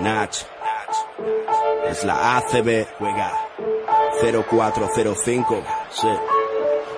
Nach. Es la ACB. Juega 0405. Sí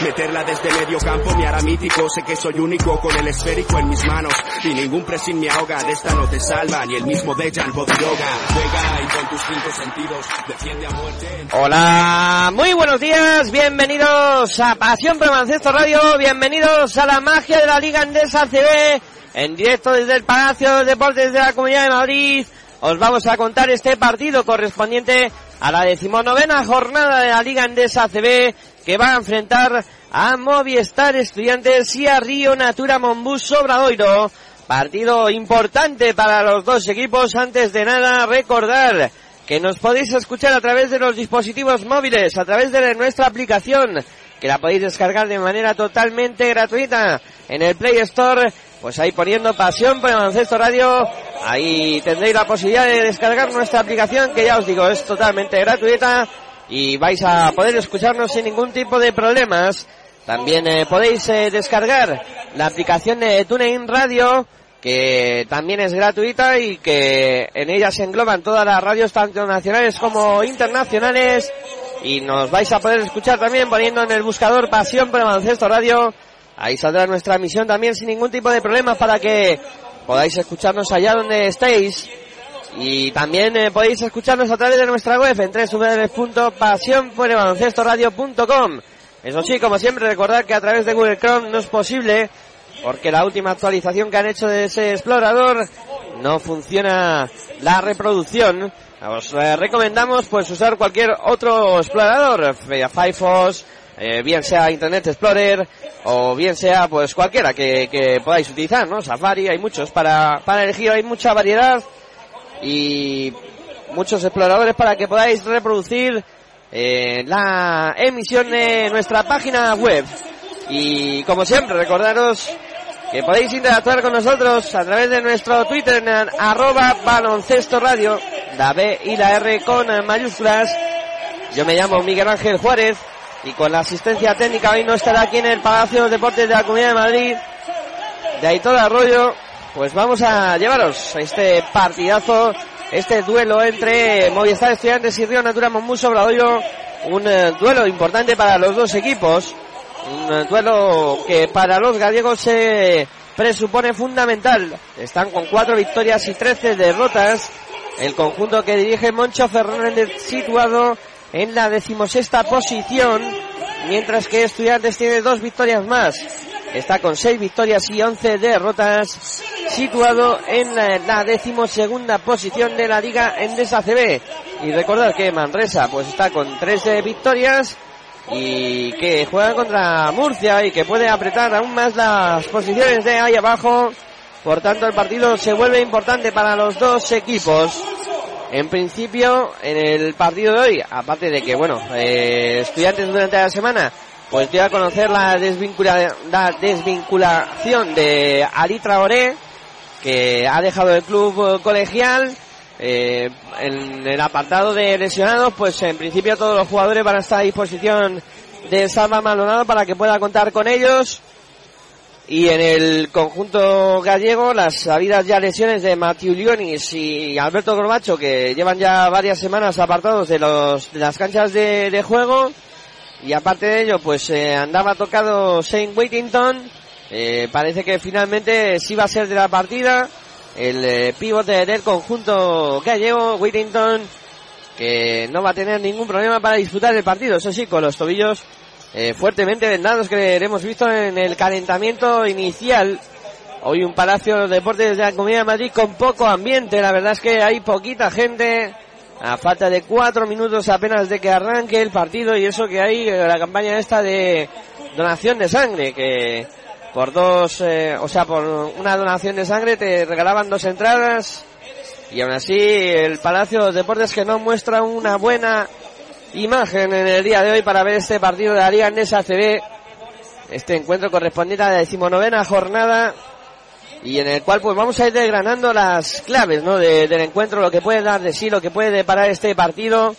Meterla desde medio campo me hará mítico. Sé que soy único con el esférico en mis manos. Y ningún pressing me ahoga. De esta no te salva ni el mismo Dejan Bodiroga. Juega y con tus cinco sentidos defiende a muerte. Hola, muy buenos días. Bienvenidos a Pasión Promancesto Radio. Bienvenidos a la magia de la Liga Andesa CB. En directo desde el Palacio de Deportes de la Comunidad de Madrid. Os vamos a contar este partido correspondiente a la decimonovena jornada de la Liga Andesa CB que va a enfrentar a Movistar Estudiantes y a Río Natura Monbus Sobradoiro. Partido importante para los dos equipos. Antes de nada, recordar que nos podéis escuchar a través de los dispositivos móviles, a través de nuestra aplicación, que la podéis descargar de manera totalmente gratuita en el Play Store. Pues ahí poniendo pasión por el baloncesto radio, ahí tendréis la posibilidad de descargar nuestra aplicación, que ya os digo, es totalmente gratuita y vais a poder escucharnos sin ningún tipo de problemas. También eh, podéis eh, descargar la aplicación de TuneIn Radio, que también es gratuita y que en ella se engloban todas las radios tanto nacionales como internacionales. Y nos vais a poder escuchar también poniendo en el buscador Pasión por el Baloncesto Radio. Ahí saldrá nuestra emisión también sin ningún tipo de problemas para que podáis escucharnos allá donde estéis. Y también eh, podéis escucharnos a través de nuestra web en www.pasionporelbaloncestoradio.com. Eso sí, como siempre, recordad que a través de Google Chrome no es posible porque la última actualización que han hecho de ese explorador no funciona la reproducción. Os eh, recomendamos pues usar cualquier otro explorador, Firefox, eh, bien sea Internet Explorer o bien sea pues cualquiera que, que podáis utilizar, ¿no? Safari, hay muchos para, para elegir, hay mucha variedad y muchos exploradores para que podáis reproducir eh, la emisión de nuestra página web. Y como siempre, recordaros que podéis interactuar con nosotros a través de nuestro Twitter en arroba baloncesto radio, la B y la R con mayúsculas. Yo me llamo Miguel Ángel Juárez y con la asistencia técnica hoy no estará aquí en el Palacio de Deportes de la Comunidad de Madrid, de todo Arroyo, pues vamos a llevaros a este partidazo, este duelo entre Movistar Estudiantes y Río Natura Monmú Sobradoiro, un eh, duelo importante para los dos equipos, un eh, duelo que para los gallegos se presupone fundamental. Están con cuatro victorias y trece derrotas. El conjunto que dirige Moncho Fernández situado en la decimosexta posición, mientras que Estudiantes tiene dos victorias más está con seis victorias y once derrotas, situado en la, decimosegunda posición de la Liga Endesa CB. Y recordad que Manresa pues está con 13 victorias y que juega contra Murcia y que puede apretar aún más las posiciones de ahí abajo. Por tanto, el partido se vuelve importante para los dos equipos. En principio, en el partido de hoy, aparte de que, bueno, eh, estudiantes durante la semana pues dio a conocer la, desvincula, la desvinculación de Ali Traoré, que ha dejado el club colegial. Eh, en el apartado de lesionados, pues en principio todos los jugadores van a estar a disposición de Salva Maldonado para que pueda contar con ellos. Y en el conjunto gallego, las habidas ya lesiones de Matiu Lionis y Alberto Corbacho, que llevan ya varias semanas apartados de, los, de las canchas de juego, y aparte de ello, pues eh, andaba tocado Shane Whittington. Eh, parece que finalmente sí va a ser de la partida. el eh, pivote del conjunto gallego, Whittington, que no va a tener ningún problema para disputar el partido, eso sí, con los tobillos eh, fuertemente vendados que hemos visto en el calentamiento inicial. Hoy un Palacio de Deportes de la Comunidad de Madrid con poco ambiente, la verdad es que hay poquita gente, a falta de cuatro minutos apenas de que arranque el partido y eso que hay eh, la campaña esta de donación de sangre, que por dos, eh, o sea, por una donación de sangre te regalaban dos entradas y aún así el Palacio de Deportes que no muestra una buena imagen en el día de hoy para ver este partido de la Liga Nesa CB, este encuentro correspondiente a la decimonovena jornada y en el cual pues vamos a ir desgranando las claves ¿no? del encuentro, lo que puede dar de sí, lo que puede deparar este partido.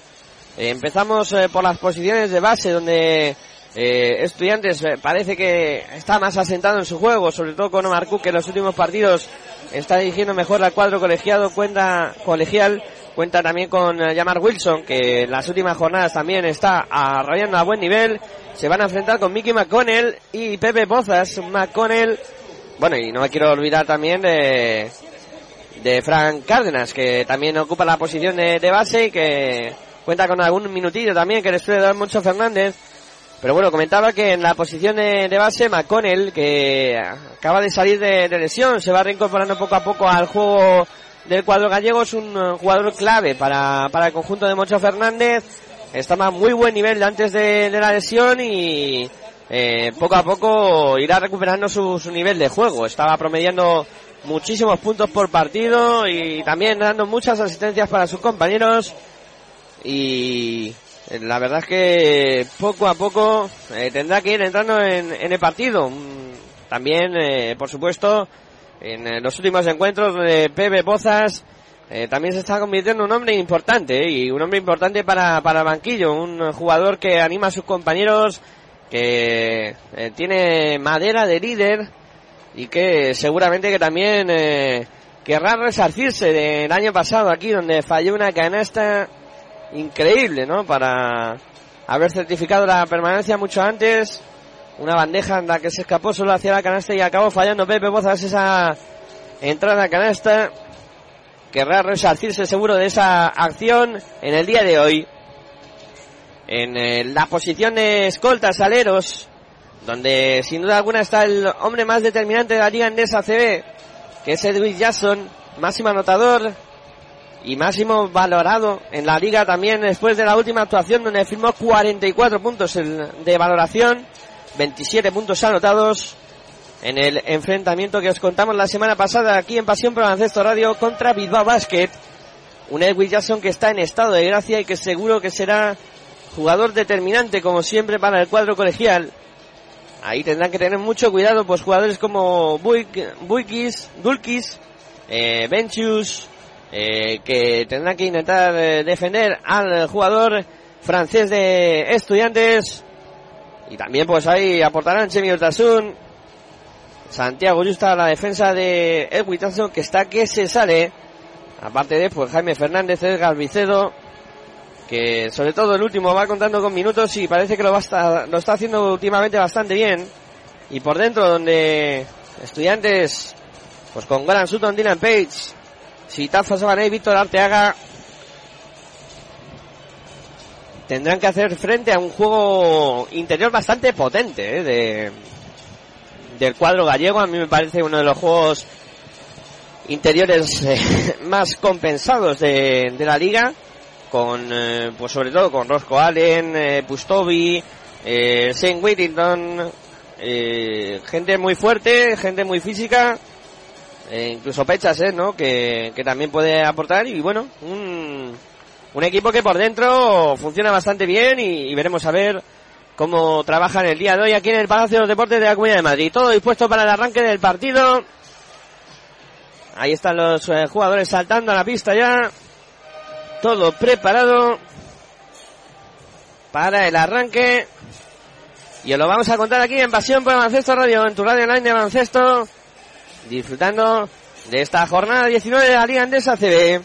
Eh, empezamos eh, por las posiciones de base donde eh, Estudiantes parece que está más asentado en su juego, sobre todo con Omar Cook que en los últimos partidos está dirigiendo mejor al cuadro colegiado, cuenta colegial, cuenta también con Yamar Wilson que en las últimas jornadas también está arrollando a buen nivel. Se van a enfrentar con Mickey McConnell y Pepe Pozas. McConnell bueno, y no me quiero olvidar también de, de Frank Cárdenas, que también ocupa la posición de, base y que cuenta con algún minutillo también que le suele dar mucho Fernández. Pero bueno, comentaba que en la posición de, base, McConnell, que acaba de salir de, lesión, se va reincorporando poco a poco al juego del cuadro gallego, es un uh, jugador clave para, para el conjunto de Mocho Fernández. Estaba a muy buen nivel antes de la lesión y eh, poco a poco irá recuperando su, nivel de juego. Estaba promediando muchísimos puntos por partido y también dando muchas asistencias para sus compañeros. Y eh, la verdad es que poco a poco eh, tendrá que ir entrando en, el partido. Mm, también, por supuesto, en los últimos encuentros de Pepe Pozas, también se está convirtiendo en un hombre importante y un hombre importante para, para el banquillo, un jugador que anima a sus compañeros, que eh, tiene madera de líder y que seguramente que también eh, querrá resarcirse del año pasado aquí donde falló una canasta increíble, ¿no? Para haber certificado la permanencia mucho antes. Una bandeja en la que se escapó solo hacia la canasta y acabó fallando Pepe Bozas esa entrada a canasta. Querrá resarcirse seguro de esa acción en el día de hoy en eh, la posición de escoltas aleros, donde sin duda alguna está el hombre más determinante de la liga esa CB, que es Edwin Jackson, máximo anotador y máximo valorado en la liga también después de la última actuación donde firmó 44 puntos de valoración, 27 puntos anotados en el enfrentamiento que os contamos la semana pasada aquí en Pasión por Radio contra Bilbao Basket. Un Edwin Jackson que está en estado de gracia y que seguro que será jugador determinante como siempre para el cuadro colegial. Ahí tendrán que tener mucho cuidado, pues jugadores como Buikis, Dulkis, eh, Benchius, eh, que tendrán que intentar eh, defender al jugador francés de estudiantes. Y también pues ahí aportarán Chemi Urtasun, Santiago Justa a la defensa de Edwin que está que se sale. Aparte de pues Jaime Fernández, Edgar Vicedo, que sobre todo el último va contando con minutos y parece que lo, va lo está haciendo últimamente bastante bien. Y por dentro donde estudiantes, pues con Goran Sutton, Dylan Page, Sitafa Sabanay, Víctor Arteaga, tendrán que hacer frente a un juego interior bastante potente ¿eh? de, del cuadro gallego. A mí me parece uno de los juegos interiores eh, más compensados de, de la liga con, eh, pues sobre todo con Roscoe Allen, eh, Pustovi, eh, Shane Whittington, eh, gente muy fuerte, gente muy física, incluso Pechas, ¿no? Que, que también puede aportar y bueno, un equipo que por dentro funciona bastante bien y, veremos a ver cómo trabajan el día de hoy aquí en el Palacio de los Deportes de la Comunidad de Madrid. Todo dispuesto para el arranque del partido. Ahí están los jugadores saltando a la pista ya todo preparado para el arranque. Y os lo vamos a contar aquí en Pasión por Baloncesto Radio, en tu radio online de baloncesto, disfrutando de esta jornada 19 de la Liga Andesa CB.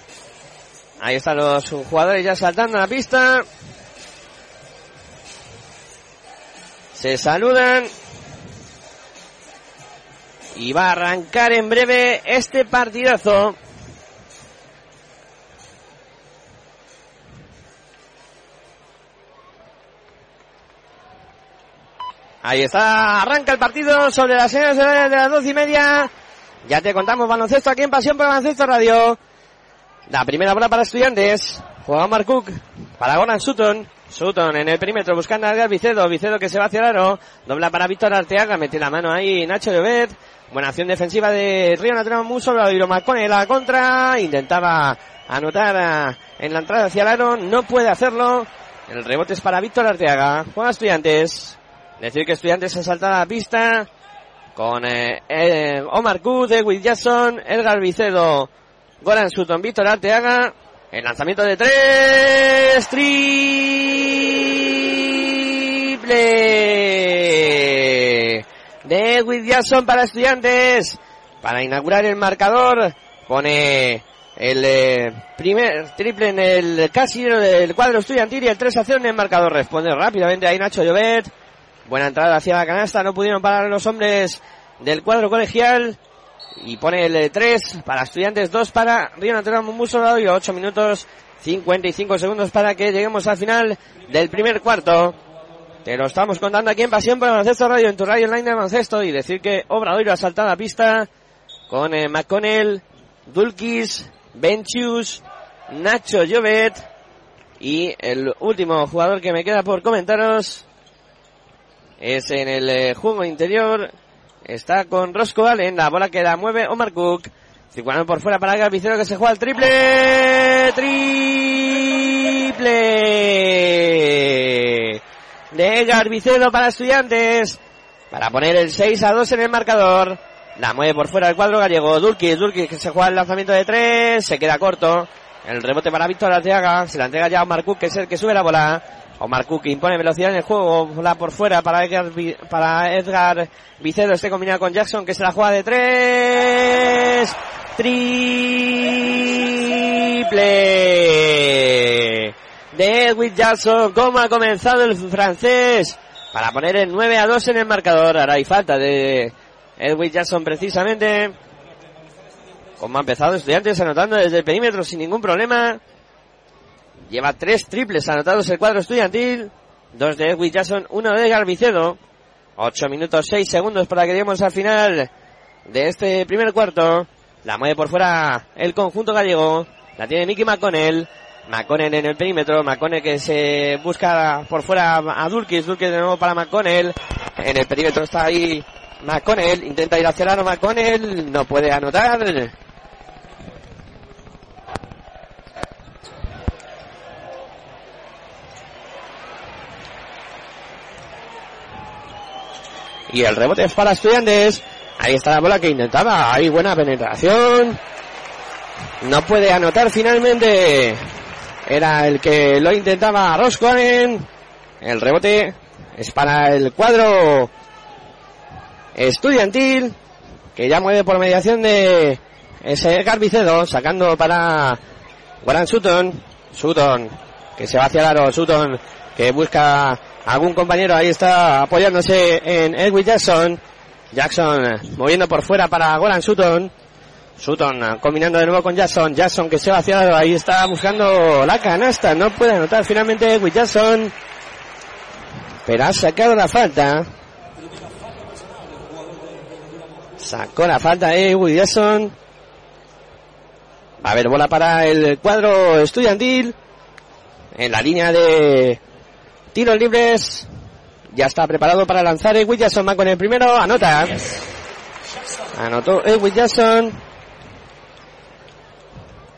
Ahí están los jugadores ya saltando a la pista. Se saludan. Y va a arrancar en breve este partidazo. Ahí está, arranca el partido sobre las señales de las doce y media. Ya te contamos baloncesto aquí en Pasión por Baloncesto Radio. La primera bola para estudiantes. Juega Mark para Goran Sutton. Sutton en el perímetro buscando a Vicedo. Vicedo que se va hacia el aro. Dobla para Víctor Arteaga. Mete la mano ahí Nacho Llobet. Buena acción defensiva de Río Natural Muso. La contra. Intentaba anotar en la entrada hacia el aro. No puede hacerlo. El rebote es para Víctor Arteaga. Juega estudiantes. Decir que estudiantes ha saltado a la pista con eh, eh, Omar Kuz, Edwin Jackson, Edgar Vicedo, Goran Sutton, Víctor Arteaga. El lanzamiento de tres. Triple. De Edwin Jackson para estudiantes. Para inaugurar el marcador. Pone el eh, primer triple en el casillero del cuadro estudiantil y el 3 a 0 en el marcador. Responde rápidamente ahí Nacho Llobet. Buena entrada hacia la canasta, no pudieron parar los hombres del cuadro colegial. Y pone el 3 para estudiantes, 2 para Río Natural Mumbuso y 8 minutos 55 segundos para que lleguemos al final del primer cuarto. Te lo estamos contando aquí en Pasión por el Baloncesto Radio, en tu radio online de baloncesto. Y decir que Obradoiro ha saltado a pista con eh, McConnell, Dulkis, Benchius, Nacho Llobet. Y el último jugador que me queda por comentaros es en el eh, juego interior. Está con Roscoe Allen. La bola que la mueve Omar Cook. Circulando por fuera para Garbicero que se juega el triple. Triple. De Garbicero para estudiantes. Para poner el 6 a 2 en el marcador. La mueve por fuera el cuadro gallego. Dulkis, Dulkis que se juega el lanzamiento de 3. Se queda corto. El rebote para Víctor Arteaga. Se la entrega ya a Omar Cook que es el que sube la bola. Omar Cook impone velocidad en el juego, la por fuera para Edgar, para Edgar Vicedo, este combinado con Jackson que se la juega de tres. Triple de Edwin Jackson. ¿Cómo ha comenzado el francés? Para poner el 9 a 2 en el marcador. Ahora hay falta de Edwin Jackson precisamente. Como ha empezado estudiantes anotando desde el perímetro sin ningún problema. Lleva tres triples anotados el cuadro estudiantil. Dos de Edwin Jackson, uno de Garbicedo. Ocho minutos seis segundos para que lleguemos al final de este primer cuarto. La mueve por fuera el conjunto gallego. La tiene Mickey McConnell. McConnell en el perímetro. McConnell que se busca por fuera a Dulkis. Dulkis de nuevo para McConnell. En el perímetro está ahí McConnell. Intenta ir hacia el aro McConnell. No puede anotar. Y el rebote es para estudiantes. Ahí está la bola que intentaba. Hay buena penetración. No puede anotar finalmente. Era el que lo intentaba Rosconen. El rebote es para el cuadro estudiantil. Que ya mueve por mediación de ese Carvicedo. Sacando para Warren Sutton. Sutton que se va hacia el aro. Sutton que busca algún compañero ahí está apoyándose en Edwin Jackson. Jackson eh, moviendo por fuera para Goran Sutton. Sutton eh, combinando de nuevo con Jackson. Jackson que se va hacia ahí está buscando la canasta. No puede anotar finalmente Edwin Jackson. Pero ha sacado la falta. Sacó la falta Edwin Jackson. A haber bola para el cuadro estudiantil. En la línea de Tiros libres. Ya está preparado para lanzar Edwin Jackson. Va con el primero. Anota. Anotó Edwin Jackson.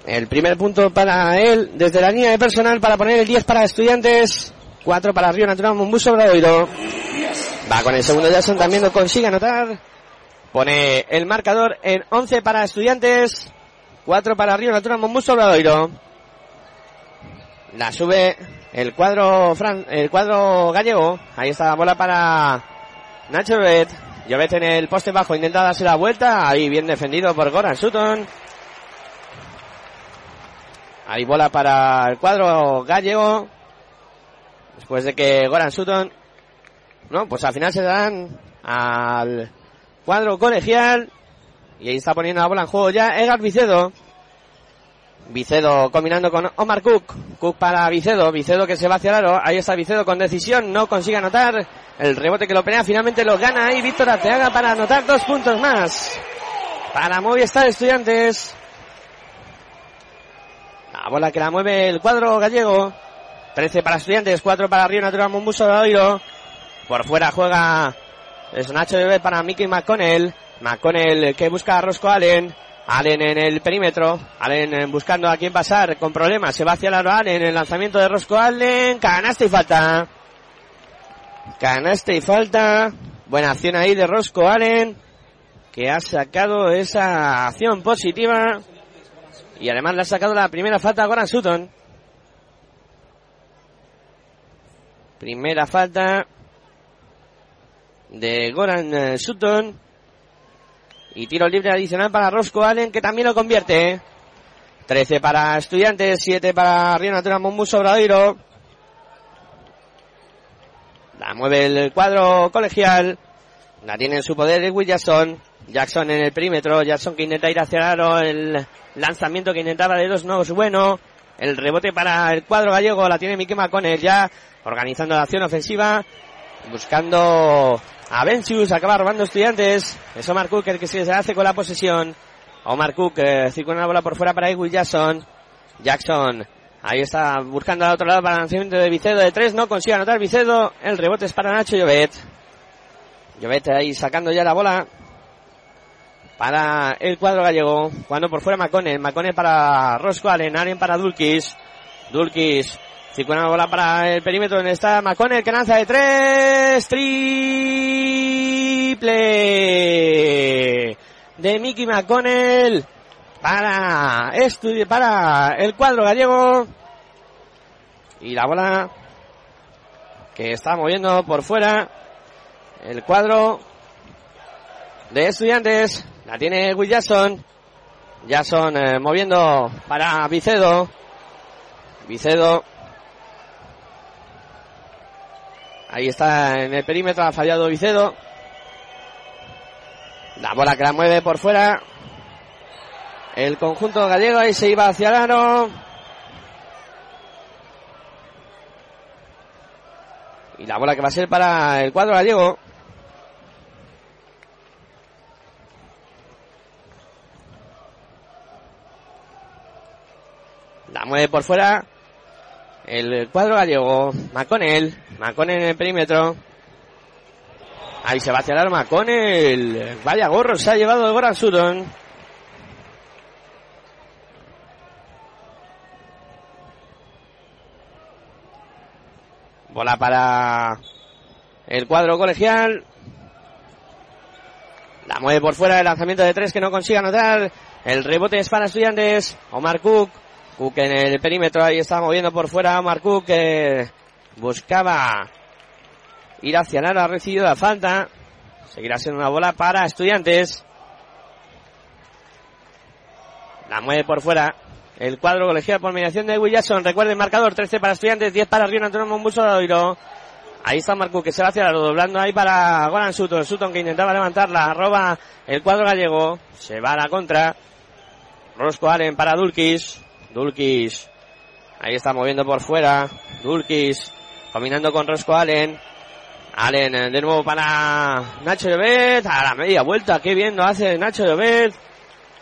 El primer punto para él desde la línea de personal para poner el 10 para estudiantes. 4 para Río Natural Mumbuso Bradoiro. Va con el segundo Jackson. También lo consigue anotar. Pone el marcador en 11 para estudiantes. 4 para Río Natural Mumbuso Bradoiro. La sube el cuadro Fran, el cuadro gallego. Ahí está la bola para Nacho Llobet. Llobet en el poste bajo, intenta darse la vuelta. Ahí bien defendido por Goran Sutton. Ahí bola para el cuadro gallego. Después de que Goran Sutton, no, pues al final se dan al cuadro colegial. Y ahí está poniendo la bola en juego ya Edgar Vicedo. Vicedo combinando con Omar Cook. Cook para Vicedo. Vicedo que se va hacia el aro. Ahí está Vicedo con decisión. No consigue anotar. El rebote que lo pelea finalmente lo gana ahí Víctor Arteaga para anotar dos puntos más. Para Movistar Estudiantes. La bola que la mueve el cuadro gallego. 13 para Estudiantes, 4 para Río Natural Mumbuso de Oiro. Por fuera juega es Nacho de para Mickey McConnell. McConnell que busca a Rosco Allen. Allen en el perímetro. Allen buscando a quién pasar con problemas. Se va hacia el aro Allen. El lanzamiento de Rosco Allen. Canasta y falta. Canasta y falta. Buena acción ahí de Rosco Allen. Que ha sacado esa acción positiva. Y además le ha sacado la primera falta a Goran Sutton. Primera falta de Goran Sutton. Y tiro libre adicional para Rosco Allen, que también lo convierte. 13 para Estudiantes, 7 para Río Natura Mombuso Obradoiro. La mueve el cuadro colegial. La tiene en su poder Will Jackson. Jackson en el perímetro. Jackson que intenta ir hacia aro. El lanzamiento que intentaba de dos no bueno. El rebote para el cuadro gallego. La tiene Mike McConnell ya organizando la acción ofensiva. Buscando a Vencius. Acaba robando estudiantes. Es Omar Cook el que se hace con la posesión. Omar Cook circula una bola por fuera para Will Jackson. Jackson Ahí está buscando al otro lado para el lanzamiento de Vicedo de tres. No consigue anotar Vicedo. El rebote es para Nacho Llobet. Llobet ahí sacando ya la bola para el cuadro gallego. Cuando por fuera Macone. Macone para Rosco Allen. Allen para Dulkis. Dulkis. Circula una bola para el perímetro donde está Macone. El que lanza de tres. Triple de Mickey McConnell para para el cuadro gallego. Y la bola que está moviendo por fuera el cuadro de estudiantes. La tiene Will Jackson. Jackson eh, moviendo para Vicedo. Vicedo. Ahí está en el perímetro, ha fallado Vicedo. La bola que la mueve por fuera el conjunto gallego ahí se iba hacia el. Y la bola que va a ser para el cuadro gallego. La mueve por fuera. El cuadro gallego. Maconel. Maconel en el perímetro. Ahí se va el aro Maconel. Vaya gorro se ha llevado de Goran Sutton. Bola para el cuadro colegial. La mueve por fuera el lanzamiento de tres que no consigue anotar. El rebote es para estudiantes. Omar Cook. Cook en el perímetro. Ahí está moviendo por fuera Omar Cook que buscaba ir hacia el Ha recibido la falta. Seguirá siendo una bola para estudiantes. La mueve por fuera el cuadro colegial por mediación de Will Jackson. Recuerden, marcador 13 para estudiantes, 10 para Río Antonio Mombuso de Oiro. Ahí está Marco que se va hacia lo doblando ahí para Goran Sutton. Sutton que intentaba levantarla, roba el cuadro gallego, se va a la contra. Rosco Allen para Dulkis. Dulkis. Ahí está moviendo por fuera. Dulkis. Combinando con Rosco Allen. Allen de nuevo para Nacho Llobet. A la media vuelta. Qué bien lo hace Nacho Llobet.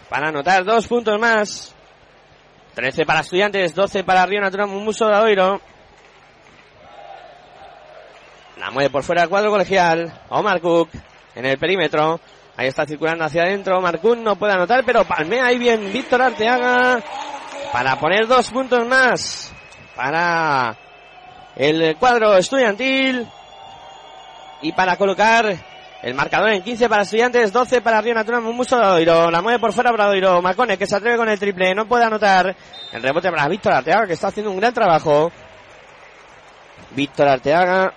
Para anotar dos puntos más. 13 para estudiantes, 12 para Río Natural Mumuso de Oiro. La mueve por fuera del cuadro colegial. Omar Cook en el perímetro. Ahí está circulando hacia adentro. Omar Cook no puede anotar, pero palmea ahí bien Víctor Arteaga para poner dos puntos más para el cuadro estudiantil y para colocar el marcador en 15 para estudiantes, 12 para Río Natural Mumuso Bradoiro. La mueve por fuera Bradoiro. Macone que se atreve con el triple. No puede anotar. El rebote para Víctor Arteaga que está haciendo un gran trabajo. Víctor Arteaga.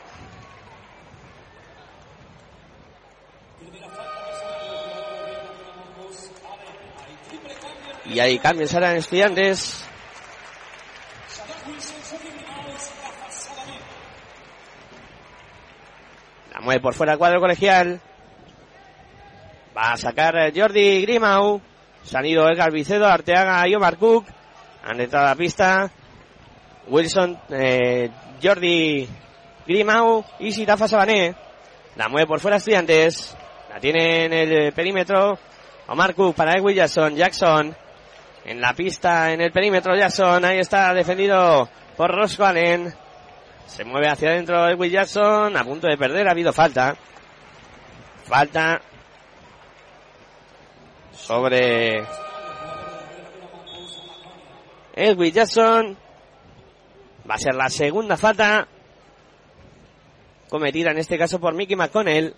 Y ahí cambios ahora en estudiantes. mueve por fuera el cuadro colegial. Va a sacar Jordi Grimau. Se han ido Edgar Vicedo, Arteaga y Omar Cook. Han entrado a la pista. Wilson, eh, Jordi Grimau y Sitafa Sabané. La mueve por fuera Estudiantes. La tiene en el perímetro. Omar Cook para Edwin Jackson. Jackson en la pista, en el perímetro Jackson. Ahí está defendido por Roscoe Allen. Se mueve hacia adentro Edwin Jackson. A punto de perder. Ha habido falta. Falta sobre Edwin Jackson. Va a ser la segunda falta cometida en este caso por Mickey McConnell.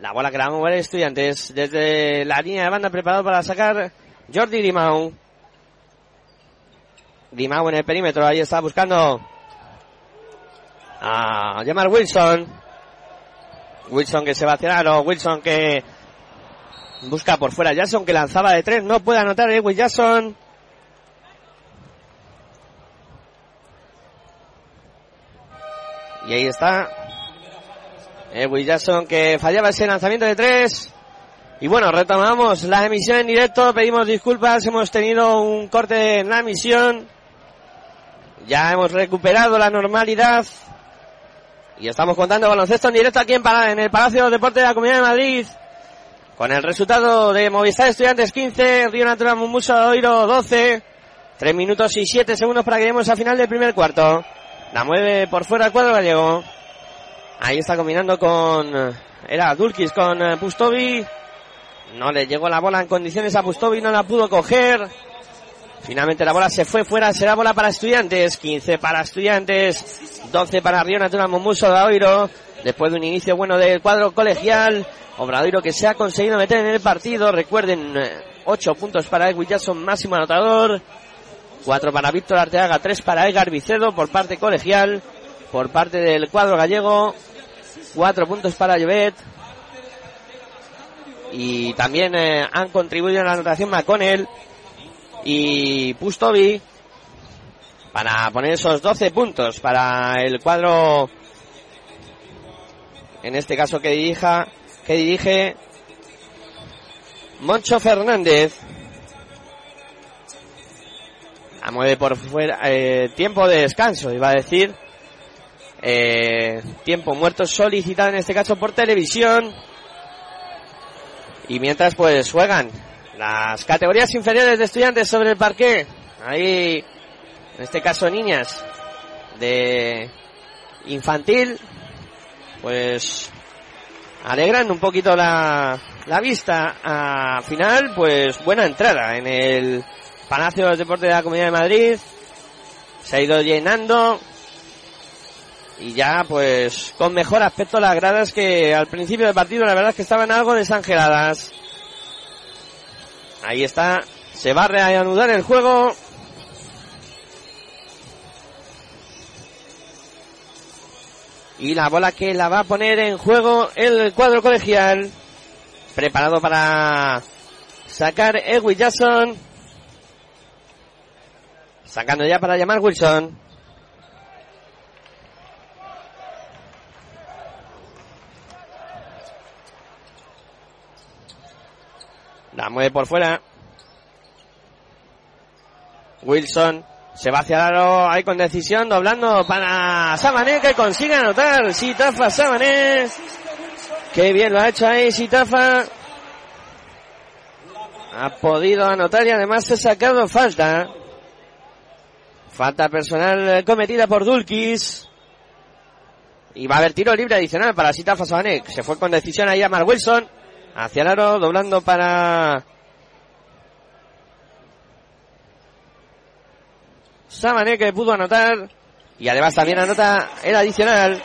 La bola que la va a mover Estudiantes desde la línea de banda preparado para sacar Jordi Dimau. Dimau en el perímetro, ahí está buscando a llamar Wilson. Wilson que se va a tirar, o Wilson que busca por fuera Jackson que lanzaba de tres, no puede anotar Edwin Jackson. Y ahí está. Edwin Jackson que fallaba ese lanzamiento de tres. Y bueno, retomamos la emisión en directo. Pedimos disculpas. Hemos tenido un corte en la emisión. Ya hemos recuperado la normalidad. Y estamos contando baloncesto en directo aquí en, en el Palacio de Deportes de la Comunidad de Madrid. Con el resultado de Movistar Estudiantes 15, Río Natural Mumuso Oiro 12. 3 minutos y 7 segundos para que lleguemos al final del primer cuarto. La mueve por fuera el cuadro gallego. Ahí está combinando con... Era Dulkis con eh, Pustovi. No le llegó la bola en condiciones a Pustovi, no la pudo coger. Finalmente la bola se fue fuera, será bola para estudiantes. 15 para estudiantes, 12 para Río Natural Mumuso de Oiro. Después de un inicio bueno del cuadro colegial. Obradoiro que se ha conseguido meter en el partido. Recuerden, 8 puntos para Edwin Jackson, máximo anotador. 4 para Víctor Arteaga, 3 para Edgar Vicedo por parte colegial. Por parte del cuadro gallego, 4 puntos para Llobet. Y también eh, han contribuido en la anotación McConnell y Pustovi para poner esos 12 puntos para el cuadro en este caso que dirija que dirige Moncho Fernández. A mueve por fuera eh, tiempo de descanso iba a decir. Eh, tiempo muerto solicitado en este caso por televisión y mientras pues juegan las categorías inferiores de estudiantes sobre el parque. Ahí, en este caso niñas de infantil, pues alegran un poquito la, la vista. A final, pues buena entrada en el Palacio de los Deportes de la Comunidad de Madrid. Se ha ido llenando. Y ya, pues, con mejor aspecto las gradas que al principio del partido, la verdad es que estaban algo desangeladas. Ahí está. Se va a reanudar el juego. Y la bola que la va a poner en juego el cuadro colegial. Preparado para sacar Edwin Jackson. Sacando ya para llamar Wilson. La mueve por fuera. Wilson se va hacia el ahí con decisión, doblando para Sabané que consigue anotar. Sitafa Sabané. Qué bien lo ha hecho ahí Sitafa. Ha podido anotar y además se ha sacado falta. Falta personal cometida por Dulkis. Y va a haber tiro libre adicional para Sitafa Sabané. Se fue con decisión ahí a Mar Wilson. Hacia el aro, doblando para Samané que pudo anotar. Y además también anota el adicional.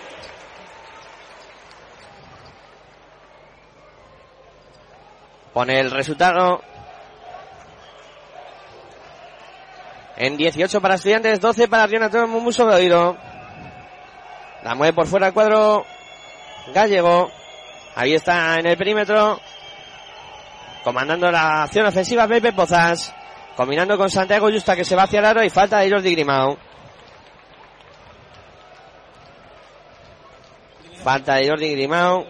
Pone el resultado en 18 para estudiantes, 12 para Jonathan Mumuso de Oído. La mueve por fuera el cuadro gallego. Ahí está en el perímetro. Comandando la acción ofensiva Pepe Pozas. Combinando con Santiago Justa que se va hacia el aro y falta de Jordi Grimao. Falta de Jordi Grimao.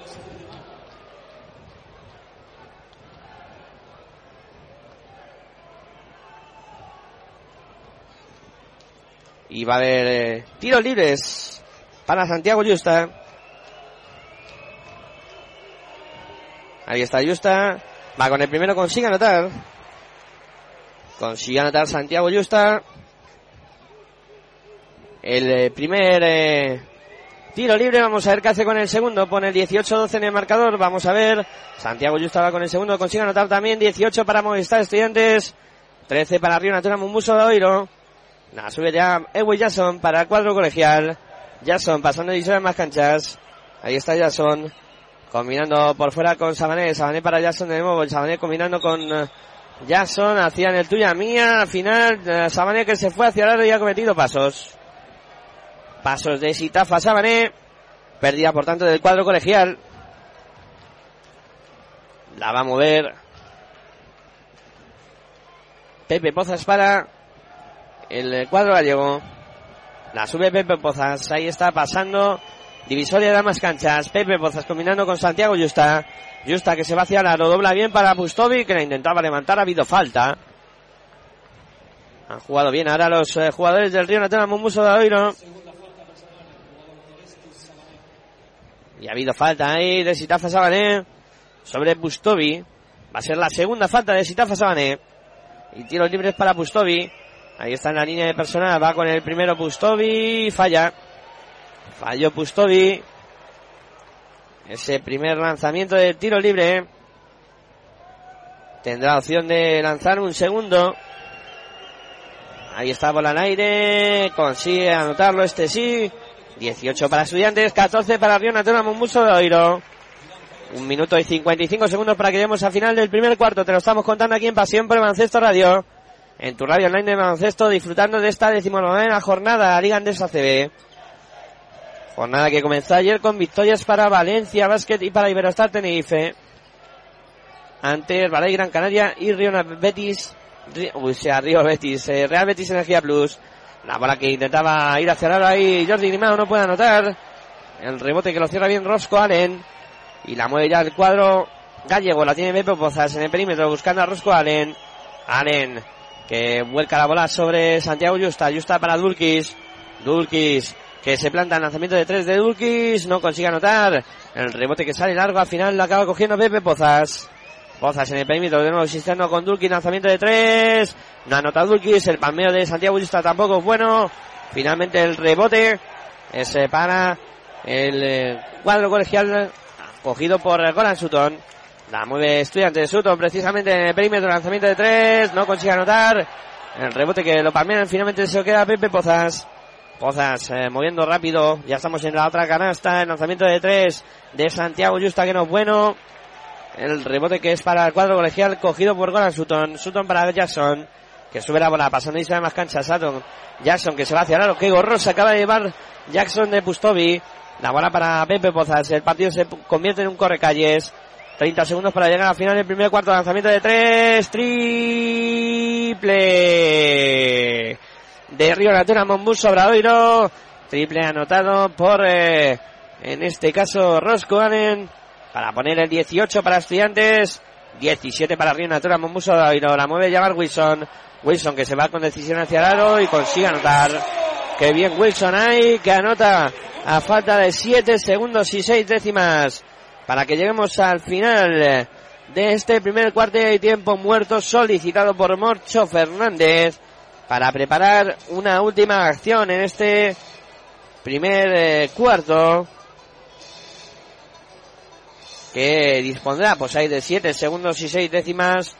Y va a haber eh, tiros libres para Santiago Justa. Ahí está Justa. Va con el primero, consigue anotar. Consigue anotar Santiago Justa. El eh, primer eh, tiro libre, vamos a ver qué hace con el segundo. Pone el 18-12 en el marcador. Vamos a ver. Santiago Justa va con el segundo, consigue anotar también. 18 para Movistar Estudiantes. 13 para Río Natura Mumbuso de Oiro. La sube ya Ewe Jason para el cuadro colegial. Jason pasando ediciones más canchas. Ahí está Jason. Combinando por fuera con Sabané. Sabané para Jason de nuevo. Sabané combinando con uh, Jason. Hacían el tuya mía. Al final, uh, Sabané que se fue hacia el lado y ha cometido pasos. Pasos de Sitafa Sabané. Pérdida por tanto del cuadro colegial. La va a mover. Pepe Pozas para el cuadro gallego. La sube Pepe Pozas. Ahí está pasando. Divisoria de más canchas. Pepe Pozas combinando con Santiago Justa. Justa que se va hacia el. Dobla bien para Pustovi que la intentaba levantar. Ha habido falta. Han jugado bien ahora los eh, jugadores del Río Natura Mumbuso de Oiro. Y ha habido falta ahí de Sitafa Sabané sobre Pustovi. Va a ser la segunda falta de Sitafa Sabané. Y tiros libres para Pustovi. Ahí está en la línea de personal. Va con el primero Pustovi. Falla. Falló Pustovi. Ese primer lanzamiento de tiro libre. Tendrá opción de lanzar un segundo. Ahí está bola al aire. Consigue anotarlo este sí. 18 para estudiantes. 14 para Río Natura Mumbuso de Oiro. Un minuto y 55 segundos para que lleguemos al final del primer cuarto. Te lo estamos contando aquí en Pasión por el Baloncesto Radio. En tu radio online de baloncesto, disfrutando de esta decimonovena jornada de la Liga Andesa CB. Jornada que comenzó ayer con victorias para Valencia Basket y para Iberostar Tenerife. Ante el Gran Canaria y Río Betis. Uy, sea, Río Betis. Eh, Real Betis Energía Plus. La bola que intentaba ir hacia el ahí. Jordi Grimao no puede anotar. El rebote que lo cierra bien Rosco Allen. Y la mueve ya el cuadro gallego. La tiene Pepe Pozas en el perímetro buscando a Rosco Allen. Allen que vuelca la bola sobre Santiago Justa. Justa para Dulkis. Dulkis que se planta el lanzamiento de tres de Dulkis. No consigue anotar. El rebote que sale largo al final lo acaba cogiendo Pepe Pozas. Pozas en el perímetro de nuevo existiendo con Dulkis. Lanzamiento de tres. No anota Dulkis. El palmeo de Santiago Justa tampoco es bueno. Finalmente el rebote es para el eh, cuadro colegial cogido por Goran Sutton. La mueve estudiante de Sutton precisamente en el perímetro, lanzamiento de tres, no consigue anotar. El rebote que lo palmean finalmente se lo queda Pepe Pozas. Pozas eh, moviendo rápido, ya estamos en la otra canasta, el lanzamiento de tres de Santiago Justa que no es bueno. El rebote que es para el cuadro colegial cogido por Goran Sutton. Sutton para Jackson que sube la bola pasando y se más canchas. Jackson que se va hacia el aro. Qué gorro se acaba de llevar Jackson de Pustovi. La bola para Pepe Pozas. El partido se convierte en un correcalles. 30 segundos para llegar al final del primer cuarto. Lanzamiento de tres. Triple. De Río Natura Monbus Obradoiro. Triple anotado por, eh, en este caso, Rosco Allen. Para poner el 18 para estudiantes. 17 para Río Natura Monbus Obradoiro. La mueve Jamar Wilson. Wilson que se va con decisión hacia el aro y consigue anotar. Qué bien Wilson ahí, que anota a falta de 7 segundos y 6 décimas para que lleguemos al final de este primer cuarto de tiempo muerto solicitado por Morcho Fernández para preparar una última acción en este primer eh, cuarto que dispondrá pues hay de 7 segundos y 6 décimas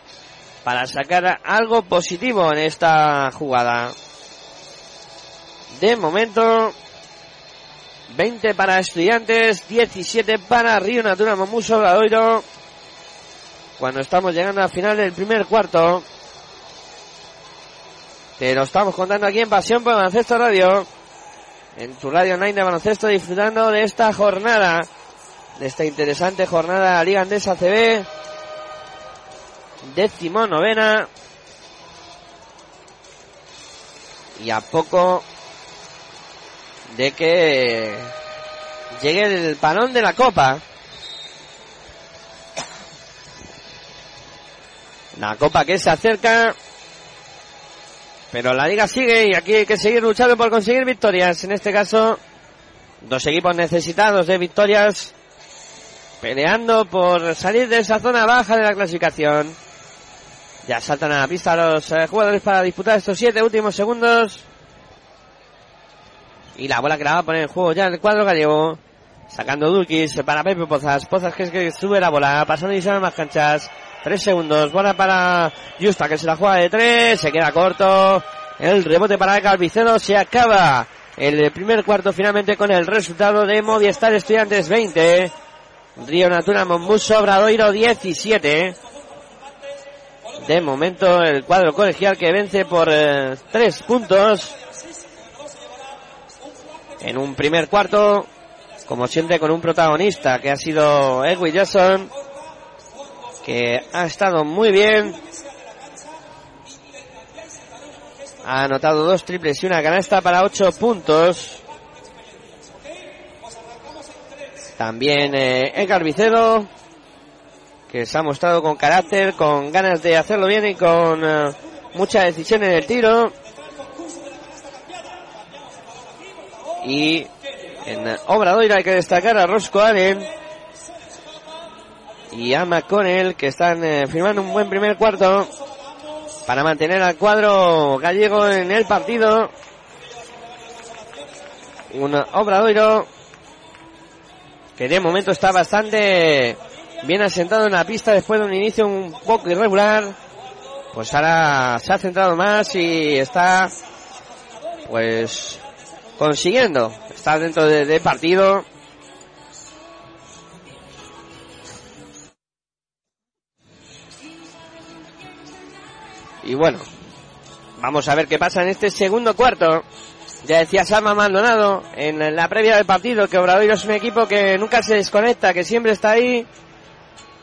para sacar algo positivo en esta jugada. De momento, 20 para estudiantes, 17 para Río Natura Momuso Obradoiro. Cuando estamos llegando al final del primer cuarto. Te lo estamos contando aquí en Pasión por Baloncesto Radio. En tu radio online de baloncesto disfrutando de esta jornada. De esta interesante jornada de la Liga Andesa CB décimo novena. Y a poco de que llegue el panón de la copa. La copa que se acerca Pero la liga sigue y aquí hay que seguir luchando por conseguir victorias. En este caso, dos equipos necesitados de victorias peleando por salir de esa zona baja de la clasificación. Ya saltan a la pista los eh, jugadores para disputar estos siete últimos segundos. Y la bola que la va a poner en juego ya el cuadro gallego. Sacando Dulkis para Pepe Pozas. Pozas que, es que sube la bola. Pasando y se más canchas. Tres segundos. Bola para Justa que se la juega de tres. Se queda corto. El rebote para Calvicedo se acaba. El primer cuarto finalmente con el resultado de Movistar Estudiantes 20. Río Natura Monmuso Obradoiro 17. De momento el cuadro colegial que vence por eh, tres puntos. En un primer cuarto, como siempre con un protagonista que ha sido Edwin Jackson, que ha estado muy bien. Ha anotado dos triples y una canasta para ocho puntos. También eh, Edgar Vicedo, que se ha mostrado con carácter, con ganas de hacerlo bien y con eh, mucha decisión en el tiro. Y en Obradoiro hay que destacar a Rosco Allen y a McConnell que están eh, firmando un buen primer cuarto para mantener al cuadro gallego en el partido. Un Obradoiro que de momento está bastante bien asentado en la pista después de un inicio un poco irregular. Pues ahora se ha centrado más y está pues consiguiendo estar dentro de, de partido. Y bueno, vamos a ver qué pasa en este segundo cuarto. Ya decía Salma Maldonado en la previa del partido que Obradoiro es un equipo que nunca se desconecta, que siempre está ahí,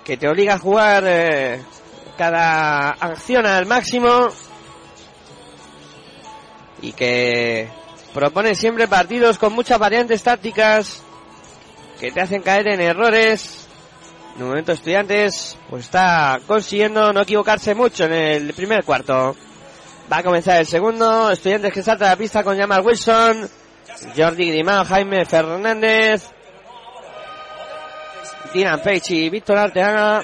que te obliga a jugar eh, cada acción al máximo y que propone siempre partidos con muchas variantes tácticas que te hacen caer en errores. De momento estudiantes pues está consiguiendo no equivocarse mucho en el primer cuarto. Va a comenzar el segundo. Estudiantes que salta a la pista con Jamal Wilson. Jordi Grimao, Jaime Fernández. Dylan Page y Víctor Arteaga.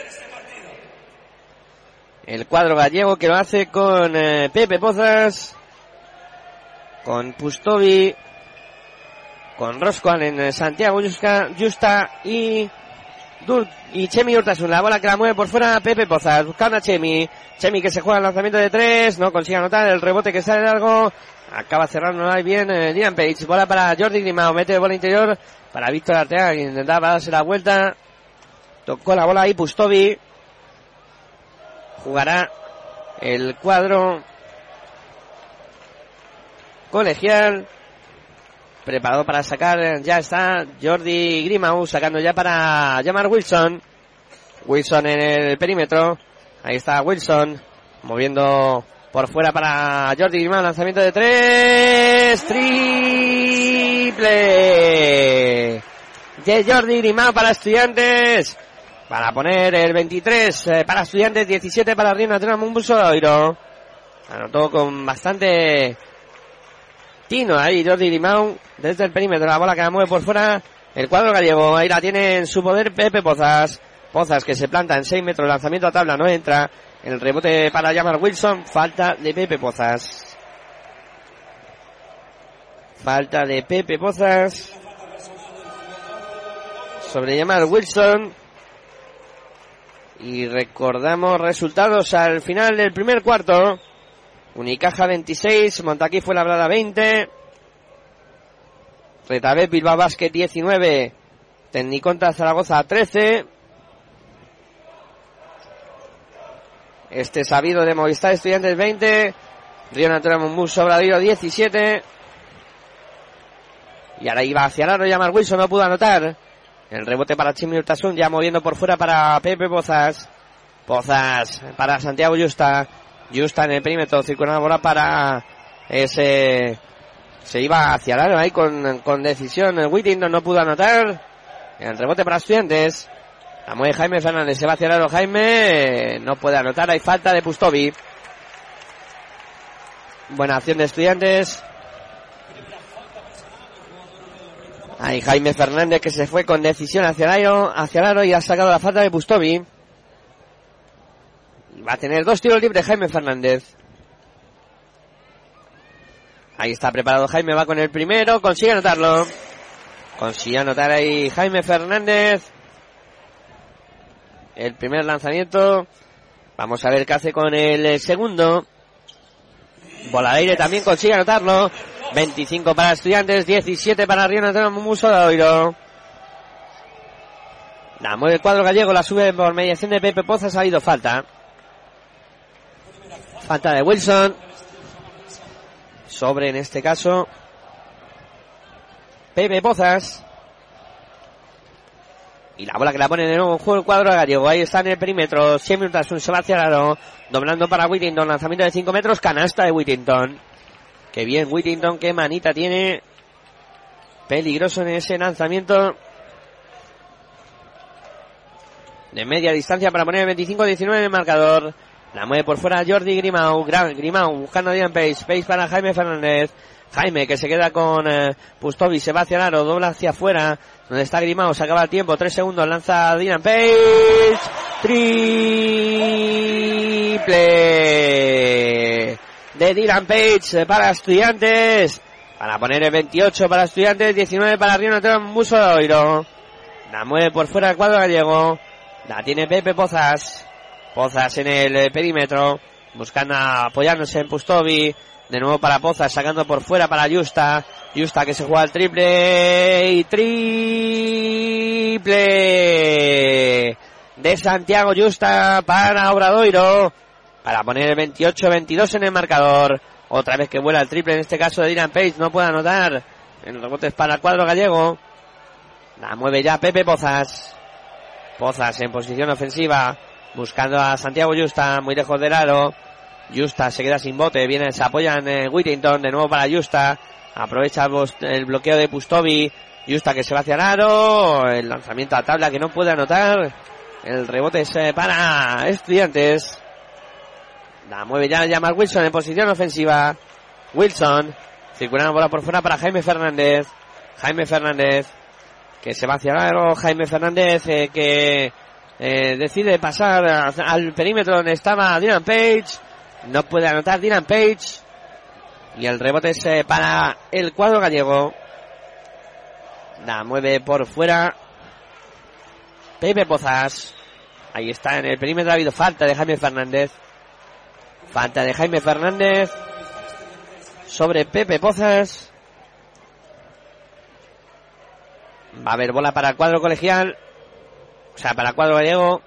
El cuadro gallego que lo hace con eh, Pepe Pozas. Con Pustovi. Con Roscoe en eh, Santiago Justa, y y Chemi Urtasun. La bola que la mueve por fuera Pepe Pozas. Buscando a Chemi. Chemi que se juega el lanzamiento de tres. No consigue anotar el rebote que sale largo. Acaba cerrando ahí bien eh, Dylan Page. Bola para Jordi Grimao. Mete bola interior para Víctor Arteaga que intentaba darse la vuelta. Tocó la bola ahí Pustovi. Jugará el cuadro colegial. Preparado para sacar, ya está Jordi Grimau sacando ya para llamar Wilson. Wilson en el perímetro. Ahí está Wilson moviendo por fuera para Jordi Grimau. Lanzamiento de tres. Triple. De Jordi Grimau para estudiantes. Para poner el 23 eh, para estudiantes, 17 para Río Nacional Mumbuso Oiro. Anotó con bastante tino ahí Jordi Limau desde el perímetro. La bola que la mueve por fuera el cuadro gallego. Ahí la tiene en su poder Pepe Pozas. Pozas que se planta en 6 metros. Lanzamiento a tabla no entra. El rebote para llamar Wilson. Falta de Pepe Pozas. Falta de Pepe Pozas. Sobre llamar Wilson. Y recordamos resultados al final del primer cuarto. Unicaja 26, Montaquí fue labrada 20. Retabet Bilbao Basket 19. Tecniconta Zaragoza 13. Este sabido de Movistar Estudiantes 20. Río Natural Mumbus Sobradillo 17. Y ahora iba hacia Laro, llamar Wilson, no pudo anotar. El rebote para Chimi Urtasun, ya moviendo por fuera para Pepe Pozas. Pozas para Santiago Justa. Justa en el perímetro, circulando bola para ese... Se iba hacia Laro ahí con, con decisión. Whittington no pudo anotar. El rebote para estudiantes. La mueve Jaime Fernández. Se va hacia Laro Jaime. No puede anotar. Hay falta de Pustovi. Buena acción de estudiantes. Ahí Jaime Fernández que se fue con decisión hacia el aro, hacia el y ha sacado la falta de Va a tener dos tiros libres Jaime Fernández. Ahí está preparado Jaime, va con el primero, consigue anotarlo. Consigue anotar ahí Jaime Fernández. El primer lanzamiento. Vamos a ver qué hace con el segundo. Bola de aire también consigue anotarlo. 25 para estudiantes, 17 para Río Nacional Muso de Oiro. La mueve el cuadro gallego, la sube por mediación de Pepe Pozas, ha habido falta. Falta de Wilson. Sobre en este caso. Pepe Pozas. Y la bola que la pone de nuevo en el cuadro gallego. Ahí está en el perímetro. 100 minutos un Sebastián Aro. Doblando para Whittington. Lanzamiento de 5 metros. Canasta de Whittington. Qué bien Whittington. Qué manita tiene. Peligroso en ese lanzamiento. De media distancia para poner 25-19 en el marcador. La mueve por fuera Jordi Grimau. Grimau buscando Dian Pace. Pace para Jaime Fernández. Jaime que se queda con eh, Pustovi, se va hacia el aro, dobla hacia afuera, donde está Grimao, se acaba el tiempo, tres segundos, lanza Dylan Page, triple de Dylan Page para estudiantes, para poner el 28 para estudiantes, 19 para Río Natura Muso de Oiro. La mueve por fuera el cuadro gallego, la tiene Pepe Pozas, Pozas en el eh, perímetro, buscando apoyándose en Pustovi, de nuevo para Pozas, sacando por fuera para Justa. Justa que se juega el triple y triple de Santiago Justa para Obradoiro. Para poner el 28-22 en el marcador. Otra vez que vuela el triple, en este caso de Dylan Page, no puede anotar. En rebotes para el cuadro gallego. La mueve ya Pepe Pozas. Pozas en posición ofensiva. Buscando a Santiago Justa, muy lejos del aro. Justa se queda sin bote, viene, se apoya en eh, Whittington, de nuevo para Justa, aprovecha el bloqueo de Pustovi, Justa que se va hacia el aro, el lanzamiento a tabla que no puede anotar, el rebote es para estudiantes, la mueve ya llama Wilson en posición ofensiva, Wilson, circulando bola por fuera para Jaime Fernández, Jaime Fernández, que se va hacia el aro, Jaime Fernández eh, que decide pasar al perímetro donde estaba Dylan Page, no puede anotar Dylan Page. Y el rebote es eh, para el cuadro gallego. La mueve por fuera. Pepe Pozas. Ahí está en el perímetro. Ha habido falta de Jaime Fernández. Falta de Jaime Fernández. Sobre Pepe Pozas. Va a haber bola para el cuadro colegial. O sea, para cuadro gallego.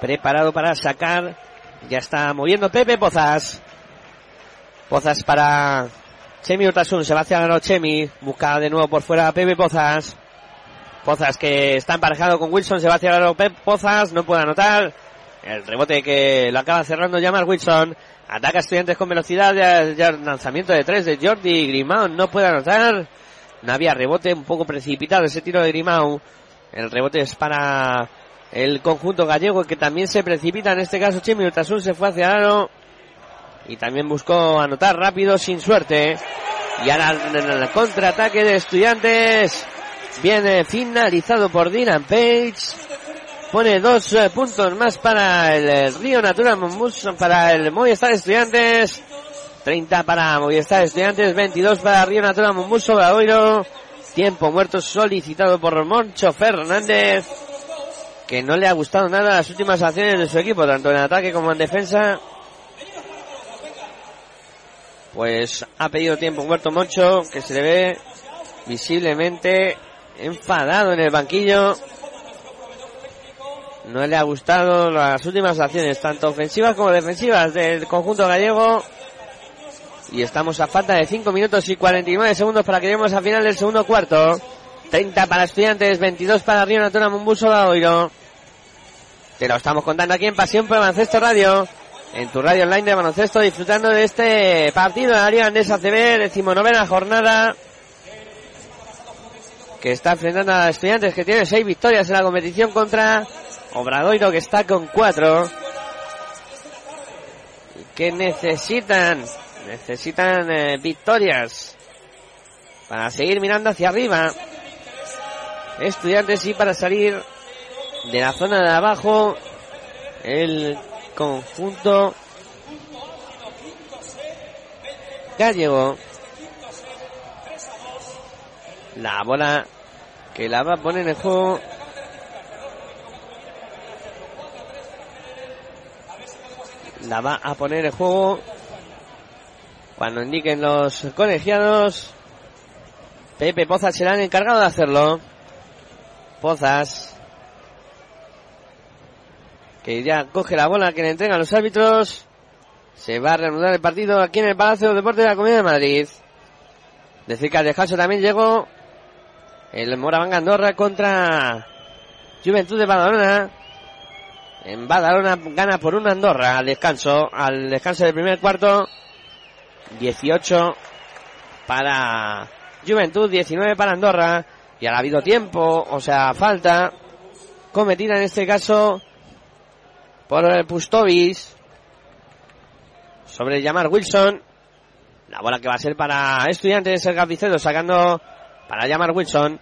preparado para sacar. Ya está moviendo Pepe Pozas. Pozas para Chemi Urtasun. Se va hacia la Chemi. Busca de nuevo por fuera Pepe Pozas. Pozas que está emparejado con Wilson. Se va hacia la Pepe Pozas. No puede anotar. El rebote que lo acaba cerrando Jamal Wilson. Ataca a estudiantes con velocidad. Ya, lanzamiento de tres de Jordi Grimau. No puede anotar. Había rebote. Un poco precipitado ese tiro de Grimau. El rebote es para el conjunto gallego que también se precipita. En este caso, Chimi Urtasun se fue hacia Aro y también buscó anotar rápido sin suerte. Y ahora en el contraataque de estudiantes viene finalizado por Dylan Page. Pone dos eh, puntos más para el Río Natural para el Movistar Estudiantes. 30 para Movistar Estudiantes, 22 para Río Natural Mombuso Oiro. Tiempo muerto solicitado por Moncho Fernández que no le ha gustado nada las últimas acciones de su equipo, tanto en ataque como en defensa. Pues ha pedido tiempo muerto Moncho, que se le ve visiblemente enfadado en el banquillo. No le ha gustado las últimas acciones, tanto ofensivas como defensivas del conjunto gallego. Y estamos a falta de 5 minutos y 49 segundos para que lleguemos al final del segundo cuarto. 30 para estudiantes, 22 para Río Natura Mumbuso Oiro. Te lo estamos contando aquí en Pasión por Baloncesto Radio. En tu radio online de baloncesto, disfrutando de este partido de Área Andesa CB, decimonovena jornada. Que está enfrentando a estudiantes que tiene seis victorias en la competición contra Obradoiro que está con cuatro. que necesitan, necesitan eh, victorias para seguir mirando hacia arriba. Estudiantes y para salir de la zona de abajo el conjunto gallego. La bola que la va a poner en juego. La va a poner en juego cuando indiquen los colegiados. Pepe Pozas será el encargado de hacerlo. Pozas. Que ya coge la bola que le entregan los árbitros. Se va a reanudar el partido aquí en el Palacio de Deportes de la Comunidad de Madrid. Decir que al descanso también llegó el Moraván Andorra contra Juventud de Badalona. En Badalona gana por una Andorra al descanso, al descanso del primer cuarto. 18 para Juventud, 19 para Andorra. Y ha habido tiempo, o sea, falta cometida en este caso por el Pustovis sobre llamar Wilson. La bola que va a ser para Estudiantes, el Gavicedo sacando para llamar Wilson.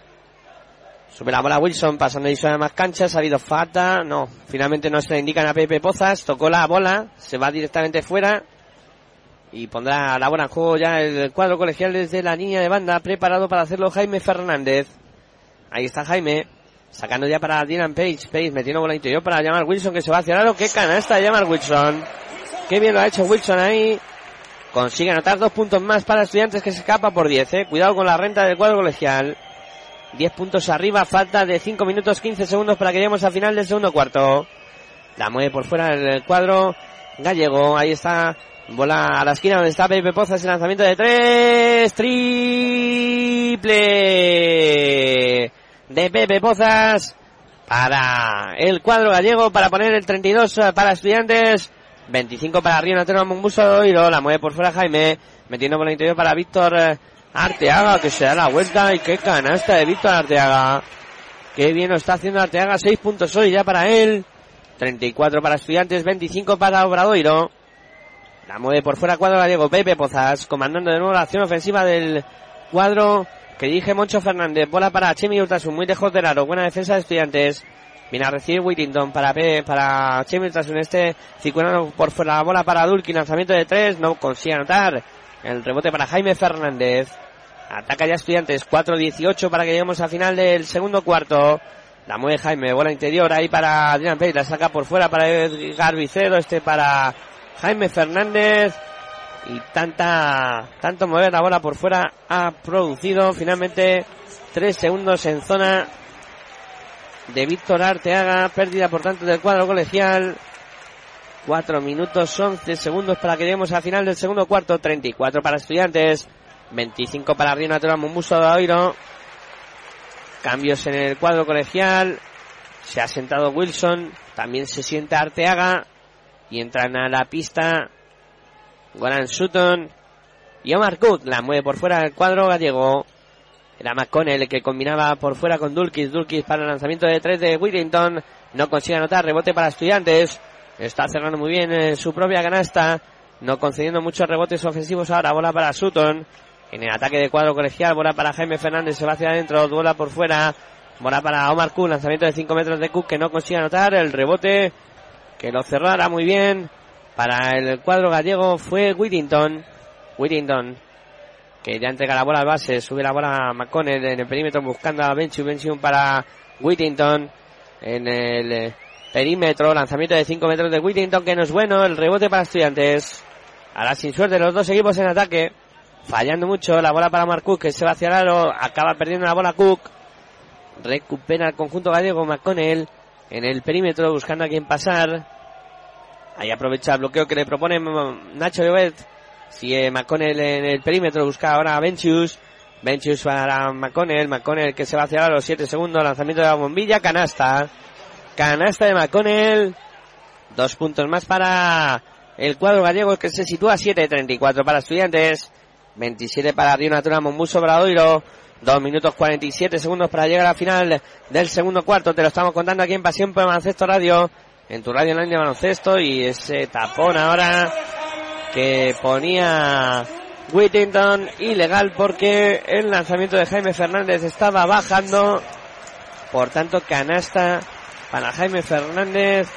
Sube la bola Wilson, pasando y suena más canchas. Ha habido falta. No, finalmente no se le indican a Pepe Pozas. Tocó la bola, se va directamente fuera. Y pondrá la bola en juego ya el cuadro colegial desde la línea de banda. Preparado para hacerlo Jaime Fernández. Ahí está Jaime. Sacando ya para Dylan Page. Page metiendo bola interior para llamar Wilson que se va hacia el aro. ¡Qué canasta llamar Wilson! ¡Qué bien lo ha hecho Wilson ahí! Consigue anotar dos puntos más para estudiantes que se escapa por 10. Eh. Cuidado con la renta del cuadro colegial. 10 puntos arriba, falta de 5 minutos 15 segundos para que lleguemos al final del segundo cuarto. La mueve por fuera el cuadro gallego. Ahí está. Bola a la esquina donde está Pepe Pozas. El lanzamiento de 3. Triple de Pepe Pozas para el cuadro gallego para poner el 32 para estudiantes. 25 para Río Natero Mumbuso Oiro, la mueve por fuera Jaime, metiendo por el interior para Víctor Arteaga, que se da la vuelta y qué canasta de Víctor Arteaga. Qué bien lo está haciendo Arteaga, 6 puntos hoy ya para él. 34 para Estudiantes, 25 para Obradoiro. La mueve por fuera cuadro gallego Pepe Pozas, comandando de nuevo la acción ofensiva del cuadro que dirige Moncho Fernández. Bola para Chemi Urtasun, muy lejos del aro. Buena defensa de Estudiantes. Viene a recibir Whittington para para Chemi tras este circulando por fuera la bola para Dulkin, lanzamiento de tres, no consigue anotar. El rebote para Jaime Fernández. Ataca ya estudiantes, 4-18 para que lleguemos al final del segundo cuarto. La mueve Jaime, bola interior ahí para Adrián Pérez, la saca por fuera para Edgar Vicedo, este para Jaime Fernández. Y tanta, tanto mover la bola por fuera ha producido finalmente tres segundos en zona de Víctor Arteaga. Pérdida, por tanto, del cuadro colegial. 4 minutos 11 segundos para que lleguemos al final del segundo cuarto. 34 para estudiantes. 25 para Río Natural Mumbuso de Oiro. Cambios en el cuadro colegial. Se ha sentado Wilson. También se sienta Arteaga. Y entran a la pista Goran Sutton y Omar Cook. La mueve por fuera del cuadro gallego. Era McConnell el que combinaba por fuera con Dulkis. Dulkis para el lanzamiento de tres de Whittington. No consigue anotar. Rebote para estudiantes. Está cerrando muy bien en su propia canasta. No concediendo muchos rebotes ofensivos ahora. Bola para Sutton. En el ataque de cuadro colegial. Bola para Jaime Fernández. Se va hacia adentro. Bola por fuera. Bola para Omar Cook. Lanzamiento de 5 metros de Cook que no consigue anotar. El rebote que lo cerrara muy bien. Para el cuadro gallego fue Whittington. Whittington que ya entrega la bola al base, sube la bola a McConnell en el perímetro buscando a Benchu, para Whittington en el eh, perímetro, lanzamiento de 5 metros de Whittington que no es bueno, el rebote para estudiantes. Ahora sin suerte los dos equipos en ataque, fallando mucho, la bola para Mark Cook que se va hacia el aro, acaba perdiendo la bola Cook, recupera el conjunto gallego McConnell en el perímetro buscando a quien pasar. Ahí aprovecha el bloqueo que le propone Nacho Llobet Sigue McConnell en el perímetro, busca ahora a Benchius. Benchius para McConnell, McConnell que se va hacia los 7 segundos, lanzamiento de la bombilla, canasta. Canasta de McConnell. Dos puntos más para el cuadro gallego que se sitúa 7-34 para estudiantes. 27 para Río Natura Mombuso Bradoiro. 2 minutos 47 segundos para llegar a la final del segundo cuarto. Te lo estamos contando aquí en Pasión por Baloncesto Radio. En tu radio online de baloncesto. Y ese tapón ahora que ponía Whittington ilegal porque el lanzamiento de Jaime Fernández estaba bajando. Por tanto, canasta para Jaime Fernández.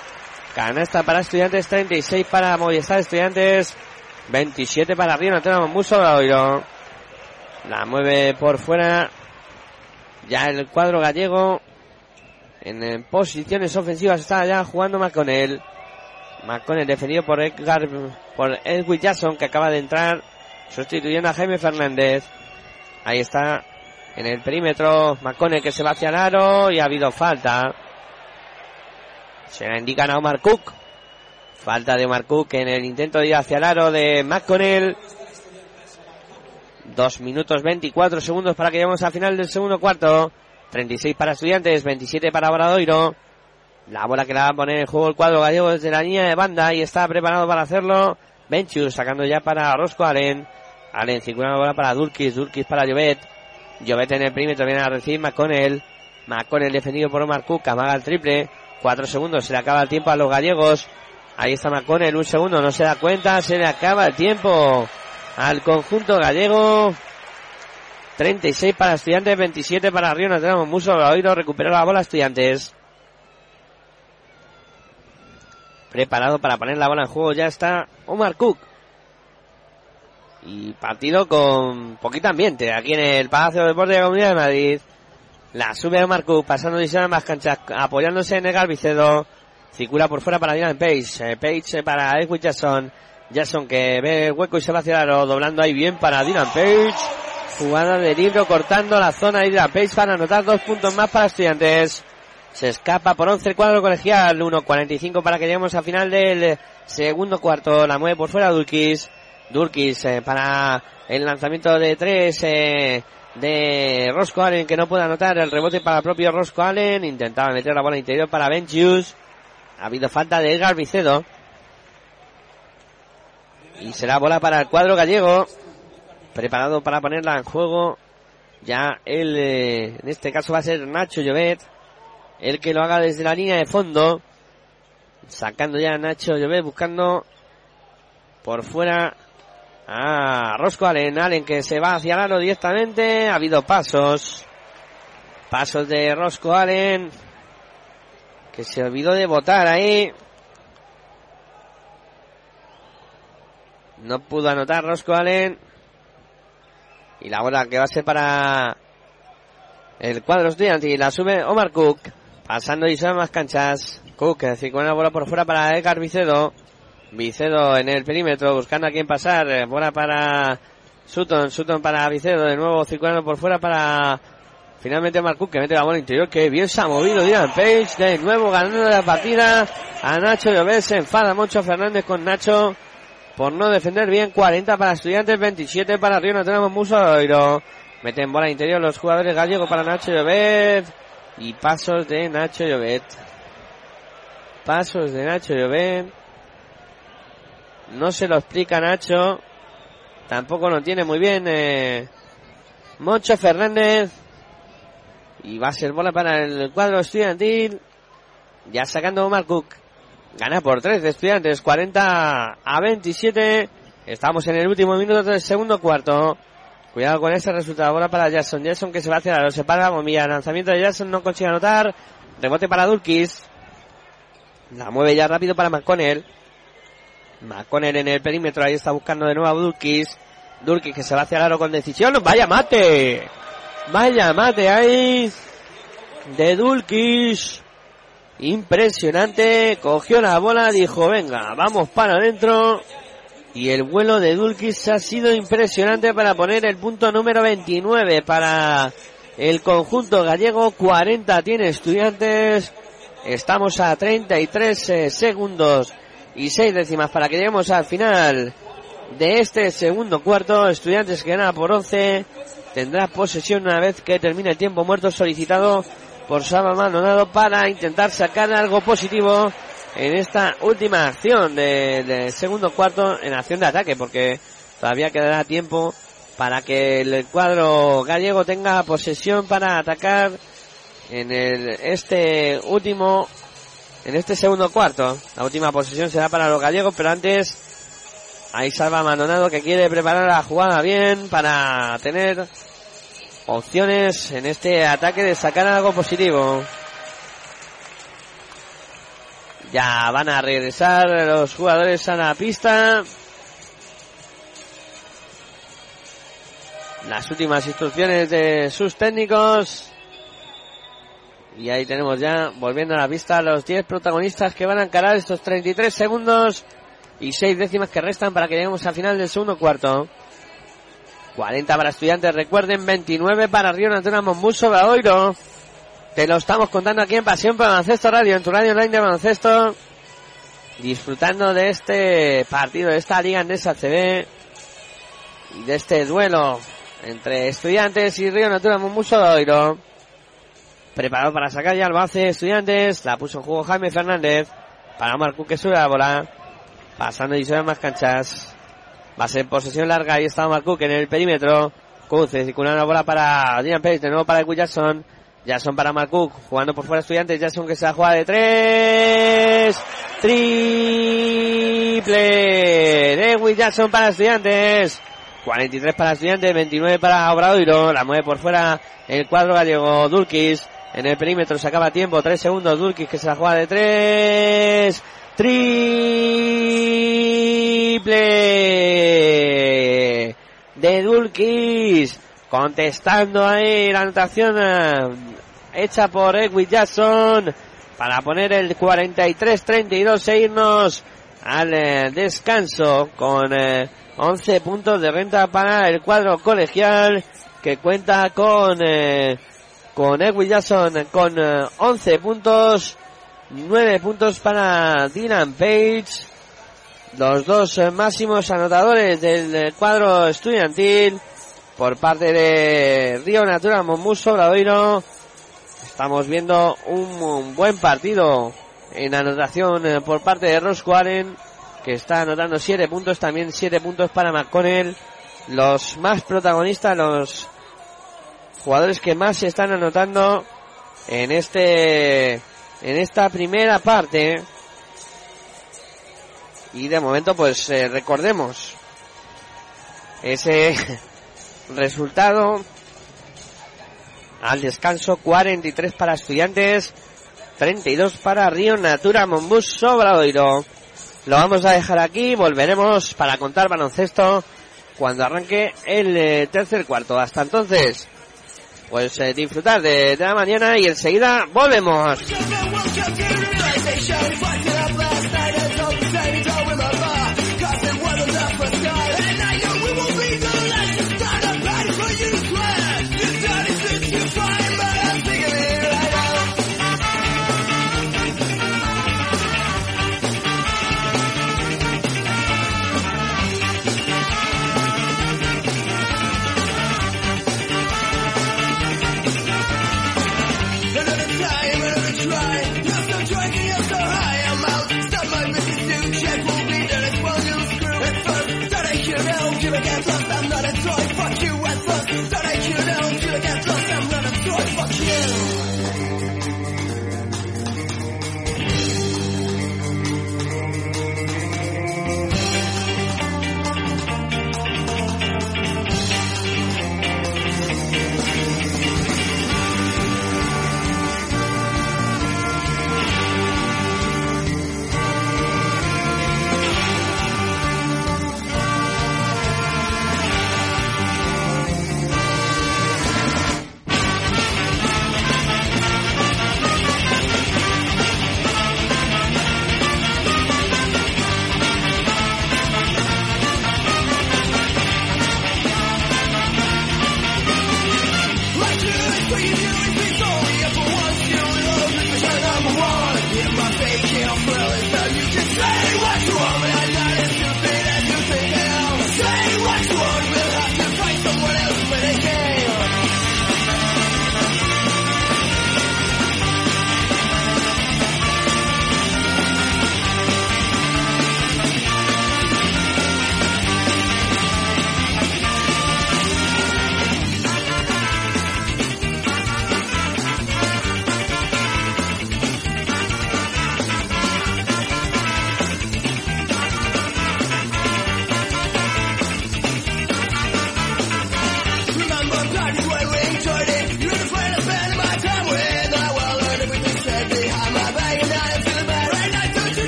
Canasta para Estudiantes, 36 para Movistar Estudiantes, 27 para Río Nacional Muso La mueve por fuera. Ya el cuadro gallego en, posiciones ofensivas está ya jugando McConnell. McConnell defendido por Edgar, por Edwin Jackson que acaba de entrar sustituyendo a Jaime Fernández. Ahí está en el perímetro McConnell que se va hacia el aro y ha habido falta. Se la indican a Omar Cook. Falta de Omar Cook en el intento de ir hacia el aro de McConnell. Dos minutos 24 segundos para que lleguemos al final del segundo cuarto. 36 para Estudiantes, 27 para Obradoiro. La bola que la va a poner en juego el cuadro gallego desde la línea de banda y está preparado para hacerlo. Benchus sacando ya para Rosco Allen. Allen circula la bola para Durkis, Durkis para Jovet. Jovet en el perímetro viene a recibir McConnell. McConnell defendido por Omar Cook, amaga el triple. Cuatro segundos, se le acaba el tiempo a los gallegos. Ahí está McConnell, un segundo, no se da cuenta, se le acaba el tiempo al conjunto gallego. 36 para estudiantes, 27 para Río Nacional Muso, oído recupera la bola estudiantes. Preparado para poner la bola en juego ya está Omar Cook. Y partido con poquito ambiente aquí en el Palacio de Deportes de la Comunidad de Madrid. La sube Omar Cook, pasando de más canchas, apoyándose en el Galvicedo. Circula por fuera para Dylan Page. Eh, Page para Edwin Jackson. Jackson que ve hueco y se va hacia el aro, doblando ahí bien para Dylan Page. Jugada de libro cortando la zona de Dylan Page para anotar dos puntos más para estudiantes. Se escapa por 11 el cuadro colegial, 1.45 para que lleguemos al final del segundo cuarto. La mueve por fuera Durkis. Durkis eh, para el lanzamiento de tres de Rosco Allen que no puede anotar el rebote para el propio Rosco Allen. Intentaba meter la bola interior para Benchius. Ha habido falta de Edgar Vicedo. Y será bola para el cuadro gallego. Preparado para ponerla en juego. Ya él, eh, en este caso va a ser Nacho Llobet. El que lo haga desde la línea de fondo. Sacando ya a Nacho Llobet, buscando por fuera Ah, Rosco Allen, Allen que se va hacia el aro directamente. Ha habido pasos. Pasos de Rosco Allen. Que se olvidó de votar ahí. No pudo anotar Rosco Allen. Y la bola que va a ser para el cuadro estudiante. Y la sube Omar Cook. Pasando y sube más canchas. Cook, con la bola por fuera para Edgar Vicedo. Vicedo en el perímetro buscando a quién pasar. Eh, bola para Sutton. Sutton para Vicedo. De nuevo circulando por fuera para finalmente Marcú que mete la bola interior. Que bien se ha movido Dylan Page. De nuevo ganando la partida a Nacho Llobet. Se enfada mucho Fernández con Nacho por no defender bien. 40 para Estudiantes, 27 para Río. No tenemos mucho. Meten bola interior los jugadores gallegos para Nacho Llobet. Y pasos de Nacho Llobet. Pasos de Nacho Llobet. No se lo explica Nacho. Tampoco lo tiene muy bien eh, Moncho Fernández. Y va a ser bola para el cuadro estudiantil. Ya sacando Omar Cook. Gana por 3 de estudiantes. 40 a 27. Estamos en el último minuto del segundo cuarto. Cuidado con ese resultado. Bola para Jackson. Jackson que se va hacia la se para. Bombilla. Lanzamiento de Jackson. No consigue anotar. Rebote para Dulkis. La mueve ya rápido para McConnell. McConnell en el perímetro, ahí está buscando de nuevo a Durkis. Durkis que se va hacia el aro con decisión. ¡Vaya mate! ¡Vaya mate ahí! De Dulkis. Impresionante. Cogió la bola, dijo, venga, vamos para adentro. Y el vuelo de Dulkis ha sido impresionante para poner el punto número 29 para el conjunto gallego. 40 tiene estudiantes. Estamos a 33 eh, segundos y seis décimas para que lleguemos al final de este segundo cuarto. Estudiantes que gana por 11 tendrá posesión una vez que termine el tiempo muerto solicitado por Saba Maldonado para intentar sacar algo positivo en esta última acción del de segundo cuarto en acción de ataque porque todavía quedará tiempo para que el cuadro gallego tenga posesión para atacar en el, este último en este segundo cuarto. La última posición será para los gallegos, pero antes Ahí Salva Maldonado que quiere preparar la jugada bien para tener opciones en este ataque de sacar algo positivo. Ya van a regresar los jugadores a la pista. Las últimas instrucciones de sus técnicos. Y ahí tenemos ya, volviendo a la pista, los 10 protagonistas que van a encarar estos 33 segundos y 6 décimas que restan para que lleguemos al final del segundo cuarto. 40 para estudiantes, recuerden, 29 para Río Natura Monbuso Baoiro. Te lo estamos contando aquí en Pasión por Baloncesto Radio, en tu radio online de baloncesto. Disfrutando de este partido, de esta Liga Andesa CB y de este duelo entre estudiantes y Río Natura Monbuso Baoiro. Preparado para sacar ya el base estudiantes, la puso en juego Jaime Fernández para Marco que sube la bola. Pasando y sube más canchas. Va a ser posesión larga. Ahí está Marcook en el perímetro. Y con una bola para Dylan Page. De nuevo para Jackson. Jackson para Marcook. Jugando por fuera estudiantes. Jackson que se la juega de tres. Triple. De Jackson para estudiantes. 43 para estudiantes. 29 para Obradoiro. La mueve por fuera el cuadro gallego. Dulkis. En el perímetro se acaba tiempo. 3 segundos. Dulkis que se la juega de tres. Triple de Dulkis. Contestando ahí la anotación eh, hecha por Edwin Jackson para poner el 43-32 e irnos al eh, descanso con 11 eh, puntos de renta para el cuadro colegial que cuenta con con Edwin con 11 puntos 9 puntos para Dylan Page. Los dos máximos anotadores del cuadro estudiantil por parte de Río Natura Monmuso Bradoiro. Estamos viendo un, buen partido en anotación eh, por parte de Ross Warren, que está anotando 7 puntos, también 7 puntos para McConnell. Los más protagonistas, los jugadores que más se están anotando en este en esta primera parte. Y de momento, pues eh, recordemos ese resultado. Al descanso 43 para estudiantes 32 para Río Natura Monbus Sobradoiro. Lo vamos a dejar aquí volveremos para contar baloncesto cuando arranque el eh, tercer cuarto. Hasta entonces pues eh, disfrutar de, de la mañana y enseguida volvemos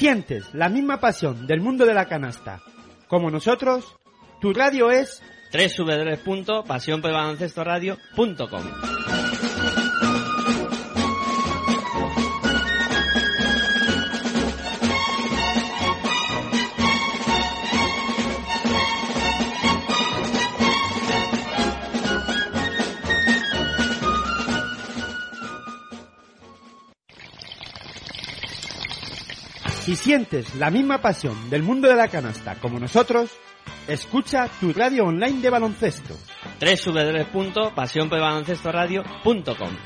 sientes la misma pasión del mundo de la canasta como nosotros, tu radio es www.pasionpelbaloncestoradio.com Si sientes la misma pasión del mundo de la canasta como nosotros, escucha tu radio online de baloncesto. www.pasionpelbaloncestoradio.com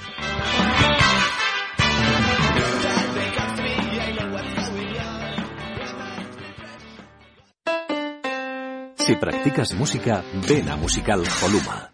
Si practicas música, ven a Musical Holuma.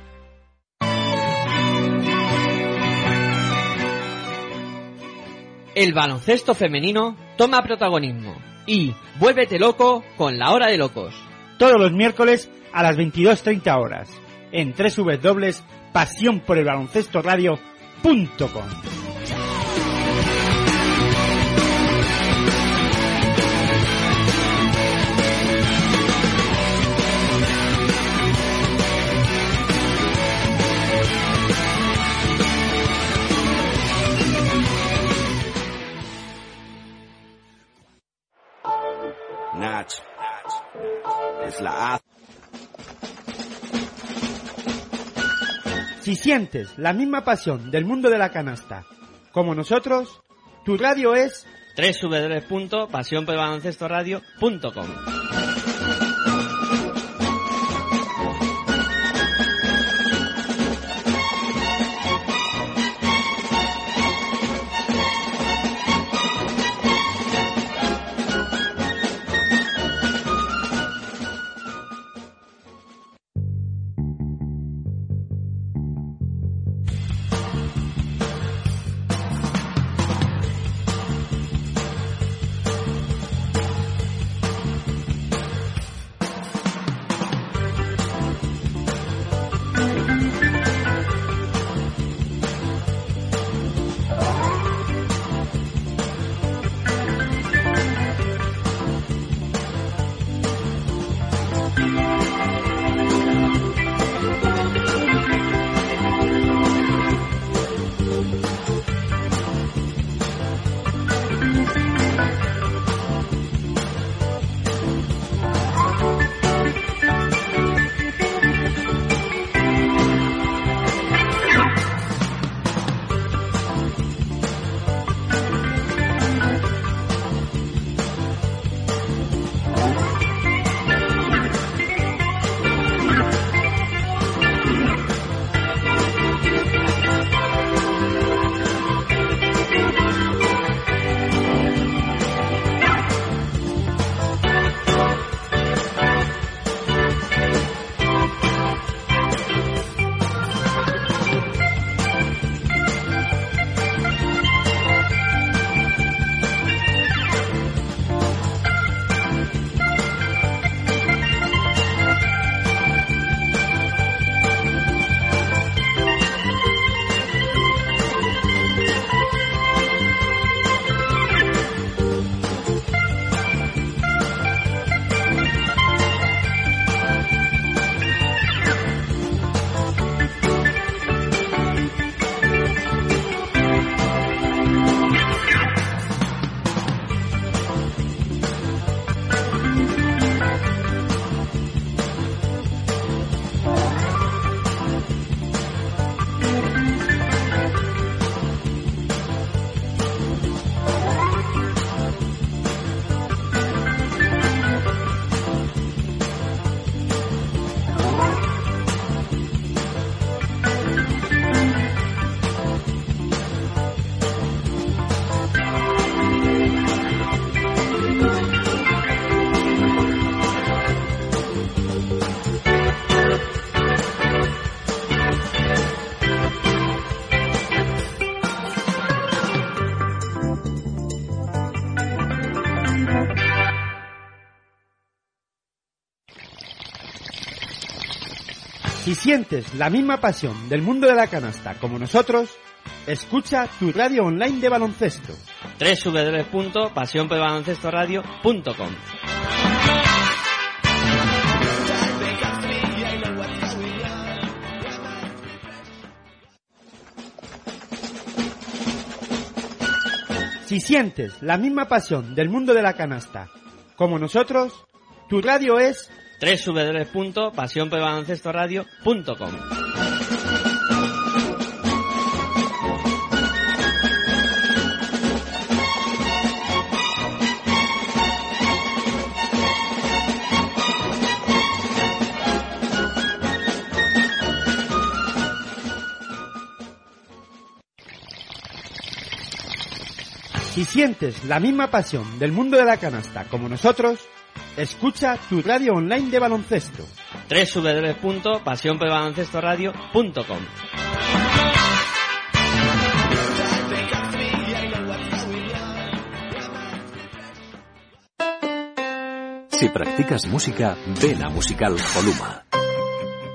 El baloncesto femenino toma protagonismo y vuélvete loco con la hora de locos. Todos los miércoles a las 22.30 horas en www.pasión Si sientes la misma pasión del mundo de la canasta como nosotros, tu radio es www.pasionpelbaloncestoradio.com Si sientes la misma pasión del mundo de la canasta como nosotros, escucha tu radio online de baloncesto. www.pasionpelbaloncestoradio.com Si sientes la misma pasión del mundo de la canasta como nosotros, tu radio es www.pasionpelbaloncestoradio.com Si sientes la misma pasión del mundo de la canasta como nosotros, escucha tu radio online de baloncesto. www.pasionpelbaloncestoradio.com Si practicas música, ven a Musical Holuma.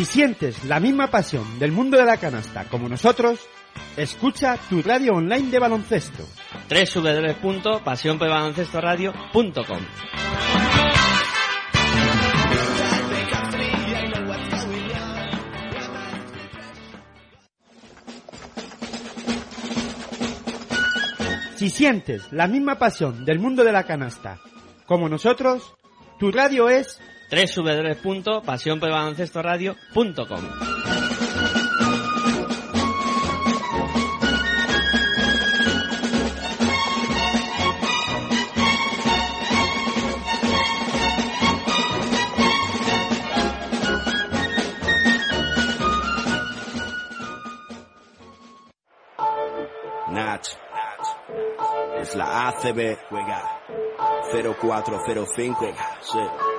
Si sientes la misma pasión del mundo de la canasta como nosotros, escucha tu radio online de baloncesto. www.pasionpelbaloncestoradio.com Si sientes la misma pasión del mundo de la canasta como nosotros, tu radio es www.pasionpelbaloncestoradio.com Nach. Es la ACB. Juega. 0405. Sí.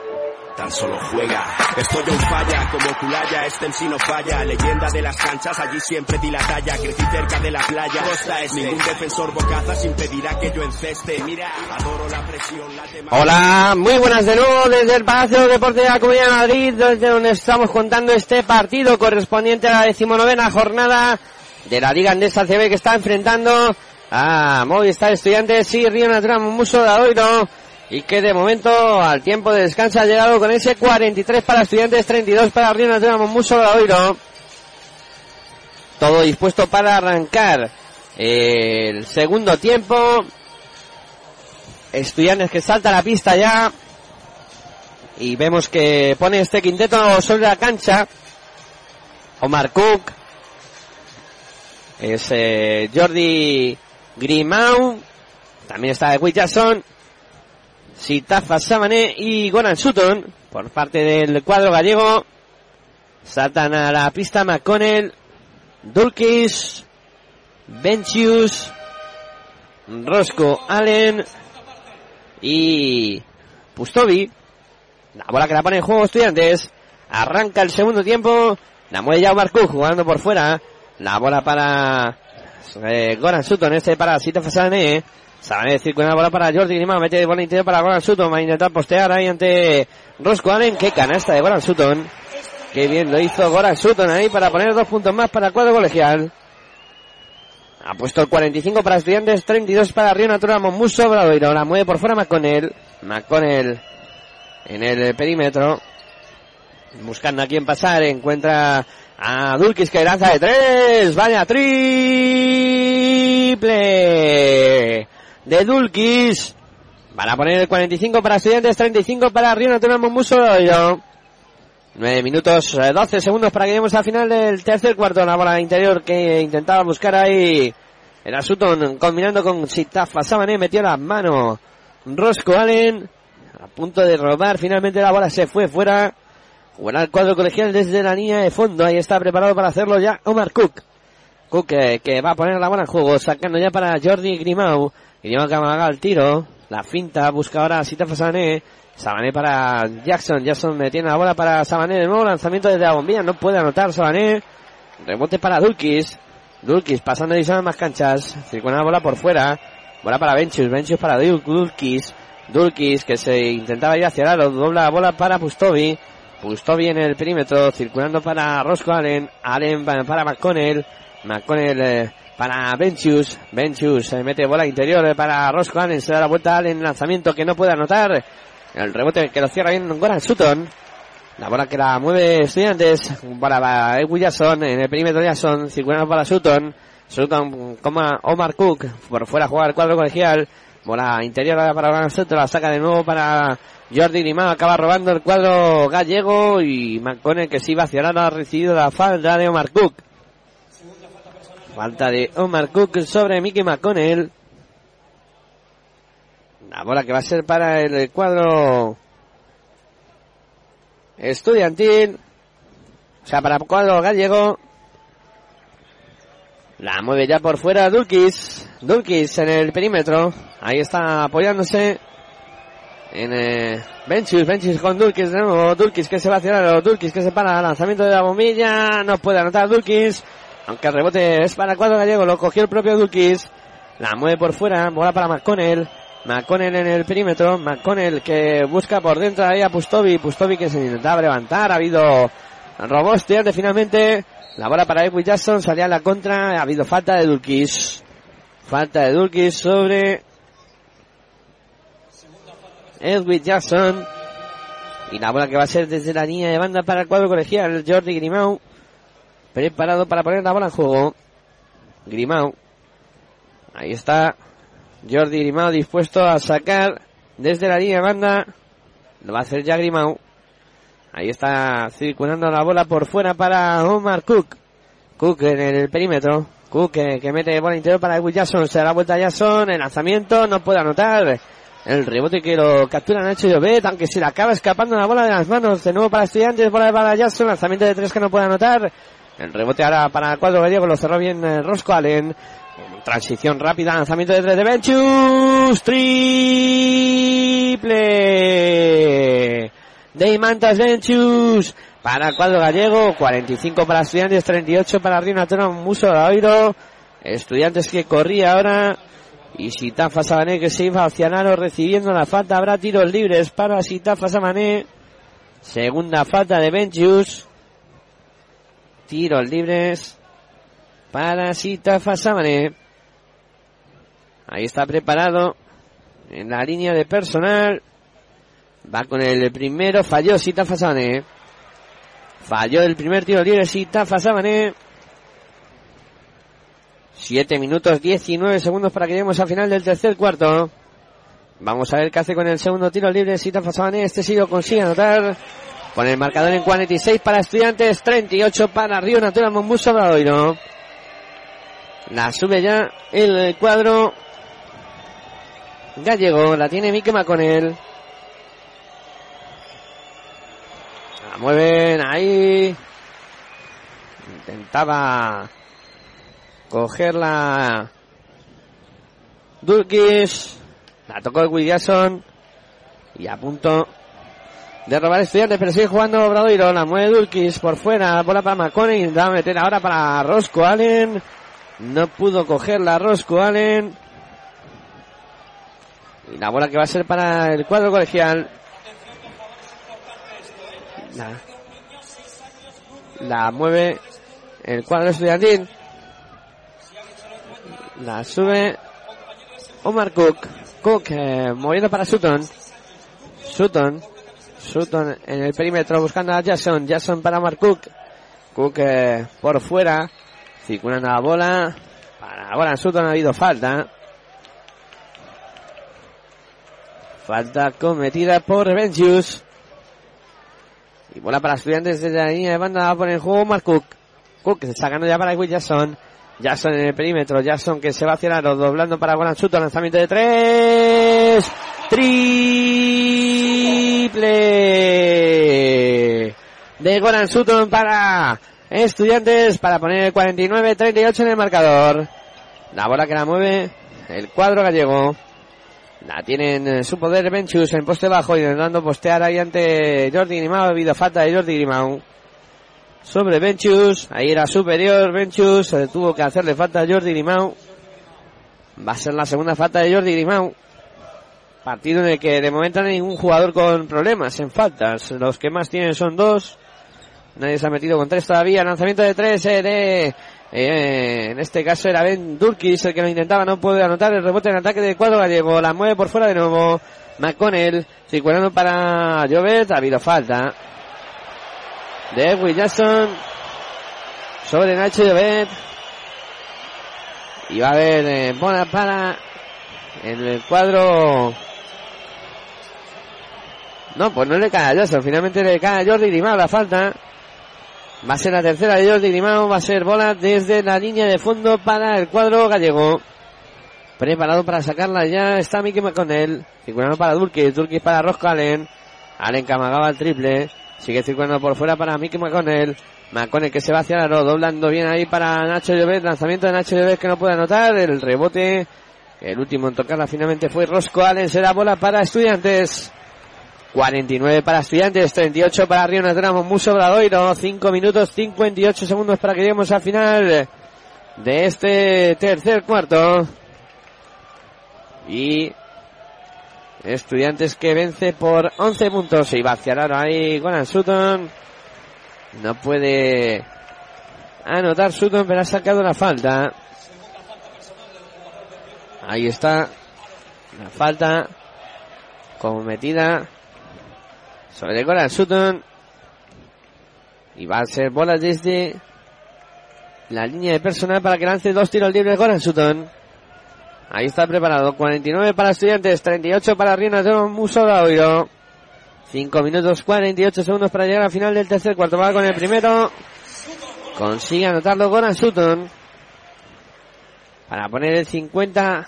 Tan solo juega. Estoy en falla, como Culaya, este sí no falla. Leyenda de las canchas, allí siempre di la talla. Crecí cerca de la playa. Costa este. Ningún defensor bocazas impedirá que yo enceste. Mira, adoro la presión, la tema- Hola, muy buenas de nuevo desde el Palacio Deporte de la Comunidad de Madrid, desde donde estamos contando este partido correspondiente a la decimonovena jornada de la Liga Andesa CB que está enfrentando a Movistar Estudiantes y Río Natural Muso de Adoiro y que de momento al tiempo de descanso ha llegado con ese 43 para Estudiantes, 32 para Río Natural Muso de Adoiro. Todo dispuesto para arrancar el segundo tiempo. Estudiantes que salta a la pista ya. Y vemos que pone este quinteto sobre la cancha. Omar Cook. Es eh, Jordi Grimau. También está Witt Jackson. Sitafa Samané y Goran Sutton. Por parte del cuadro gallego. Saltan a la pista McConnell. Dulkis. Benchius. Roscoe Allen y Pustovi. La bola que la pone en juego estudiantes. Arranca el segundo tiempo. La mueve ya Marcú jugando por fuera. La bola para eh, Goran Sutton. Este para Sita Fasane. Sabe decir con la bola para Jordi Grima. Mete de bola interior para Goran Sutton. Va a intentar postear ahí ante Roscoe Allen. Qué canasta de Goran Sutton. Qué bien lo hizo Goran Sutton ahí para poner dos puntos más para el cuadro colegial. Ha puesto el 45 para estudiantes, 32 para Río Natural Monmuso, Bradoiro. La mueve por fuera McConnell. McConnell en el perímetro. Buscando a quién pasar, encuentra a Dulkis que lanza de tres. Vaya triple de Dulkis. Van a poner el 45 para Estudiantes, 35 para Río Natural Monmuso. 9 minutos, 12 eh, segundos para que lleguemos al final del tercer cuarto. La bola interior que intentaba buscar ahí era Sutton combinando con Sitafa Sabané. Metió la mano Rosco Allen a punto de robar. Finalmente la bola se fue fuera. Jugará el cuadro colegial desde la línea de fondo. Ahí está preparado para hacerlo ya Omar Cook. Cook eh, que va a poner la bola en juego. Sacando ya para Jordi Grimau. Que haga el tiro. La finta busca ahora a Sitafa Sabané. Para Jackson. Jackson metiendo la bola para Sabané. De nuevo lanzamiento desde la bombilla. No puede anotar Sabané. Rebote para Dulkis. Dulkis pasando y más canchas. Circula la bola por fuera. Bola para Benchus. Benchus para Dulkis. Dulkis que se intentaba ir hacia el. Dobla la bola para Pustovi. Pustovi en el perímetro. Circulando para Roscoe Allen. Allen para McConnell. McConnell eh, para Benchus. Benchus se mete bola interior para Roscoe Allen. Se da la vuelta Allen. Lanzamiento que no puede anotar. El rebote que lo cierra bien Goran Sutton. La bola que la mueve Estudiantes para Jackson en el perímetro Jackson, circulando para Sutton. Sutton como Omar Cook por fuera a jugar el cuadro colegial. Bola interior para Goran Sutton, la saca de nuevo para Jordi Grimao, acaba robando el cuadro gallego y McConnell que se iba hacia ha recibido la falta de Omar Cook. Falta de Omar Cook sobre Mickey McConnell. La bola que va a ser para el cuadro estudiantil. O sea, para el cuadro gallego. La mueve ya por fuera Dulkis. Dulkis en el perímetro. Ahí está apoyándose. En eh, Benchus con Dulkis de nuevo. Dulkis que se va a cerrar. Dulkis que se para. Lanzamiento de la bombilla. No puede anotar Dulkis. Aunque el rebote es para cuadro gallego. Lo cogió el propio Dulkis. La mueve por fuera. Bola para McConnell. McConnell en el perímetro. McConnell que busca por dentro ahí a Pustovi. Pustovi que se intentaba levantar. Ha habido robó estudiante finalmente. La bola para Edwin Jackson. Salía a la contra. Ha habido falta de Dulkis. Falta de Dulkis sobre Edwin Jackson. Y la bola que va a ser desde la línea de banda para el cuadro colegial. Jordi Grimau. Preparado para poner la bola en juego. Grimau. Ahí está. Jordi Grimau dispuesto a sacar desde la línea de banda. Lo va a hacer ya Grimau. Ahí está circulando la bola por fuera para Omar Cook. Cook en el perímetro. Cook que, mete bola interior para Edwin Jackson. Se da la vuelta a Jackson. El lanzamiento no puede anotar. El rebote que lo captura Nacho Llobet, aunque se le acaba escapando la bola de las manos. De nuevo para Estudiantes, bola para Jackson. Lanzamiento de tres que no puede anotar. El rebote ahora para cuadro gallego. Lo cerró bien eh, Rosco Allen. Transición rápida, lanzamiento de tres de Benchus. Triple de Imantas Benchus para cuadro gallego. 45 para estudiantes, 38 para Río Natural Muso Oiro. Estudiantes que corría ahora. Y Sitafa Sabané que se iba hacia Naro recibiendo la falta. Habrá tiros libres para Sitafa Sabané. Segunda falta de Benchus. Tiros libres para Sitafa Sabané. Ahí está preparado en la línea de personal. Va con el primero, falló Sitafa Sabané. Falló el primer tiro libre Sitafa Sabané. 7 minutos 19 segundos para que lleguemos al final del tercer cuarto. Vamos a ver qué hace con el segundo tiro libre Sitafa Sabané. Este sí lo consigue anotar. Con el marcador en 46 para estudiantes, 38 para Río Natural Monbuso Bradoiro. La sube ya el cuadro gallego. La tiene Mike Maconel. La mueven ahí. Intentaba cogerla Dulkis. La tocó Williamson. Y a punto de robar estudiantes, pero sigue jugando Bradoiro. La mueve Dulkis por fuera. Bola para Macone. va a meter ahora para Rosco Allen. No pudo cogerla Rosco Allen. Y la bola que va a ser para el cuadro colegial. La, la mueve el cuadro estudiantil. La sube Omar Cook. Cook eh, moviendo para Sutton. Sutton Sutton en el perímetro buscando a Jackson. Jackson para Mark Cook. Cook eh, por fuera. Circulando la bola. Para Goran Sutton ha habido falta. Falta cometida por Benjius. Y bola para estudiantes desde la línea de banda. Va a juego Mark Cook. Cook se está ganando ya para Will Jackson. Jackson en el perímetro. Jackson que se va hacia el doblando para Goran Sutton. Lanzamiento de tres. Triple de Goran Sutton para estudiantes para poner el 49-38 en el marcador. La bola que la mueve el cuadro gallego. La tienen en su poder Benchus en poste bajo intentando postear ahí ante Jordi Grimau. Ha habido falta de Jordi Grimau sobre Benchus. Ahí era superior Benchus. Se tuvo que hacerle falta a Jordi Grimau. Va a ser la segunda falta de Jordi Grimau. Partido en el que de momento no hay ningún jugador con problemas en faltas. Los que más tienen son dos. Nadie se ha metido con tres todavía. Lanzamiento de tres eh, de... eh, en este caso era Ben Durkis el que lo intentaba. No puede anotar el rebote en ataque de cuadro gallego. La mueve por fuera de nuevo. McConnell. Circulando para Jovet. Ha habido falta. De Edwin Jackson. Sobre Nacho Jovet. Y va a haber eh, bola para el cuadro no, pues no le cae a Jackson. Finalmente le cae a Jordi Grimao la falta. Va a ser la tercera de Jordi Grimao. Va a ser bola desde la línea de fondo para el cuadro gallego. Preparado para sacarla ya está Mickey McConnell. Circulando para Durkis. Durkis para Rosco Allen. Allen que amagaba el triple. Sigue circulando por fuera para Mickey McConnell. McConnell que se va hacia el aro. Doblando bien ahí para Nacho Llobet. Lanzamiento de Nacho Llobet que no puede anotar. El rebote. El último en tocarla finalmente fue Rosco Allen. Será bola para estudiantes. 49 para Estudiantes, 38 para Río Natramo, Muso Bradoiro, 5 minutos 58 segundos para que lleguemos al final de este tercer cuarto. Y Estudiantes que vence por 11 puntos. Y va el ahí Goran Sutton. No puede anotar Sutton, pero ha sacado la falta. Ahí está. La falta cometida sobre Goran Sutton. Y va a ser bola desde la línea de personal para que lance dos tiros libres Goran Sutton. Ahí está preparado. 49 para Estudiantes, 38 para Riena de Muso Oiro. 5 minutos 48 segundos para llegar al final del tercer cuarto. Va con el primero. Consigue anotarlo Goran Sutton. Para poner el 50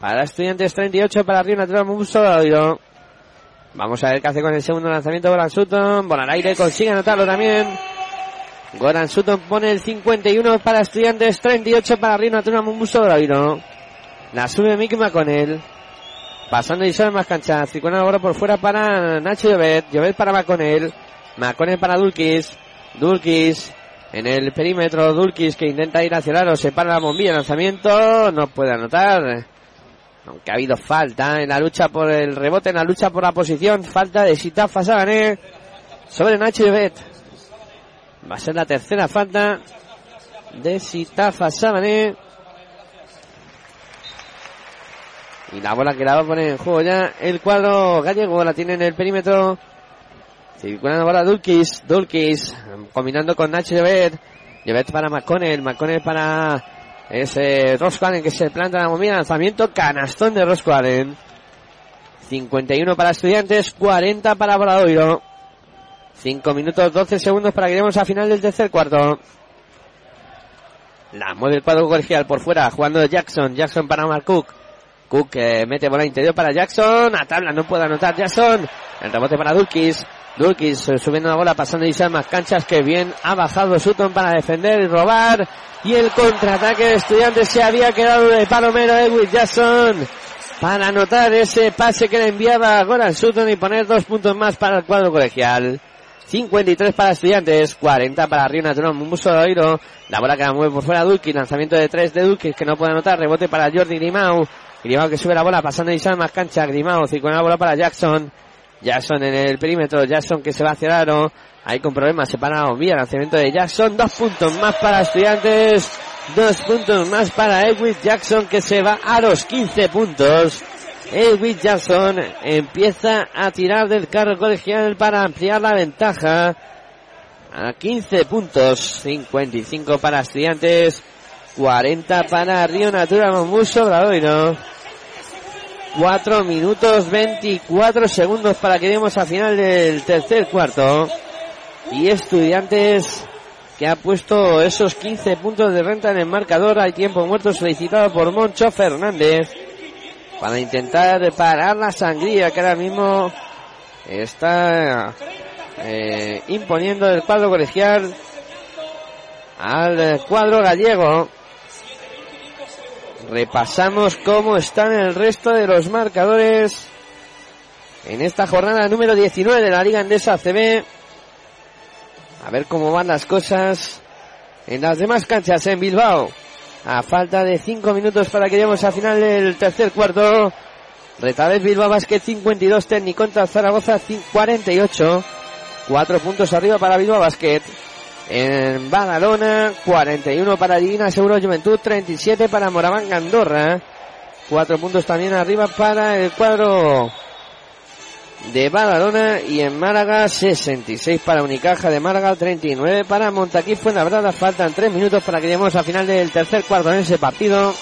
para Estudiantes, 38 para Riena de Muso Oiro. Vamos a ver qué hace con el segundo lanzamiento Goran Sutton. Bola al aire, consigue anotarlo también. Goran Sutton pone el 51 para Estudiantes, 38 para Rino Atuna Mumbuso Bravino. La sube Mickey McConnell. Pasando y sale más cancha. Circula ahora por fuera para Nacho Llobet. Llobet para McConnell. McConnell para Dulkis. Dulkis en el perímetro. Dulkis que intenta ir hacia el aro. Se para la bombilla. Lanzamiento. No puede anotar. Aunque ha habido falta en la lucha por el rebote, en la lucha por la posición. Falta de Sitafa Sabané sobre Nacho Llobet. Va a ser la tercera falta de Sitafa Sabané. Y la bola que la va a poner en juego ya el cuadro gallego. La tiene en el perímetro. Circulando bola Dulkis. Dulkis combinando con Nacho Llobet. Llobet para McConnell. McConnell para ese Rosco Allen que se planta la movida. Lanzamiento canastón de Rosco Allen. 51 para estudiantes. 40 para Boladoiro. 5 minutos 12 segundos para que lleguemos a final del tercer cuarto. La mueve el cuadro colegial por fuera, jugando Jackson. Jackson para Mark Cook. Cook eh, mete bola interior para Jackson. A tabla no puede anotar Jackson. El rebote para Dulkis. Dulkis eh, subiendo la bola, pasando y más canchas. Que bien ha bajado Sutton para defender y robar. Y el contraataque de estudiantes se había quedado de palomero Edwin Jackson. Para anotar ese pase que le enviaba Goran Sutton y poner dos puntos más para el cuadro colegial. 53 para estudiantes, 40 para Río Natural, Mumbuso de Oiro. La bola que la mueve por fuera Dulkis, lanzamiento de 3 de Dulkis que no puede anotar, rebote para Jordi Grimau. Grimau que sube la bola pasando y más cancha, Grimau, con la bola para Jackson. Jackson en el perímetro, Jackson que se va hacia el aro. Ahí con problemas, se para la bombilla, lanzamiento de Jackson, dos puntos más para estudiantes, dos puntos más para Edwin Jackson que se va a los 15 puntos. Edwin Jackson empieza a tirar del carro colegial para ampliar la ventaja a 15 puntos, 55 para estudiantes, 40 para Río Natura Momuso Bradoiro. 4 minutos 24 segundos para que demos a final del tercer cuarto. Y estudiantes que ha puesto esos 15 puntos de renta en el marcador. Hay tiempo muerto solicitado por Moncho Fernández para intentar parar la sangría que ahora mismo está eh, imponiendo el cuadro colegial al cuadro gallego. Repasamos cómo están el resto de los marcadores en esta jornada número 19 de la Liga Endesa CB. A ver cómo van las cosas en las demás canchas en Bilbao. A falta de 5 minutos para que lleguemos a final del tercer cuarto. Retabes Bilbao Basket 52, Técnico contra Zaragoza 48. 4 puntos arriba para Bilbao Basket. En Badalona, 41 para Divina Seguro Juventud, 37 para Moraván Andorra. 4 puntos también arriba para el cuadro de Badalona y en Málaga 66 para Unicaja de Málaga, 39 para Montaquí Fuenlabrada. Faltan 3 minutos para que lleguemos al final del tercer cuarto en ese partido.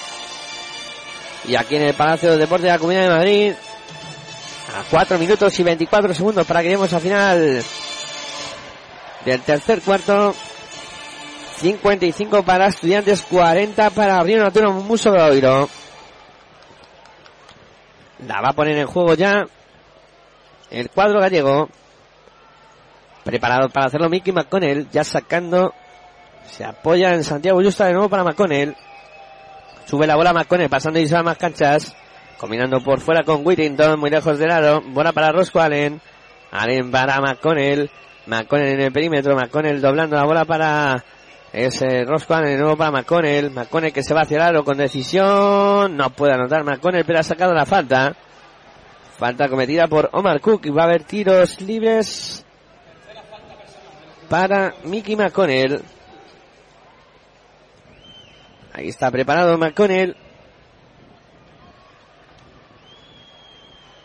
Y aquí en el Palacio de Deportes de la Comunidad de Madrid, a 4 minutos y 24 segundos para que lleguemos al final del tercer cuarto. 55 para estudiantes, 40 para Río Naturo Muso Oiro. La va a poner en juego ya el cuadro gallego. Preparado para hacerlo Mickey McConnell, ya sacando. Se apoya en Santiago Justa de nuevo para McConnell. Sube la bola McConnell, pasando y más canchas. Combinando por fuera con Whittington, muy lejos de lado. Bola para Rosco Allen. Allen para McConnell. McConnell en el perímetro. McConnell doblando la bola para ese Rosco Allen de nuevo para McConnell. McConnell que se va hacia el aro con decisión. No puede anotar McConnell, pero ha sacado la falta. Falta cometida por Omar Cook y va a haber tiros libres para Mickey McConnell. Ahí está preparado McConnell.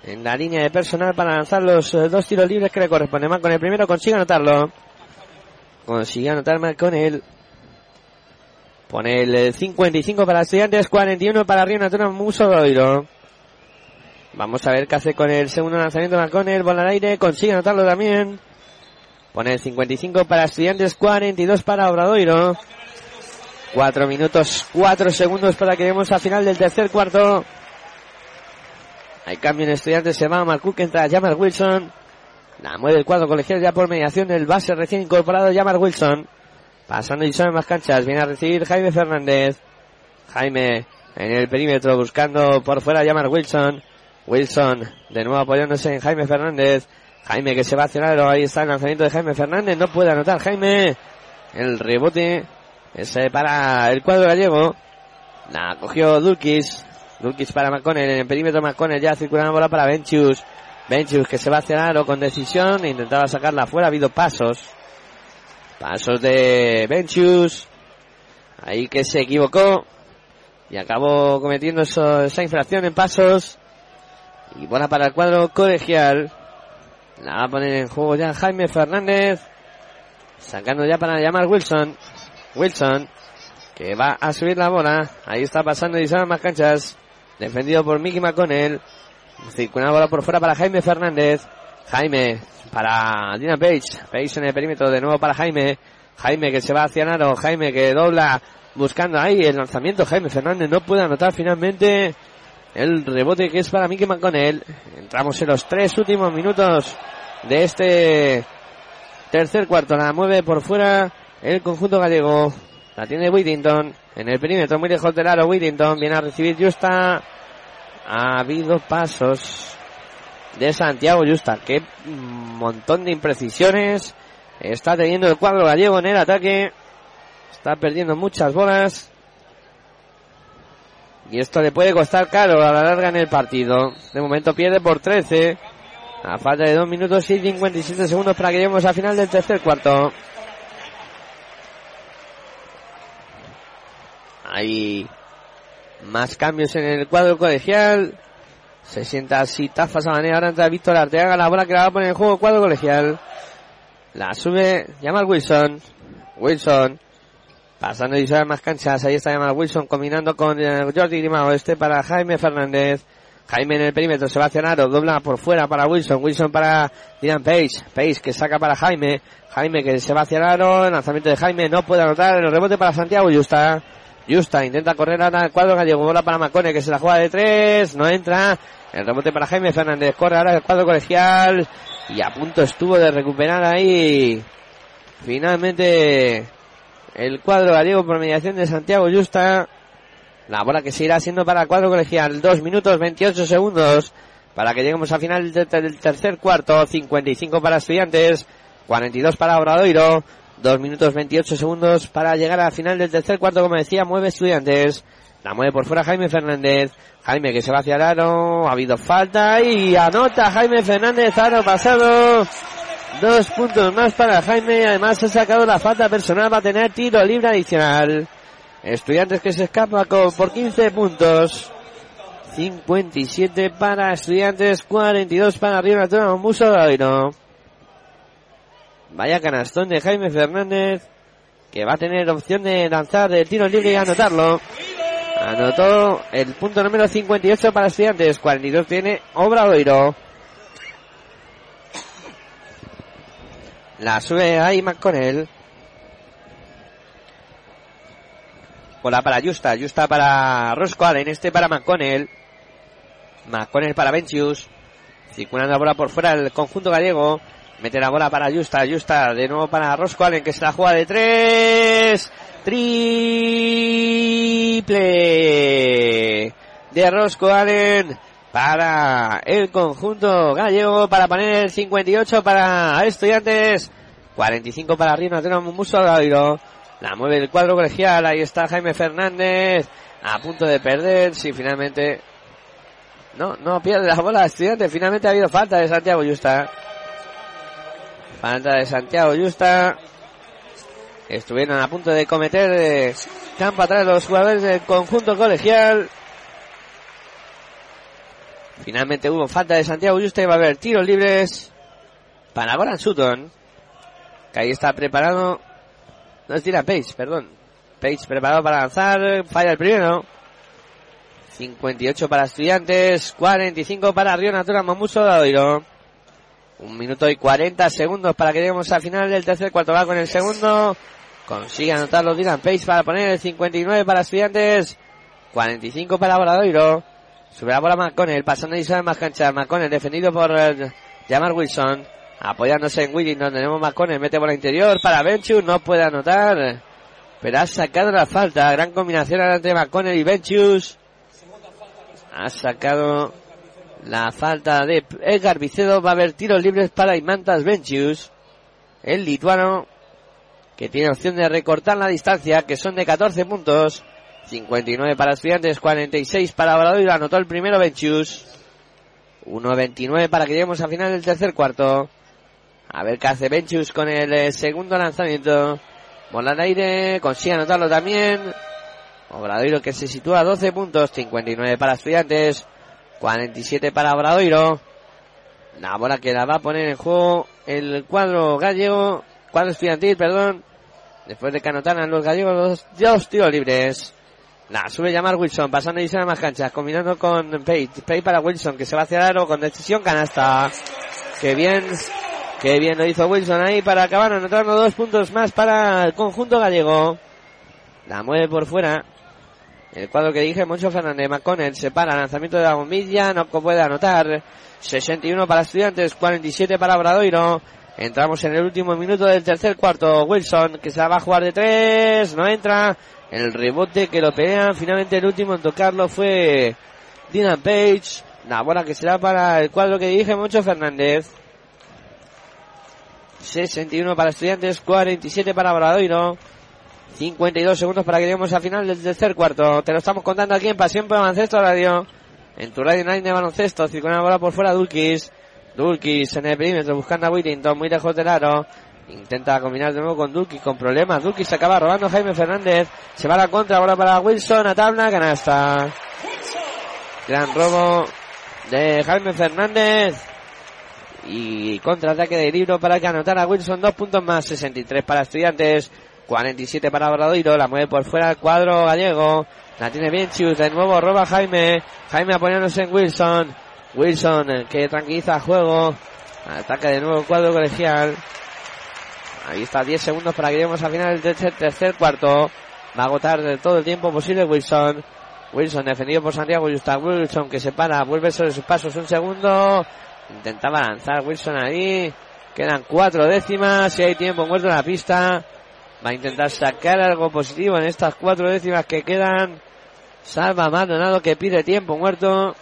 En la línea de personal para lanzar los eh, dos tiros libres que le corresponden. McConnell primero consigue anotarlo. Consigue anotar McConnell. Pone el 55 para estudiantes, 41 para Río Natura Muso Doiro. Vamos a ver qué hace con el segundo lanzamiento McConnell. Bola al aire, consigue anotarlo también. Pone el 55 para estudiantes, 42 para Obradoiro. 4 minutos, 4 segundos para que lleguemos al final del tercer cuarto. Hay cambio en estudiantes, se va a Cook, entra Jamar Wilson. La mueve el cuadro colegial ya por mediación del base recién incorporado Jamar Wilson. Pasando y en más canchas, viene a recibir Jaime Fernández. Jaime en el perímetro buscando por fuera Jamar Wilson. Wilson de nuevo apoyándose en Jaime Fernández. Jaime que se va a cerrar, ahí está el lanzamiento de Jaime Fernández, no puede anotar Jaime. El rebote ese para el cuadro gallego. La cogió Dulkis. Dulkis para McConnell. En el perímetro McConnell ya circulando bola para Benchus. Benchus que se va a cerrar o con decisión. Intentaba sacarla afuera. Ha habido pasos. Pasos de Benchus. Ahí que se equivocó. Y acabó cometiendo esa infracción en pasos. Y bola para el cuadro colegial. La va a poner en juego ya Jaime Fernández. Sacando ya para llamar Wilson. Wilson. Que va a subir la bola. Ahí está pasando y más canchas. Defendido por Mickey McConnell. Circula por fuera para Jaime Fernández. Jaime para Dina Page. Page en el perímetro de nuevo para Jaime. Jaime que se va hacia Naro. Jaime que dobla buscando ahí el lanzamiento. Jaime Fernández no puede anotar finalmente el rebote que es para Mickey McConnell. Entramos en los tres últimos minutos de este tercer cuarto. La mueve por fuera el conjunto gallego. La tiene Whittington en el perímetro, muy lejos del aro. Whittington viene a recibir Justa. Ha habido pasos de Santiago Justa. Qué montón de imprecisiones está teniendo el cuadro gallego en el ataque. Está perdiendo muchas bolas. Y esto le puede costar caro a la larga en el partido. De momento pierde por 13. A falta de 2 minutos y 57 segundos para que lleguemos al final del tercer cuarto. Hay más cambios en el cuadro colegial. Se sienta así Tafa Sabanea. Ahora entra Víctor Arteaga. La bola que la va a poner en juego cuadro colegial. La sube Jamal Wilson. Wilson. Pasando y usar más canchas. Ahí está Jamal Wilson combinando con eh, Jordi Grimao. Este para Jaime Fernández. Jaime en el perímetro se va hacia Naro. Dobla por fuera para Wilson. Wilson para Dylan Page. Page que saca para Jaime. Jaime que se va hacia. El lanzamiento de Jaime no puede anotar. El rebote para Santiago Justa. Justa intenta correr al cuadro gallego. Bola para Macone que se la juega de tres. No entra. El rebote para Jaime Fernández. Corre ahora el cuadro colegial. Y a punto estuvo de recuperar ahí. Finalmente el cuadro gallego por mediación de Santiago Justa. La bola que se irá haciendo para el cuadro colegial. Dos minutos 28 segundos para que lleguemos al final del tercer cuarto. 55 para estudiantes. 42 para Obradoiro. Dos minutos 28 segundos para llegar al final del tercer cuarto. Como decía, mueve estudiantes. La mueve por fuera Jaime Fernández. Jaime que se va hacia el aro. Ha habido falta y anota Jaime Fernández. Aro pasado. Dos puntos más para Jaime. Además ha sacado la falta personal. Va a tener tiro libre adicional. Estudiantes que se escapa con, por 15 puntos. 57 para Estudiantes. 42 para Río Natural. Muso Doiro. Vaya canastón de Jaime Fernández. Que va a tener opción de lanzar el tiro libre y anotarlo. Anotó el punto número 58 para Estudiantes. 42 tiene Obradoiro. La sube ahí McConnell. Bola para Justa. Justa para Rosco Allen. Este para McConnell. McConnell para Benchius. Circulando la bola por fuera el conjunto gallego. Mete la bola para Justa. Justa de nuevo para Rosco Allen que se la juega de tres. Triple de Rosco Allen para el conjunto gallego para poner el 58 para estudiantes 45 para Nacional Muso Gairo la mueve el cuadro colegial ahí está Jaime Fernández a punto de perder si finalmente no, no pierde la bola estudiante finalmente ha habido falta de Santiago Justa falta de Santiago Justa estuvieron a punto de cometer eh, campo atrás los jugadores del conjunto colegial Finalmente hubo falta de Santiago Justa y va a haber tiros libres para Goran Sutton. Que ahí está preparado. No es tira Page, perdón. Page preparado para lanzar. Falla el primero. 58 para estudiantes. 45 para Río Natura Mamuso Dadoiro. Un minuto y 40 segundos para que lleguemos al final del tercer cuarto. Va con el segundo. Consigue anotarlo Dylan Page para poner el 59 para estudiantes. 45 para Boradoiro. Sube la bola McConnell, pasando y sale más cancha. McConnell defendido por uh, Jamar Wilson. Apoyándose en Willing, donde tenemos McConnell. Mete bola interior para Benchus, no puede anotar. Pero ha sacado la falta. Gran combinación entre McConnell y Benchus. Ha sacado la falta de Edgar Vicedo. Va a haber tiros libres para Imantas Benchus. El lituano que tiene opción de recortar la distancia, que son de 14 puntos. 59 para estudiantes, 46 para Obradoiro, anotó el primero Benchus. 1.29 para que lleguemos al final del tercer cuarto. A ver qué hace Benchus con el eh, segundo lanzamiento. Bola al aire, consigue anotarlo también. Obradoiro que se sitúa a 12 puntos, 59 para estudiantes, 47 para Obradoiro. La bola que la va a poner en juego el cuadro gallego, cuadro estudiantil, perdón. Después de que anotaran los gallegos los dos tiros libres. La sube llamar Wilson, pasando y se más canchas, combinando con Pay. Pay para Wilson, que se va hacia el aro con decisión canasta. Qué bien, qué bien lo hizo Wilson ahí para acabar anotando dos puntos más para el conjunto gallego. La mueve por fuera. El cuadro que dije, Moncho Fernández McConnell se para, lanzamiento de la bombilla, no puede anotar. 61 para estudiantes, 47 para Bradoiro. Entramos en el último minuto del tercer cuarto. Wilson, que se va a jugar de tres, no entra. El rebote que lo pelean. Finalmente el último en tocarlo fue Dylan Page. La bola que será para el cuadro que dirige Moncho Fernández. 61 para estudiantes, 47 para Bradoiro. 52 segundos para que lleguemos al final del tercer cuarto. Te lo estamos contando aquí en Pasión por Baloncesto Radio. En tu radio online de baloncesto. Circula la bola por fuera Dulkis. Dulkis en el perímetro buscando a Whittington muy lejos del aro. Intenta combinar de nuevo con Dulkis con problemas. Dulkis se acaba robando Jaime Fernández. Se va la contra ahora para Wilson. A tabla, canasta. Gran robo de Jaime Fernández. Y contraataque de libro para que anotara Wilson. Dos puntos más. 63 para Estudiantes. 47 para Bradoiro. La mueve por fuera el cuadro gallego. La tiene bien Chus. De nuevo roba Jaime. Jaime apoyándose en Wilson. Wilson eh, que tranquiliza el juego. Ataque de nuevo el cuadro colegial. Ahí está 10 segundos para que lleguemos al final del tercer, tercer cuarto. Va a agotar todo el tiempo posible Wilson. Wilson defendido por Santiago Justa. Wilson que se para, vuelve sobre sus pasos un segundo. Intentaba lanzar Wilson ahí. Quedan cuatro décimas. Si hay tiempo muerto en la pista. Va a intentar sacar algo positivo en estas cuatro décimas que quedan. Salva Maldonado que pide tiempo muerto.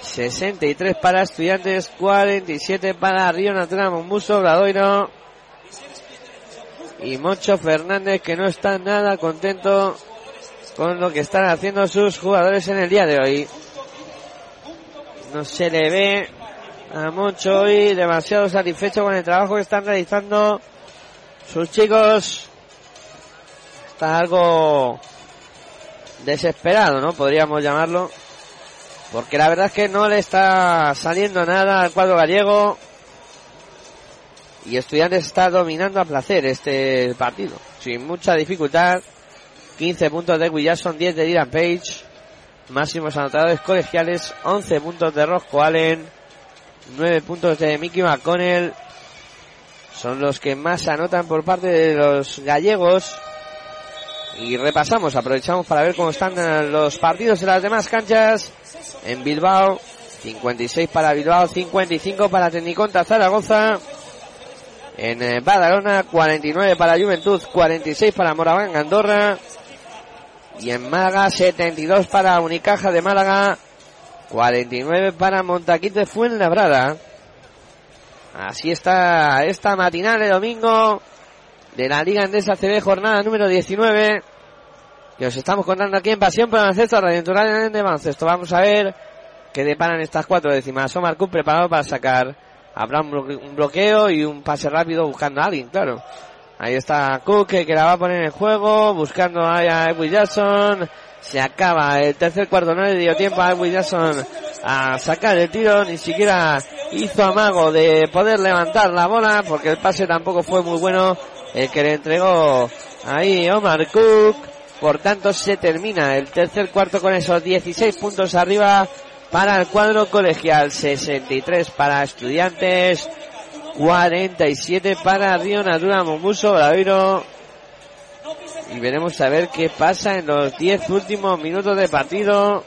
63 para estudiantes, 47 para Río Natura Mombuso, Bradoiro. Y Moncho Fernández que no está nada contento con lo que están haciendo sus jugadores en el día de hoy. No se le ve a Moncho hoy demasiado satisfecho con el trabajo que están realizando sus chicos. Está algo desesperado, ¿no? Podríamos llamarlo. Porque la verdad es que no le está saliendo nada al cuadro gallego. Y Estudiantes está dominando a placer este partido. Sin mucha dificultad. 15 puntos de Williamson, 10 de Dylan Page. Máximos anotadores colegiales. 11 puntos de Rosco Allen. 9 puntos de Mickey McConnell. Son los que más anotan por parte de los gallegos. Y repasamos, aprovechamos para ver cómo están los partidos en las demás canchas. En Bilbao, 56 para Bilbao, 55 para Tecniconta Zaragoza. En eh, Badalona, 49 para Juventud, 46 para Moraván Andorra. Y en Málaga, 72 para Unicaja de Málaga, 49 para Montaquite Fuenlabrada. Así está esta matinal de domingo de la Liga Endesa CB, jornada número 19. Que os estamos contando aquí en Pasión por el Baloncesto, Radio Natural de Baloncesto. Vamos a ver qué deparan estas cuatro décimas. Omar Cook preparado para sacar. Habrá un bloqueo y un pase rápido buscando a alguien, claro. Ahí está Cook que la va a poner en juego, buscando a Edwin Jackson. Se acaba el tercer cuarto, no le dio tiempo a Edwin Jackson a sacar el tiro, ni siquiera hizo amago de poder levantar la bola, porque el pase tampoco fue muy bueno el que le entregó ahí Omar Cook. Por tanto, se termina el tercer cuarto con esos 16 puntos arriba para el cuadro colegial, 63 para estudiantes, 47 para Río Natura Mombuso Braviro. Y veremos a ver qué pasa en los 10 últimos minutos de partido.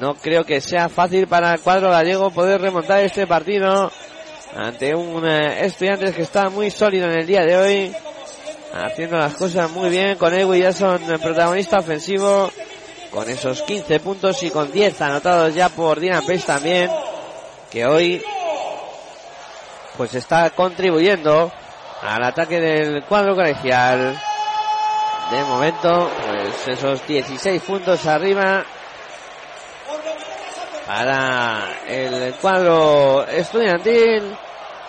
No creo que sea fácil para el cuadro gallego poder remontar este partido ante un eh, estudiante que está muy sólido en el día de hoy, haciendo las cosas muy bien con Edwin Jackson, protagonista ofensivo, con esos 15 puntos y con 10 anotados ya por Dina Pace también, que hoy pues está contribuyendo al ataque del cuadro colegial. De momento, pues esos 16 puntos arriba para el cuadro estudiantil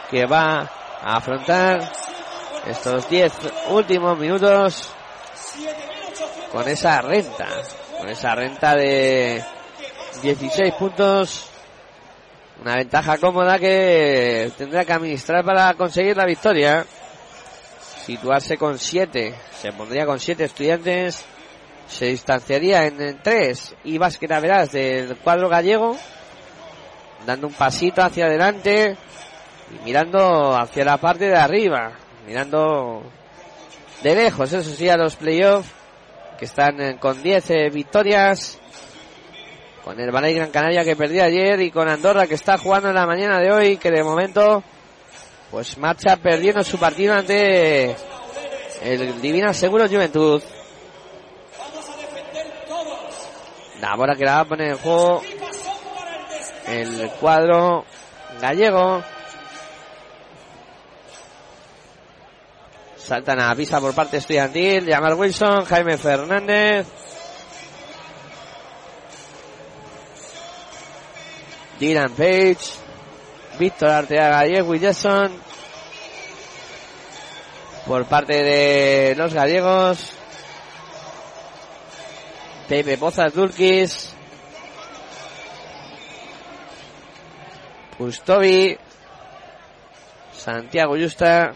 que va a afrontar estos 10 últimos minutos con esa renta, con esa renta de 16 puntos, una ventaja cómoda que tendrá que administrar para conseguir la victoria. Situarse con 7, se pondría con 7 estudiantes se distanciaría en, tres y Vázquez verás del cuadro gallego dando un pasito hacia adelante y mirando hacia la parte de arriba mirando de lejos eso sí a los playoffs que están eh, con 10 eh, victorias con el Balay Gran Canaria que perdió ayer y con Andorra que está jugando en la mañana de hoy que de momento pues marcha perdiendo su partido ante el Divina Seguro Juventud La bola que la va a poner en juego el cuadro gallego. Saltan a pista por parte estudiantil. Jamal Wilson, Jaime Fernández. Dylan Page. Víctor Arteaga y Edwin Por parte de los gallegos. Pepe Pozas Dulkis. Pustovi. Santiago Yusta.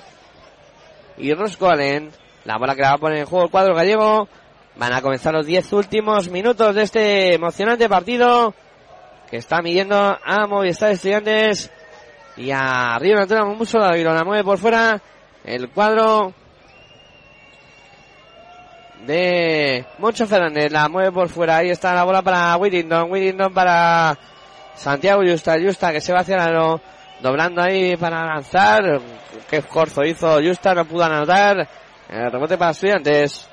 Y Rosco Allen. La bola que la va a poner en juego el cuadro gallego. Van a comenzar los 10 últimos minutos de este emocionante partido que está midiendo a Movistar Estudiantes y arriba Antonio Muso la la mueve por fuera el cuadro de Moncho Fernández. La mueve por fuera. Ahí está la bola para Whittington Whittington para Santiago Justa Justa que se va hacia el doblando ahí para lanzar. Qué esfuerzo hizo Justa no pudo anotar. El rebote para estudiantes.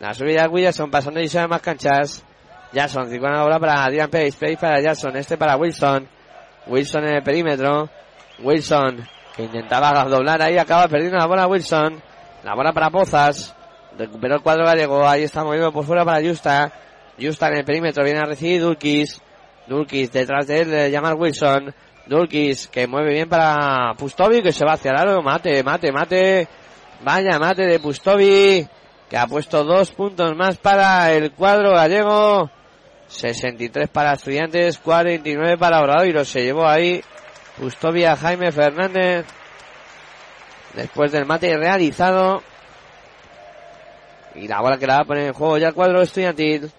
La subida de Wilson pasando y se más canchas. Jackson, 50 la bola para Dylan Pace, Pace para Jackson, este para Wilson. Wilson en el perímetro. Wilson, que intentaba doblar ahí, acaba perdiendo la bola Wilson. La bola para Pozas. Recuperó el cuadro gallego, ahí está moviendo por fuera para Justa. Justa en el perímetro, viene a recibir Dulkis. Dulkis detrás de él, llamar Wilson. Dulkis que mueve bien para Pustovi, que se va hacia el aro. Mate, mate, mate. Vaya mate de Pustovi, que ha puesto dos puntos más para el cuadro gallego. 63 para Estudiantes, 49 para Obradoiro. Se llevó ahí Custovia Jaime Fernández. Después del mate realizado. Y la bola que la va a poner en juego ya el cuadro estudiantil.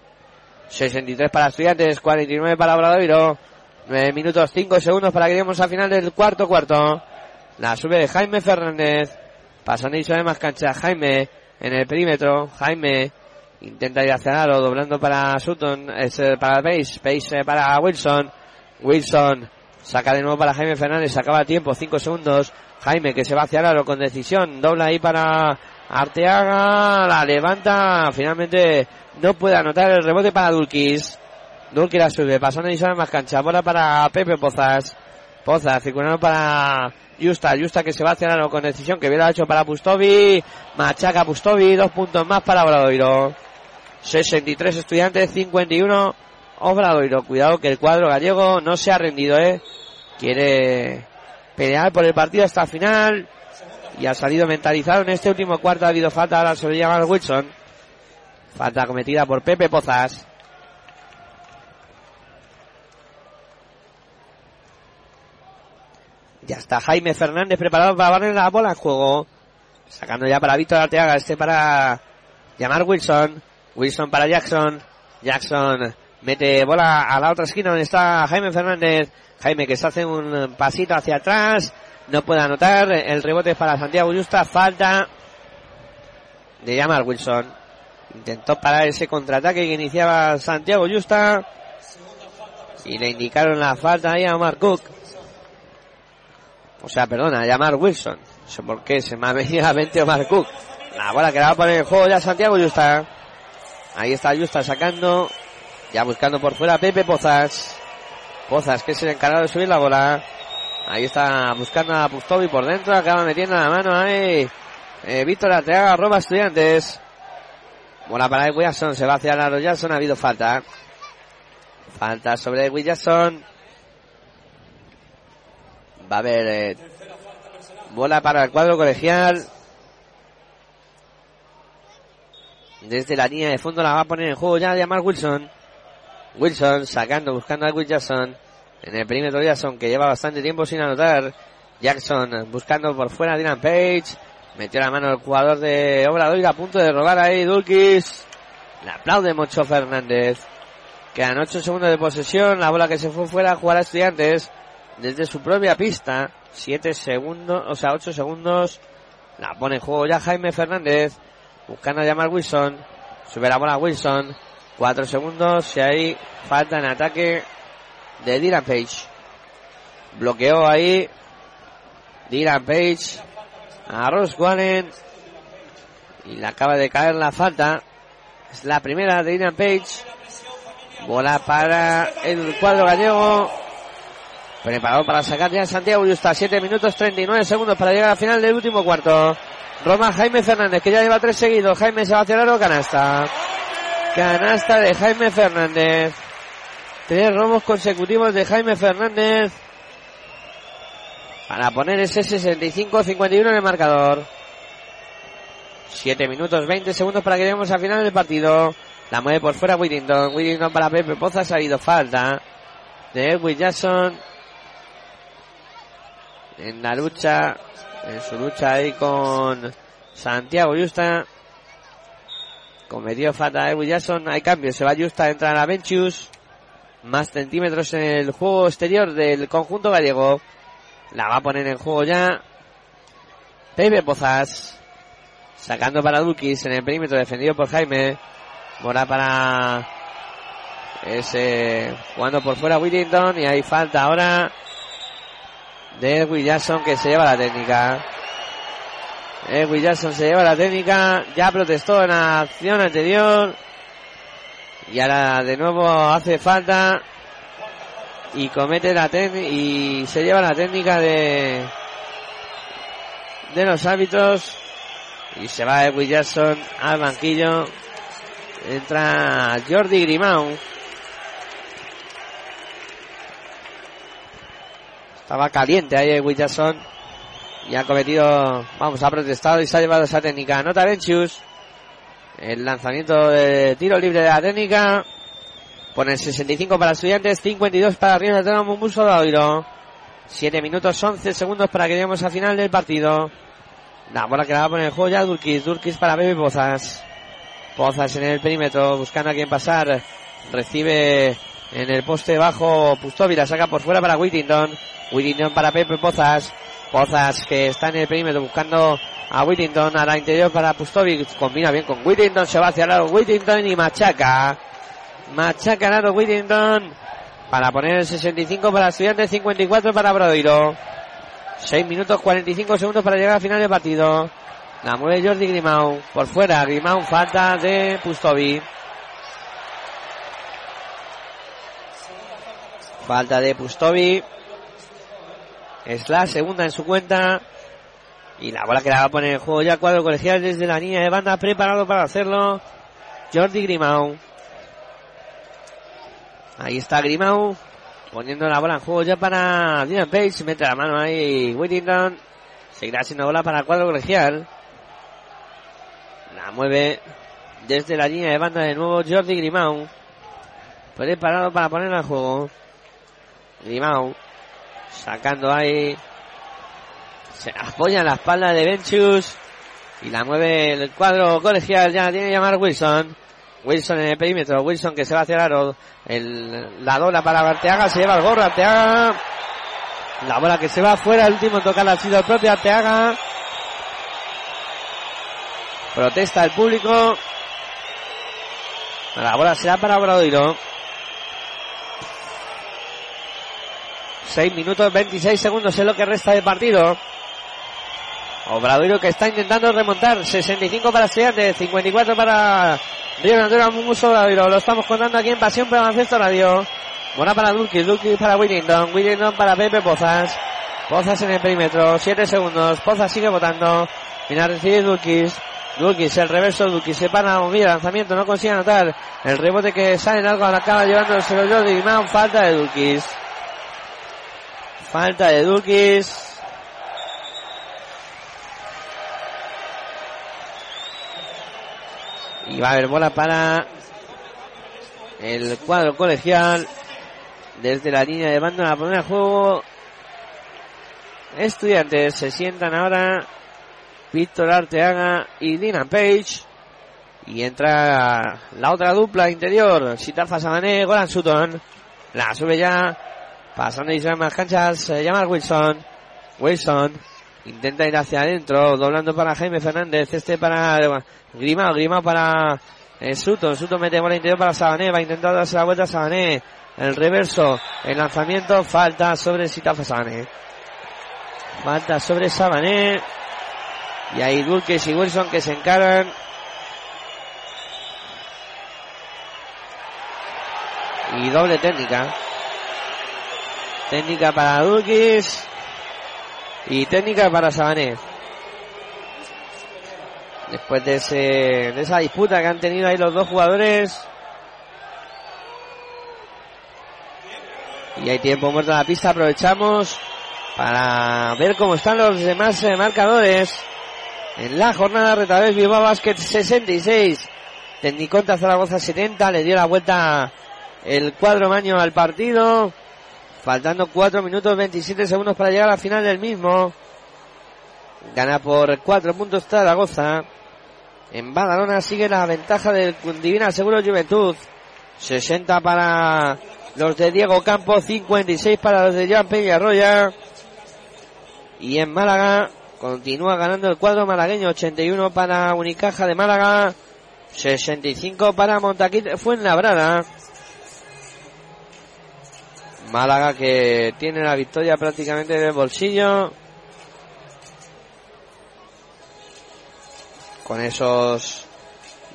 63 para Estudiantes, 49 para Obradoiro. 9 minutos 5 segundos para que lleguemos al final del cuarto cuarto. La sube de Jaime Fernández. Pasando y sobre más cancha Jaime en el perímetro. Jaime Intenta ir hacia Aro, doblando para Sutton, es para Pace, Pace para Wilson. Wilson saca de nuevo para Jaime Fernández, se acaba el tiempo, 5 segundos. Jaime que se va hacia Aro con decisión, dobla ahí para Arteaga, la levanta, finalmente no puede anotar el rebote para Dulkis. Dulkis la sube, pasando y sale más cancha, bola para Pepe Pozas. Pozas, circulando para Justa, Justa que se va hacia Aro con decisión, que hubiera hecho para Pustovi. Machaca Pustovi, dos puntos más para Bradoiro. 63 estudiantes, 51 Obradoiro. Cuidado que el cuadro gallego no se ha rendido, ¿eh? Quiere pelear por el partido hasta el final. Y ha salido mentalizado en este último cuarto. Ha habido falta ahora sobre Jamal Wilson. Falta cometida por Pepe Pozas. Ya está Jaime Fernández preparado para poner la bola en juego. Sacando ya para Víctor Arteaga. Este para llamar Wilson. Wilson para Jackson. Jackson mete bola a la otra esquina donde está Jaime Fernández. Jaime que se hace un pasito hacia atrás. No puede anotar. El rebote para Santiago Justa. Falta de llamar Wilson. Intentó parar ese contraataque que iniciaba Santiago Justa. Y le indicaron la falta ahí a Omar Cook. O sea, perdona, a llamar Wilson. No sé por qué se me ha venido a mente Omar Cook. La bola que la va a poner en juego ya Santiago Justa. Ahí está Justa sacando. Ya buscando por fuera Pepe Pozas. Pozas que es el encargado de subir la bola. Ahí está buscando a Pustovi por dentro. Acaba metiendo la mano ahí. Eh, Víctor Arteaga roba estudiantes. Bola para Wilson. Se va hacia Laro Jackson. Ha habido falta. Falta sobre Wilson. Va a haber eh, bola para el cuadro colegial. Desde la línea de fondo la va a poner en juego ya de llamar Wilson. Wilson sacando, buscando a Jackson. En el perímetro Jackson que lleva bastante tiempo sin anotar. Jackson buscando por fuera Dylan Page. Metió la mano el jugador de Obradoiro a punto de robar ahí Dulkis. Le aplaude Mocho Fernández. Quedan 8 segundos de posesión. La bola que se fue fuera a jugar a estudiantes. Desde su propia pista. 7 segundos, o sea, 8 segundos. La pone en juego ya Jaime Fernández. Buscando a llamar Wilson. Sube la bola a Wilson. Cuatro segundos. Y ahí falta en ataque de Dylan Page. Bloqueó ahí Dylan Page a Ross Wallen. Y le acaba de caer la falta. Es la primera de Dylan Page. Bola para el cuadro gallego. Preparado para sacar ya Santiago Justa. 7 minutos 39 segundos para llegar al final del último cuarto. Roma Jaime Fernández, que ya lleva tres seguidos. Jaime se va a cerrar canasta. Canasta de Jaime Fernández. Tres robos consecutivos de Jaime Fernández. Para poner ese 65-51 en el marcador. 7 minutos 20 segundos para que lleguemos al final del partido. La mueve por fuera Whittington. Whittington para Pepe Poza. Ha salido falta de Edwin Jackson. en la lucha, en su lucha ahí con Santiago Justa. Cometió falta de Jackson, hay cambios, se va Justa, entra la Ventus. Más centímetros en el juego exterior del conjunto gallego. La va a poner en juego ya. Pepe Pozas. Sacando para Dukis en el perímetro defendido por Jaime. Bola para ese jugando por fuera Whittington y hay falta ahora de Edwin que se lleva la técnica. Edwin Jackson se lleva la técnica, ya protestó en la acción anterior. Y ahora de nuevo hace falta y comete la técnica y se lleva la técnica de de los árbitros. Y se va Edwin Jackson al banquillo. Entra Jordi Grimau estaba caliente ahí Edwin Jackson y ha cometido vamos ha protestado y se ha llevado esa técnica nota Benchius el lanzamiento de tiro libre de la técnica pone 65 para estudiantes 52 para Río de Mumbuso de Oiro 7 minutos 11 segundos para que lleguemos al final del partido la bola que la va a poner en juego ya Durkis. Durkis para Pepe Pozas. Pozas en el perímetro buscando a quien pasar. Recibe en el poste bajo Pustovi. La saca por fuera para Whittington. Whittington para Pepe Pozas. Pozas que está en el perímetro buscando a Whittington a la interior para Pustovic. Combina bien con Whittington. Se va hacia el lado Whittington y machaca. Machaca lado Whittington. Para poner el 65 para Estudiantes, 54 para Brodoiro. 6 minutos 45 segundos para llegar al final del partido. La mueve Jordi Grimau. Por fuera, Grimau falta de Pustovi. Falta de Pustovi. Es la segunda en su cuenta. Y la bola que la va a poner en juego ya cuadro colegial desde la línea de banda. Preparado para hacerlo. Jordi Grimau. Ahí está Grimau. Poniendo la bola en juego ya para Dylan Page. Mete la mano ahí Whittington. Seguirá siendo bola para el cuadro colegial. La mueve desde la línea de banda de nuevo Jordi Grimau. Preparado para ponerla en juego. Grimau. Sacando ahí. Se apoya en la espalda de Benchus. Y la mueve el cuadro colegial. Ya tiene que llamar Wilson. Wilson en el perímetro. Wilson que se va hacia el. El, la dola para Arteaga. Se lleva el gorro Arteaga. La bola que se va afuera. El último en tocar ha sido el propio Arteaga. Protesta el público. La bola será para Obradoiro. 6 minutos 26 segundos es lo que resta del partido. Obradoiro que está intentando remontar. 65 para Estudiantes, 54 para Río Natura Muso Obradoiro. Lo estamos contando aquí en Pasión por Baloncesto Radio. Buena para Dulki, Dulki para Whittington, Whittington para Pepe Pozas. Pozas en el perímetro, 7 segundos. Pozas sigue votando. Mira, recibe Dulkis. Dulkis, el reverso, Dulkis se para, movida, lanzamiento, no consigue anotar. El rebote que sale en algo acaba llevándose Jordi Grimau, falta de Dulkis. Falta de Dulkis. Y va a haber bola para el cuadro colegial. Desde la línea de banda a poner a juego. Estudiantes se sientan ahora. Víctor Arteaga y Dylan Page. Y entra la otra dupla interior. Sitafa Sabané, Goran Sutton. La sube ya. Pasando y más canchas. Se llama Wilson. Wilson. Intenta ir hacia adentro. Doblando para Jaime Fernández. Este para Grimao. Grimao para eh, Sutton. Sutton mete bola interior para Sabané. Va a intentar darse la vuelta a Sabané. El reverso. El lanzamiento. Falta sobre Sitafa Sabané. Falta sobre Sabané. Y ahí Dulkes y Wilson que se encaran. Y doble técnica. Técnica para Dulkis. Y técnica para Sabané. Después de, ese, de esa disputa que han tenido ahí los dos jugadores. Y hay tiempo muerto en la pista. Aprovechamos para ver cómo están los demás eh, marcadores. En la jornada Retabés Bilbao Basket 66. Tecniconta Zaragoza 70. Le dio la vuelta el cuadro maño al partido. Faltando 4 minutos 27 segundos para llegar a la final del mismo. Gana por 4 puntos Zaragoza. En Badalona sigue la ventaja del Divina Seguro Juventud. 60 para los de Diego Campos, 56 para los de Jean Peñarroya. Y en Málaga continúa ganando el cuadro malagueño, 81 para Unicaja de Málaga, 65 para Montaquit Fuenlabrada. Málaga que tiene la victoria prácticamente en el bolsillo. Con esos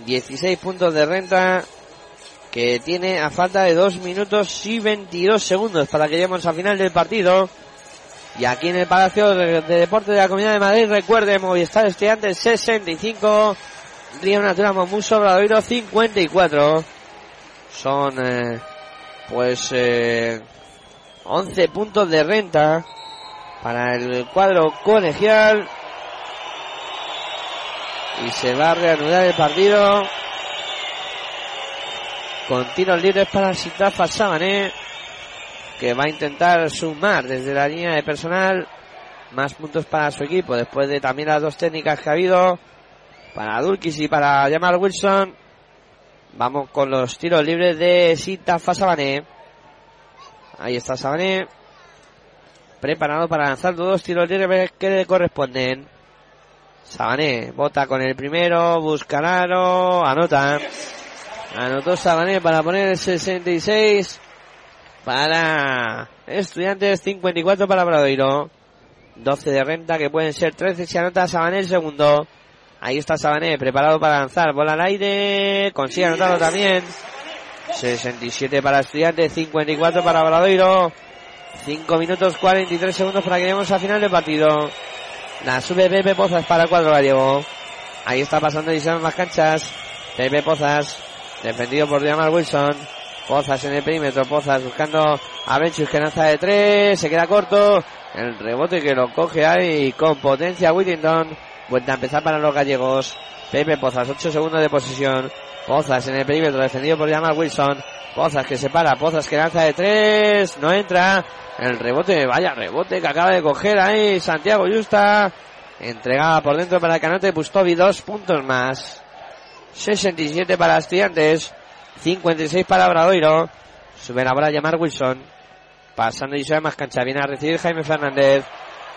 16 puntos de renta que tiene a falta de 2 minutos y 22 segundos para que lleguemos al final del partido. Y aquí en el Palacio de Deportes de la Comunidad de Madrid, recuerde, Movistar Estudiantes 65, Río Natura Momuso Bradoiro 54. Son, eh, pues, eh, 11 puntos de renta para el cuadro colegial. Y se va a reanudar el partido con tiros libres para Sitafa Sabané, que va a intentar sumar desde la línea de personal más puntos para su equipo, después de también las dos técnicas que ha habido para Dulkis y para Jamal Wilson. Vamos con los tiros libres de Sitafa Sabané. Ahí está Sabané. Preparado para lanzar dos tiros libres que le corresponden. Sabané bota con el primero, busca aro, anota. Anotó Sabané para poner el 66 para Estudiantes, 54 para Bradoiro. 12 de renta que pueden ser 13 si anota Sabané el segundo. Ahí está Sabané preparado para lanzar. Bola al aire. Consigue anotarlo también. 67 para Estudiantes, 54 para Bradoiro. 5 minutos 43 segundos para que lleguemos al final del partido. La sube Pepe Pozas para el cuadro gallego. Ahí está pasando y más canchas. Pepe Pozas Defendido por Jamal Wilson. Pozas en el perímetro. Pozas buscando a Benchus que lanza de tres. Se queda corto. El rebote que lo coge ahí con potencia Whittington. Vuelta a empezar para los gallegos. Pepe Pozas, 8 segundos de posesión. Pozas en el perímetro defendido por Jamal Wilson. Pozas que se para. Pozas que lanza de tres. No entra. El rebote, vaya rebote que acaba de coger ahí Santiago Justa. Entregada por dentro para el canote Pustovi. Dos puntos más. 67 para Estudiantes, 56 para Bradoiro. Sube la bola a Wilson. Pasando y más cancha. Viene a recibir Jaime Fernández.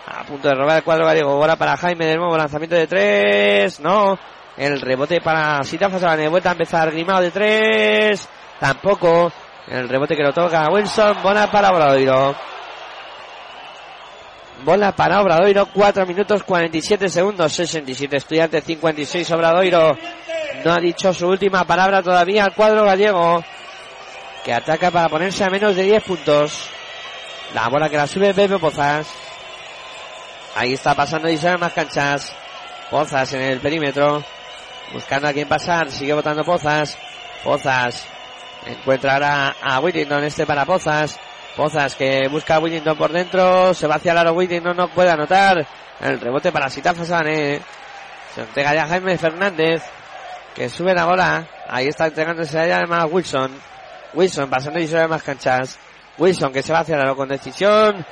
A punto de robar el cuadro gallego. Bola para Jaime de nuevo. Lanzamiento de tres. No. El rebote para Sitafa Sabane. Vuelta a empezar. Grimado de tres. Tampoco. El rebote que lo toca Wilson. Bola para Bradoiro. Bola para Obradoiro, 4 minutos 47 segundos, 67 estudiantes, 56 Obradoiro. No ha dicho su última palabra todavía al cuadro gallego, que ataca para ponerse a menos de 10 puntos. La bola que la sube Pepe Pozas. Ahí está pasando y más canchas. Pozas en el perímetro, buscando a quién pasar, sigue votando Pozas. Pozas encuentra ahora a Whittington, este para Pozas. Pozas que busca a Whittington por dentro. Se va hacia el aro Whittington, no puede anotar. El rebote para Sitafa Sane. Se entrega ya Jaime Fernández. Que sube la bola. Ahí está entregándose allá además Wilson. Wilson pasando y sube más canchas. Wilson que se va hacia el aro con decisión.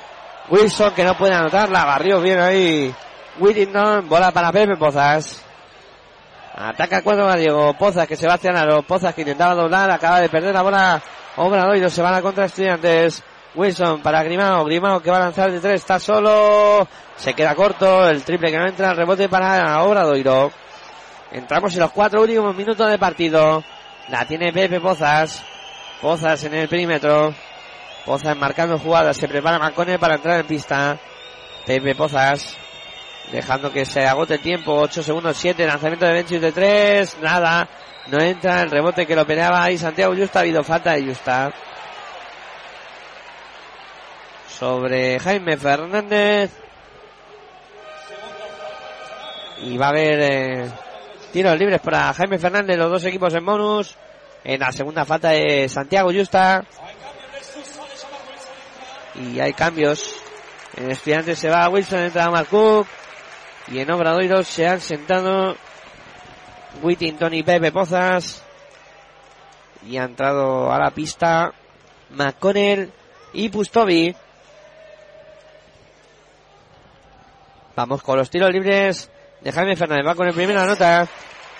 Wilson que no puede anotar. La barrió bien ahí. Whittington. Bola para Pepe Pozas. Ataca cuatro Gallego. Pozas que se va hacia el aro. Pozas que intentaba doblar. Acaba de perder la bola. Obradoiro se van a contra estudiantes. Wilson para Grimao, Grimao que va a lanzar de tres, está solo, se queda corto, el triple que no entra, rebote para Obradoiro. Entramos en los cuatro últimos minutos de partido. La tiene Pepe Pozas. Pozas en el perímetro. Pozas marcando jugadas. Se prepara Macone para entrar en pista. Pepe Pozas. Dejando que se agote el tiempo. 8 segundos 7. Lanzamiento de Benchis de 3. Nada. No entra el rebote que lo peleaba ahí Santiago Justa. Ha habido falta de Justa sobre Jaime Fernández. Y va a haber eh, tiros libres para Jaime Fernández, los dos equipos en bonus. En la segunda falta de Santiago Justa. Y hay cambios. En Estudiantes se va Wilson, entra Mark. Y en Obradoiro se han sentado Whittington y Pepe Pozas. Y ha entrado a la pista McConnell y Pustovi. Vamos con los tiros libres de Jaime Fernández. Va con el primera nota.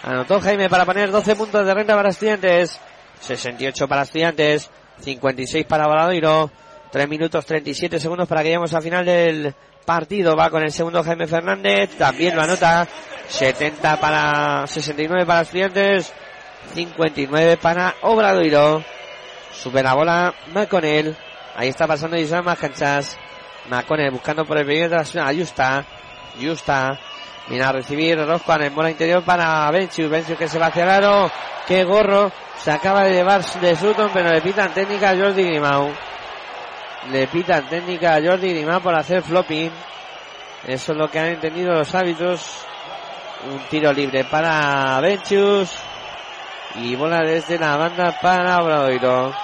Anotó Jaime para poner 12 puntos de renta para estudiantes. 68 para estudiantes. 56 para Valadoiro. 3 minutos 37 segundos para que lleguemos al final del partido. Va con el segundo Jaime Fernández. También lo anota. 70 para 69 para estudiantes. 59 para Obradoiro. Sube la bola Maconel. Ahí está pasando Islam más canchas. Maconel buscando por el perímetro. Ahí está. Justa. Viene a recibir Rosco en el bola interior para Benchius. Benchius que se va hacia el aro. Qué gorro. Se acaba de llevar de Sutton, pero le pitan técnica a Jordi Grimau. Le pitan técnica a Jordi Grimau por hacer flopping. Eso es lo que han entendido los hábitos. Un tiro libre para Benchius. Y bola desde la banda para Obradoiro.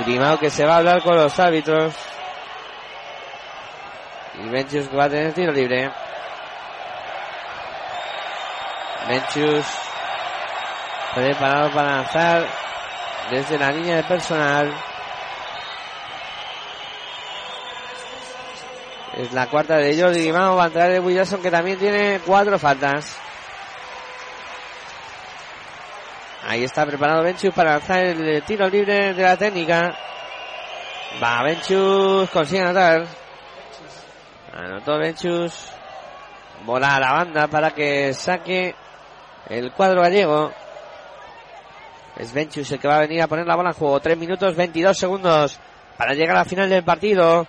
Grimao que se va a hablar con los árbitros. Y Benchius que va a tener tiro libre. Benchius preparado para lanzar desde la línea de personal. Es la cuarta de Jordi Grimao. Va a entrar el Williamson que también tiene cuatro faltas. Ahí está preparado Benchus para lanzar el tiro libre de la técnica. Va Benchus, consigue anotar. Anotó Benchus. Bola a la banda para que saque el cuadro gallego. Es Benchus el que va a venir a poner la bola en juego. 3 minutos 22 segundos para llegar a la final del partido.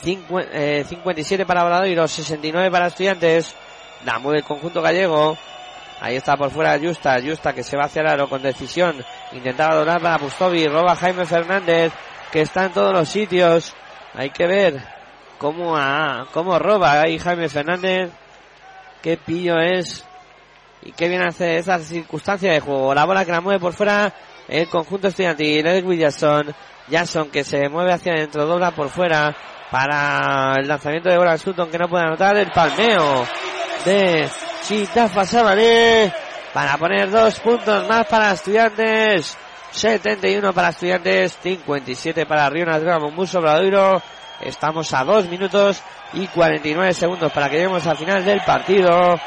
57 para Valadoiro, 69 para Estudiantes. La mueve el conjunto gallego. Ahí está por fuera Justa, Justa que se va hacia el aro con decisión. Intentaba donar para Pustovi, roba Jaime Fernández, que está en todos los sitios. Hay que ver cómo, ah, cómo roba ahí Jaime Fernández. Qué pillo es. Y qué bien hace esa circunstancia de juego. La bola que la mueve por fuera el conjunto estudiantil. Eric Williamson. Jackson que se mueve hacia adentro, dobla por fuera para el lanzamiento de bola Sutton que no puede anotar. El palmeo de Chitafa Sabalé para poner dos puntos más para estudiantes. 71 para estudiantes, 57 para Río Nacional Muso Bradoiro. Estamos a 2 minutos y 49 segundos para que lleguemos al final del partido.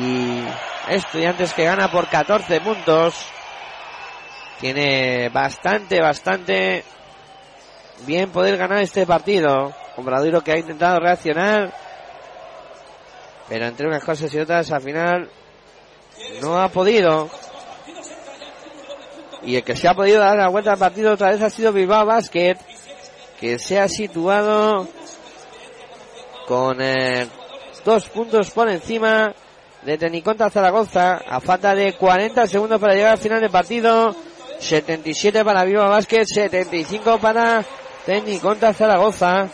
Y estudiantes que gana por 14 puntos. Tiene bastante, bastante bien poder ganar este partido. Bradoiro que ha intentado reaccionar pero entre unas cosas y otras al final no ha podido. Y el que se ha podido dar la vuelta al partido otra vez ha sido Bilbao Basket, que se ha situado con eh, dos puntos por encima de Teniconta Zaragoza, a falta de 40 segundos para llegar al final del partido. 77 para Bilbao Basket, 75 para Teniconta Zaragoza.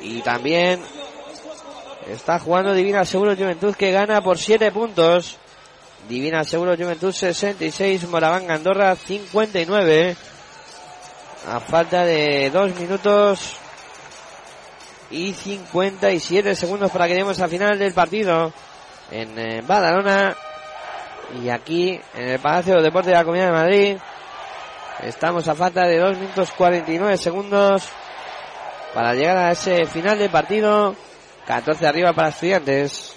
Y también Está jugando Divina Seguro Juventud que gana por 7 puntos. Divina Seguro Juventud 66, Moraván Andorra 59. A falta de 2 minutos y 57 segundos para que demos al final del partido en eh, Badalona. Y aquí en el Palacio de Deportes de la Comunidad de Madrid estamos a falta de 2 minutos 49 segundos para llegar a ese final del partido. 14 arriba para estudiantes.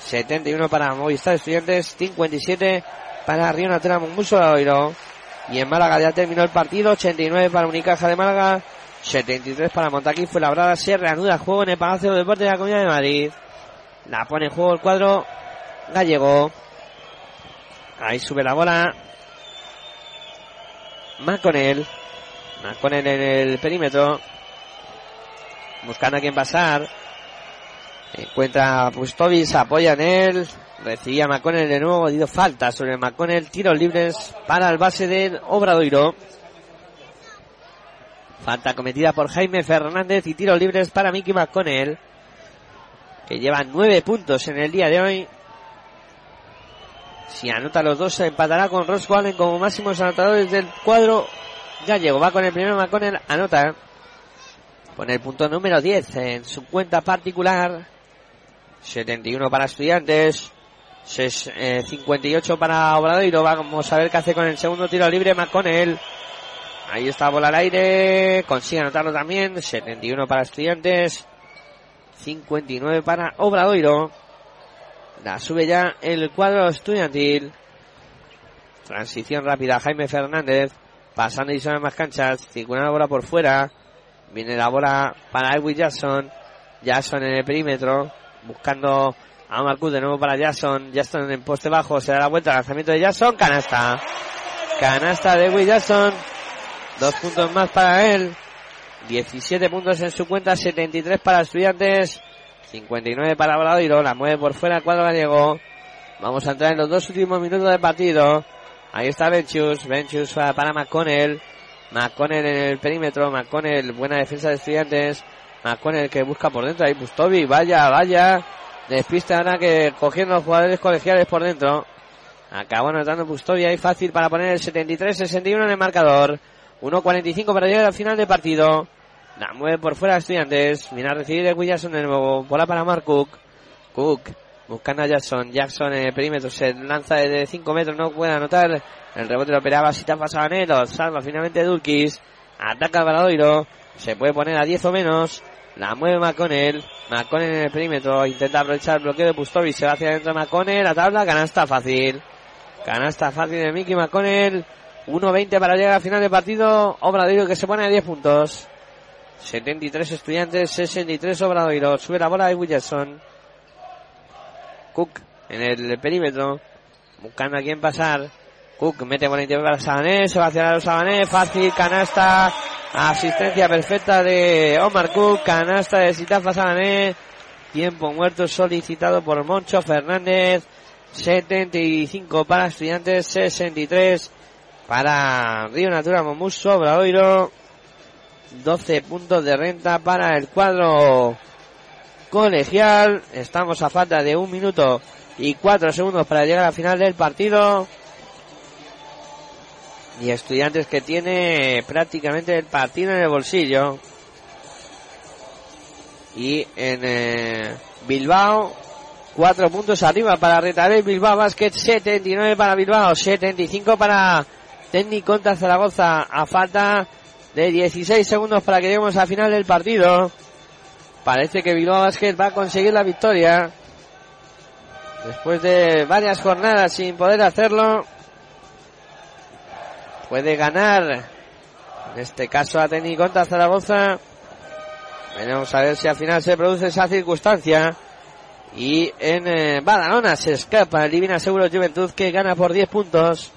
71 para Movistar Estudiantes. 57 para Río Natura Mumbuso Oiro. Y en Málaga ya terminó el partido. 89 para Unicaja de Málaga. 73 para Montaquí fue labrada. Se reanuda el juego en el Palacio de Deportes de la Comunidad de Madrid. La pone en juego el cuadro gallego. Ahí sube la bola. Maconel. Maconel en el perímetro buscando a quien pasar. Encuentra a Pustovic, apoya en él. Recibía a McConnell de nuevo, dio falta sobre McConnell, tiros libres para el base de Obradoiro. Falta cometida por Jaime Fernández y tiros libres para Mickey McConnell, que lleva nueve puntos en el día de hoy. Si anota los dos, se empatará con Ross Wallen como máximos anotadores del cuadro gallego. Va con el primero McConnell, anota. Pone el punto número 10 en su cuenta particular. 71 para estudiantes. 58 para Obradoiro. Vamos a ver qué hace con el segundo tiro libre McConnell. Ahí está bola al aire. Consigue anotarlo también. 71 para Estudiantes. 59 para Obradoiro. La sube ya el cuadro estudiantil. Transición rápida. Jaime Fernández. Pasando y son más canchas. Circula la bola por fuera. Viene la bola para Edwin Jackson. Jackson en el perímetro. Buscando a Marcus de nuevo para Jackson. Jackson en el poste bajo. Se da la vuelta. Lanzamiento de Jackson. Canasta. Canasta de Edwin Jackson. Dos puntos más para él. 17 puntos en su cuenta. 73 para estudiantes. 59 para Bradoiro. La mueve por fuera el cuadro gallego. Vamos a entrar en los dos últimos minutos de partido. Ahí está Benchus. Benchus para McConnell. McConnell en el perímetro. McConnell, buena defensa de estudiantes. McConnell que busca por dentro. Ahí Bustovi. Vaya, vaya. Despista ahora que cogiendo los jugadores colegiales por dentro. Acabó anotando Bustovi ahí fácil para poner el 73-61 en el marcador. 1.45 para llegar al final del partido. La mueve por fuera Estudiantes. Mira a recibir el Williamson de nuevo. Bola para Mark Cook. Cook buscando a Jackson. Jackson en el perímetro. Se lanza desde 5 metros. No puede anotar. El rebote lo operaba si tapa Sabanero. Salva finalmente Dulkis. Ataca Valadoiro. Se puede poner a 10 o menos. La mueve McConnell. McConnell en el perímetro. Intenta aprovechar el bloqueo de Pustovi. Se va hacia adentro McConnell. La tabla. Canasta fácil. Canasta fácil de Mickey McConnell. 1.20 para llegar al final del partido. Obradoiro que se pone a 10 puntos. 73 estudiantes, 63 Obradoiro. Sube la bola de Williamson. Cook en el perímetro. Buscando a quién pasar. Cook mete bola interior para Sabané. Se va hacia los Sabané. Fácil. Canasta. Asistencia perfecta de Omar Cook. Canasta de Sitafa Sabané. Tiempo muerto solicitado por Moncho Fernández. 75 para estudiantes. 63 para Río Natura Momus Obradoiro. 12 puntos de renta para el cuadro colegial. Estamos a falta de un minuto y cuatro segundos para llegar al final del partido. Y estudiantes que tiene prácticamente el partido en el bolsillo. Y en eh, Bilbao, cuatro puntos arriba para Retabel Bilbao Basket, 79 para Bilbao, 75 para Técnico contra Zaragoza, a falta de 16 segundos para que lleguemos al final del partido. Parece que Bilbao Basket va a conseguir la victoria. Después de varias jornadas sin poder hacerlo. Puede ganar. En este caso a Teni contra Zaragoza. Veremos a ver si al final se produce esa circunstancia. Y en eh, Badalona se escapa el Divina Seguro Juventud que gana por 10 puntos.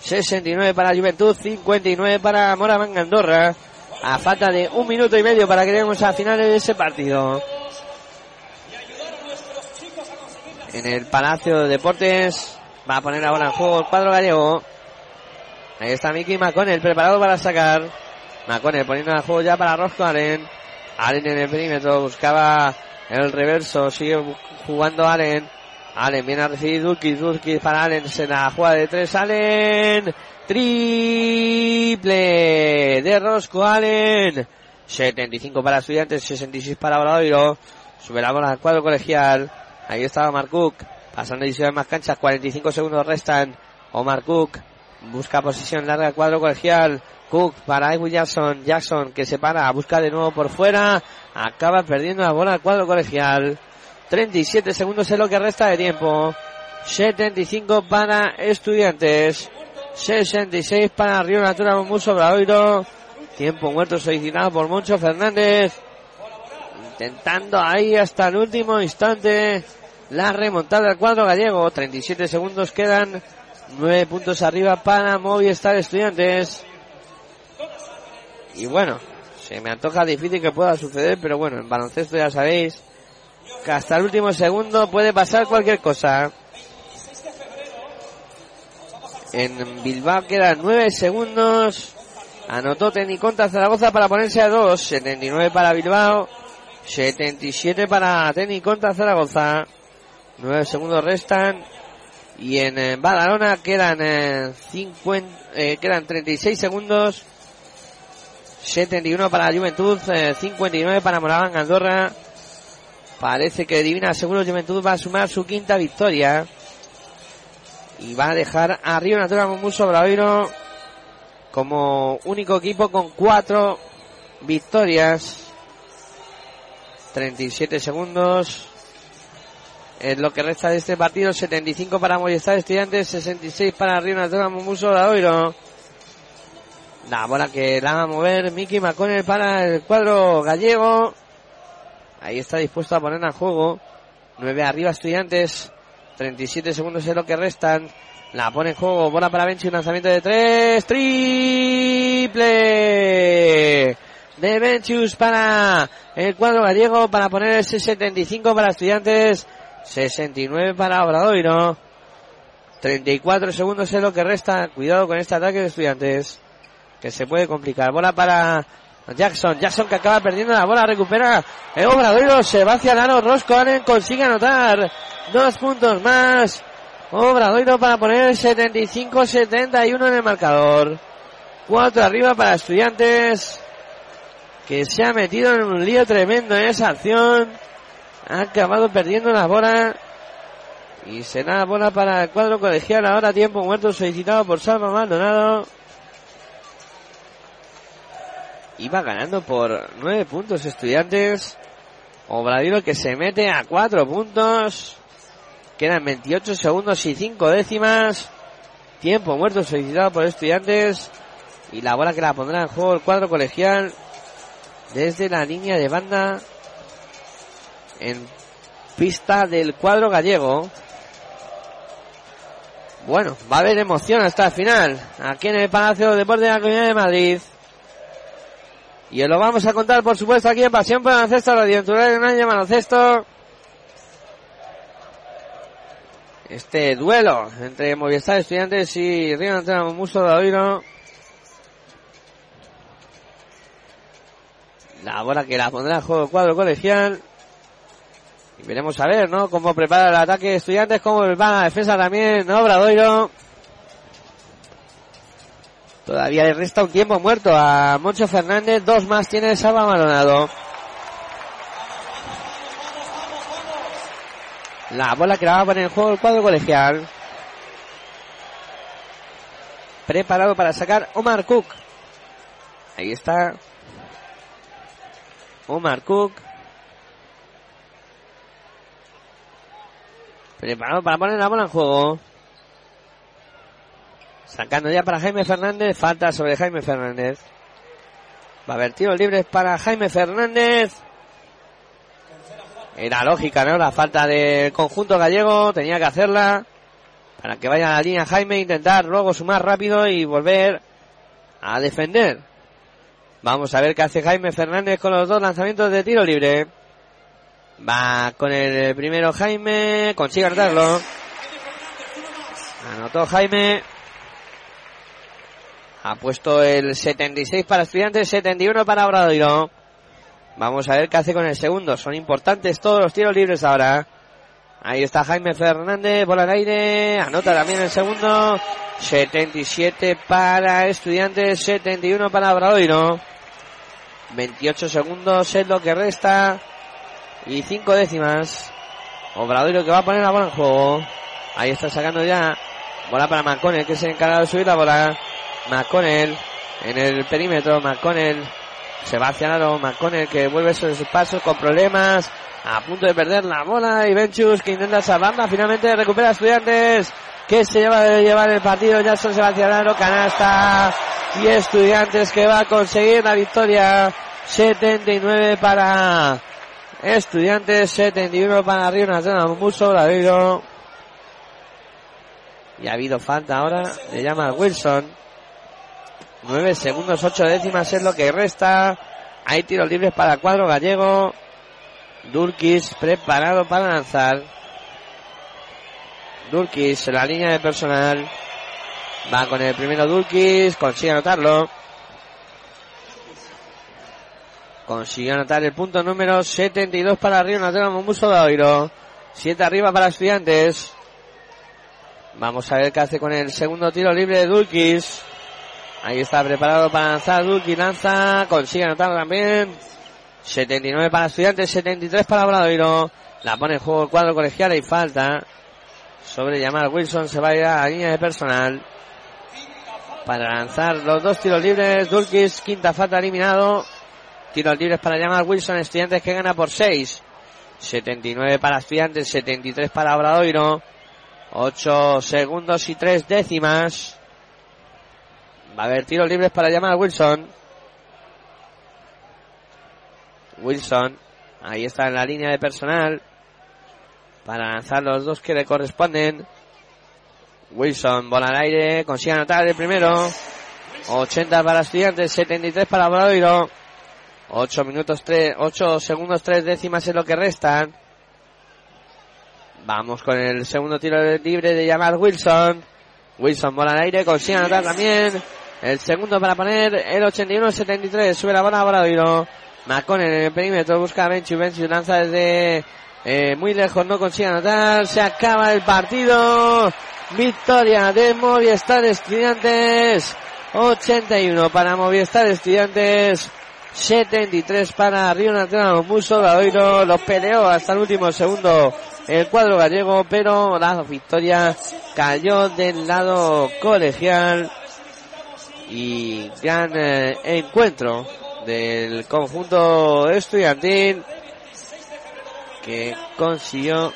69 para Juventud, 59 para Moraván Andorra. A falta de un minuto y medio para que lleguemos a finales de ese partido. En el Palacio de Deportes va a poner ahora en juego el cuadro gallego. Ahí está Mickey McConnell preparado para sacar. McConnell poniendo en juego ya para Rosco Allen. Allen en el perímetro buscaba el reverso. Sigue jugando Allen. Allen viene a recibir Dulkis, Dulkis para Allen, se la juega de tres, Allen, triple de Rosco Allen, 75 para estudiantes, 66 para Bradoiro, sube la bola al cuadro colegial, ahí estaba Omar Cook, pasando y más canchas, 45 segundos restan, Omar Cook, busca posición larga al cuadro colegial, Cook para Edwin Jackson, Jackson que se para, busca de nuevo por fuera, acaba perdiendo la bola al cuadro colegial, 37 segundos es lo que resta de tiempo. 75 para Estudiantes. 66 para Río Natura Muso Bradoiro. Tiempo muerto solicitado por Moncho Fernández. Intentando ahí hasta el último instante la remontada del cuadro gallego. 37 segundos quedan. 9 puntos arriba para Movistar Estudiantes. Y bueno, se me antoja difícil que pueda suceder, pero bueno, en baloncesto ya sabéis que hasta el último segundo puede pasar cualquier cosa. En Bilbao quedan 9 segundos. Anotó Teni contra Zaragoza para ponerse a 2. 79 para Bilbao. 77 para Teni contra Zaragoza. 9 segundos restan. Y en eh, Badalona quedan, eh, 50, eh, quedan 36 segundos. 71 para Juventud. 59 para Moraván Andorra. Parece que Divina Seguro Juventud va a sumar su quinta victoria. Y va a dejar a Río Natura Momuso Braveiro como único equipo con cuatro victorias. 37 segundos. Es lo que resta de este partido. 75 para Movistar Estudiantes. 66 para Río Nacional Mumuso Oiro. La bola que la va a mover Mickey McConnell para el cuadro gallego. Ahí está dispuesto a poner a juego. 9 arriba Estudiantes. 37 segundos es lo que restan. La pone en juego. Bola para Benchi. Un lanzamiento de 3. Triple. De Benchius para el cuadro gallego. Para poner ese 75 para Estudiantes. 69 para Obradoiro. 34 segundos es lo que resta. Cuidado con este ataque de Estudiantes. Que se puede complicar. Bola para Jackson. Jackson que acaba perdiendo la bola. Recupera el Obradoiro. Se va hacia Lano. Rosco Allen consigue anotar. Dos puntos más. Obradoiro para poner 75-71 en el marcador. Cuatro arriba para estudiantes. Que se ha metido en un lío tremendo en esa acción. Ha acabado perdiendo la bola. Y será la bola para el cuadro colegial. Ahora tiempo muerto solicitado por Salva Maldonado. Iba ganando por nueve puntos estudiantes. Obradiro que se mete a cuatro puntos. Quedan 28 segundos y 5 décimas. Tiempo muerto solicitado por estudiantes. Y la bola que la pondrá en juego el cuadro colegial. Desde la línea de banda. En pista del cuadro gallego. Bueno, va a haber emoción hasta el final. Aquí en el Palacio de Deportes de la Comunidad de Madrid. Y os lo vamos a contar, por supuesto, aquí en Pasión por Baloncesto, Natural en Año Baloncesto. Este duelo entre Movistar Estudiantes y Río Antena Muso de Oiro. La bola que la pondrá en juego cuadro colegial. Y veremos a ver, ¿no? Cómo prepara el ataque de Estudiantes, cómo va la defensa también, ¿no? Obradoiro. Todavía le resta un tiempo muerto a Moncho Fernández. Dos más tiene Salva Maldonado. La bola que la va a poner en juego el cuadro colegial. Preparado para sacar Omar Cook. Ahí está. Omar Cook. Preparado para poner la bola en juego. Sacando ya para Jaime Fernández. Falta sobre Jaime Fernández. Va a haber tiros libres para Jaime Fernández. Era lógica, ¿no? La falta del conjunto gallego. Tenía que hacerla. Para que vaya a la línea Jaime. Intentar luego sumar rápido y volver a defender. Vamos a ver qué hace Jaime Fernández con los dos lanzamientos de tiro libre. Va con el primero Jaime. Consigue anotarlo. Anotó Jaime. Ha puesto el 76 para estudiantes, 71 para Obradoiro. Vamos a ver qué hace con el segundo. Son importantes todos los tiros libres ahora. Ahí está Jaime Fernández, bola al aire. Anota también el segundo. 77 para estudiantes, 71 para Obradoiro. 28 segundos es lo que resta. Y 5 décimas. Obradoiro que va a poner la bola en juego. Ahí está sacando ya. Bola para Mancone, que se encarga de subir la bola. McConnell en el perímetro. McConnell se va lado. McConnell que vuelve sus pasos con problemas. A punto de perder la bola. Y Benchus que intenta salvarla. Finalmente recupera Estudiantes. Que se lleva de llevar el partido. Jackson se va hacia lado. Canasta. Y Estudiantes que va a conseguir la victoria. 79 para Estudiantes. 71 para Río Nacional. Muso Ladrillo. Y ha habido falta ahora. Le llama Wilson. 9 segundos, 8 décimas es lo que resta. Hay tiros libres para cuadro gallego. Durkis preparado para lanzar. Durkis en la línea de personal. Va con el primero Durkis. Consigue anotarlo. Consigue anotar el punto número 72 para Río Nacional Momuso de Oiro. 7 arriba para estudiantes. Vamos a ver qué hace con el segundo tiro libre de Dulkis. Ahí está preparado para lanzar Dulkis. Lanza. Consigue anotar también. 79 para estudiantes. 73 para Obradoiro. La pone en juego el cuadro colegial y falta. Sobre llamar Wilson se va a ir a la línea de personal. para lanzar los dos tiros libres. Dulkis, quinta falta eliminado. Tiros libres para llamar Wilson, estudiantes que gana por 6. 79 para estudiantes, 73 para Obradoiro. 8 segundos y 3 décimas. Va a haber tiros libres para llamar Wilson. Wilson, ahí está en la línea de personal. Para lanzar los dos que le corresponden. Wilson, bola al aire, consigue anotar el primero. 80 para estudiantes, 73 para Obradoiro. 8 minutos 3, 8 segundos 3 décimas es lo que restan. Vamos con el segundo tiro libre de llamar Wilson. Wilson bola al aire, consigue anotar también. El segundo para poner el 81-73. Sube la bola a Bradoiro. Macon en el perímetro busca a Benchu. Benchu lanza desde eh, muy lejos, no consigue anotar. Se acaba el partido. Victoria de Movistar Estudiantes. 81 para Movistar Estudiantes. 73 para Río Nacional Muso Bradoiro. Los peleó hasta el último segundo el cuadro gallego, pero la victoria cayó del lado colegial y gran eh, encuentro del conjunto estudiantil que consiguió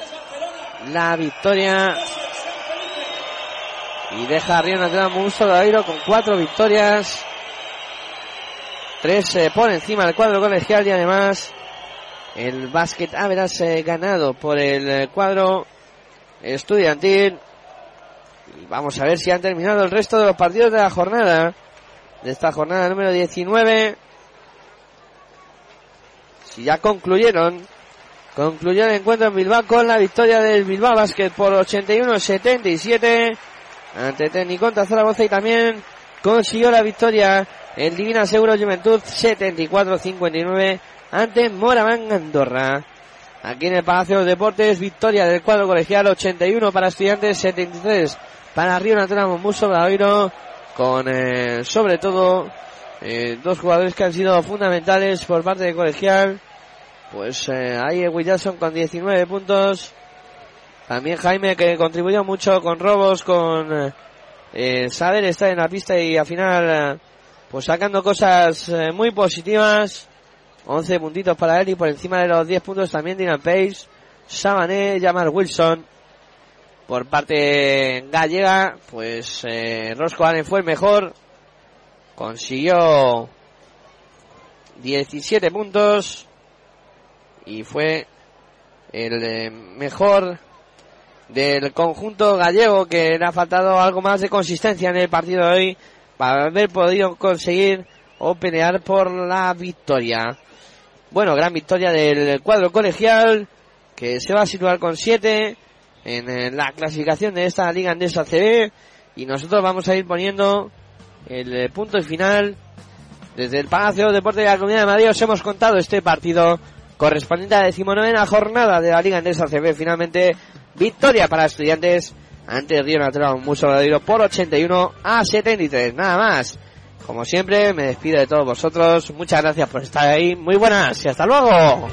la victoria y deja a Río Nacional Muso Bradoiro con cuatro victorias tres eh, por encima del cuadro colegial y además el básquet haberás ganado por el eh, cuadro estudiantil. Y vamos a ver si han terminado el resto de los partidos de la jornada. De esta jornada número 19. Si ya concluyeron. Concluyó el encuentro en Bilbao con la victoria del Bilbao Basket por 81-77 ante Tecniconta Zaragoza y también consiguió la victoria el Divina Seguro Juventud 74-59 ante Moraván Andorra. Aquí en el Palacio de Deportes, victoria del cuadro colegial 81 para estudiantes, 73 para Río Natura Muso Bradoiro, con eh, sobre todo eh, dos jugadores que han sido fundamentales por parte de colegial. Pues eh, ahí Williamson con 19 puntos. También Jaime que contribuyó mucho con robos, con eh, saber estar en la pista y al final pues sacando cosas muy positivas. 11 puntitos para él y por encima de los 10 puntos también Dylan Pace, Sabané, Jamar Wilson. Por parte gallega, pues eh, Roscoe Allen fue el mejor. Consiguió 17 puntos y fue el eh, mejor del conjunto gallego que le ha faltado algo más de consistencia en el partido de hoy para haber podido conseguir o pelear por la victoria. Bueno, gran victoria del cuadro colegial que se va a situar con 7 en la clasificación de esta Liga Andesa CB y nosotros vamos a ir poniendo el punto final desde el Palacio de Deportes de la Comunidad de Madrid os hemos contado este partido correspondiente a la decimonovena jornada de la Liga Andesa CB finalmente victoria para estudiantes ante Río Natural Muso Verdadero por 81 a 73 nada más como siempre, me despido de todos vosotros. Muchas gracias por estar ahí. Muy buenas y hasta luego.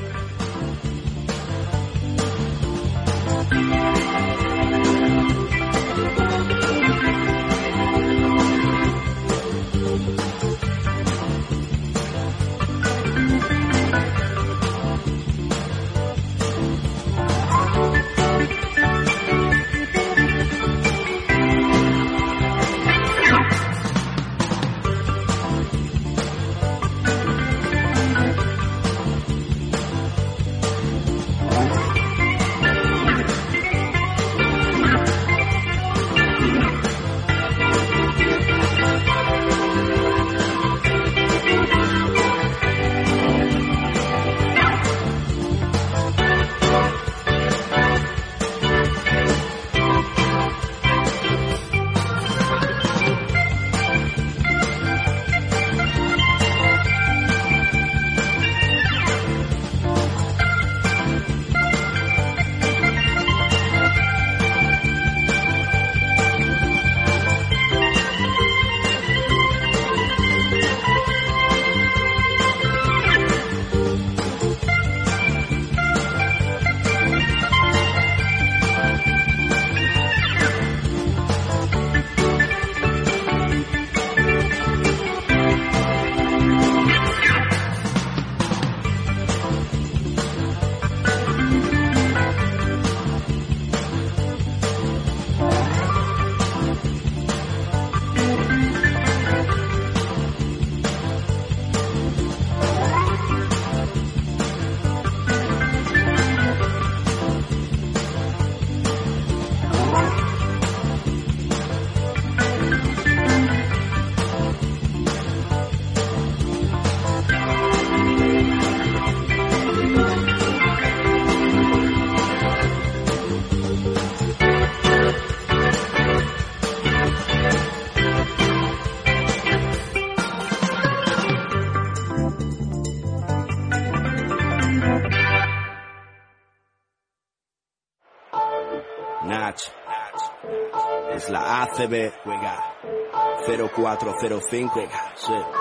0405. Sí.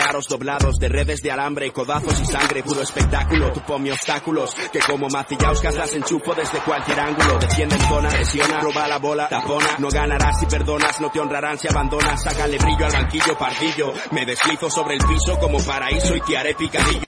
aros doblados, de redes de alambre, codazos y sangre, puro espectáculo, tu ponme obstáculos, que como macillauscas las enchufo desde cualquier ángulo, defiende zona, presiona, roba la bola, tapona, no ganarás si perdonas, no te honrarán si abandonas, sácale brillo al banquillo, pardillo, me deslizo sobre el piso como paraíso y te haré picadillo.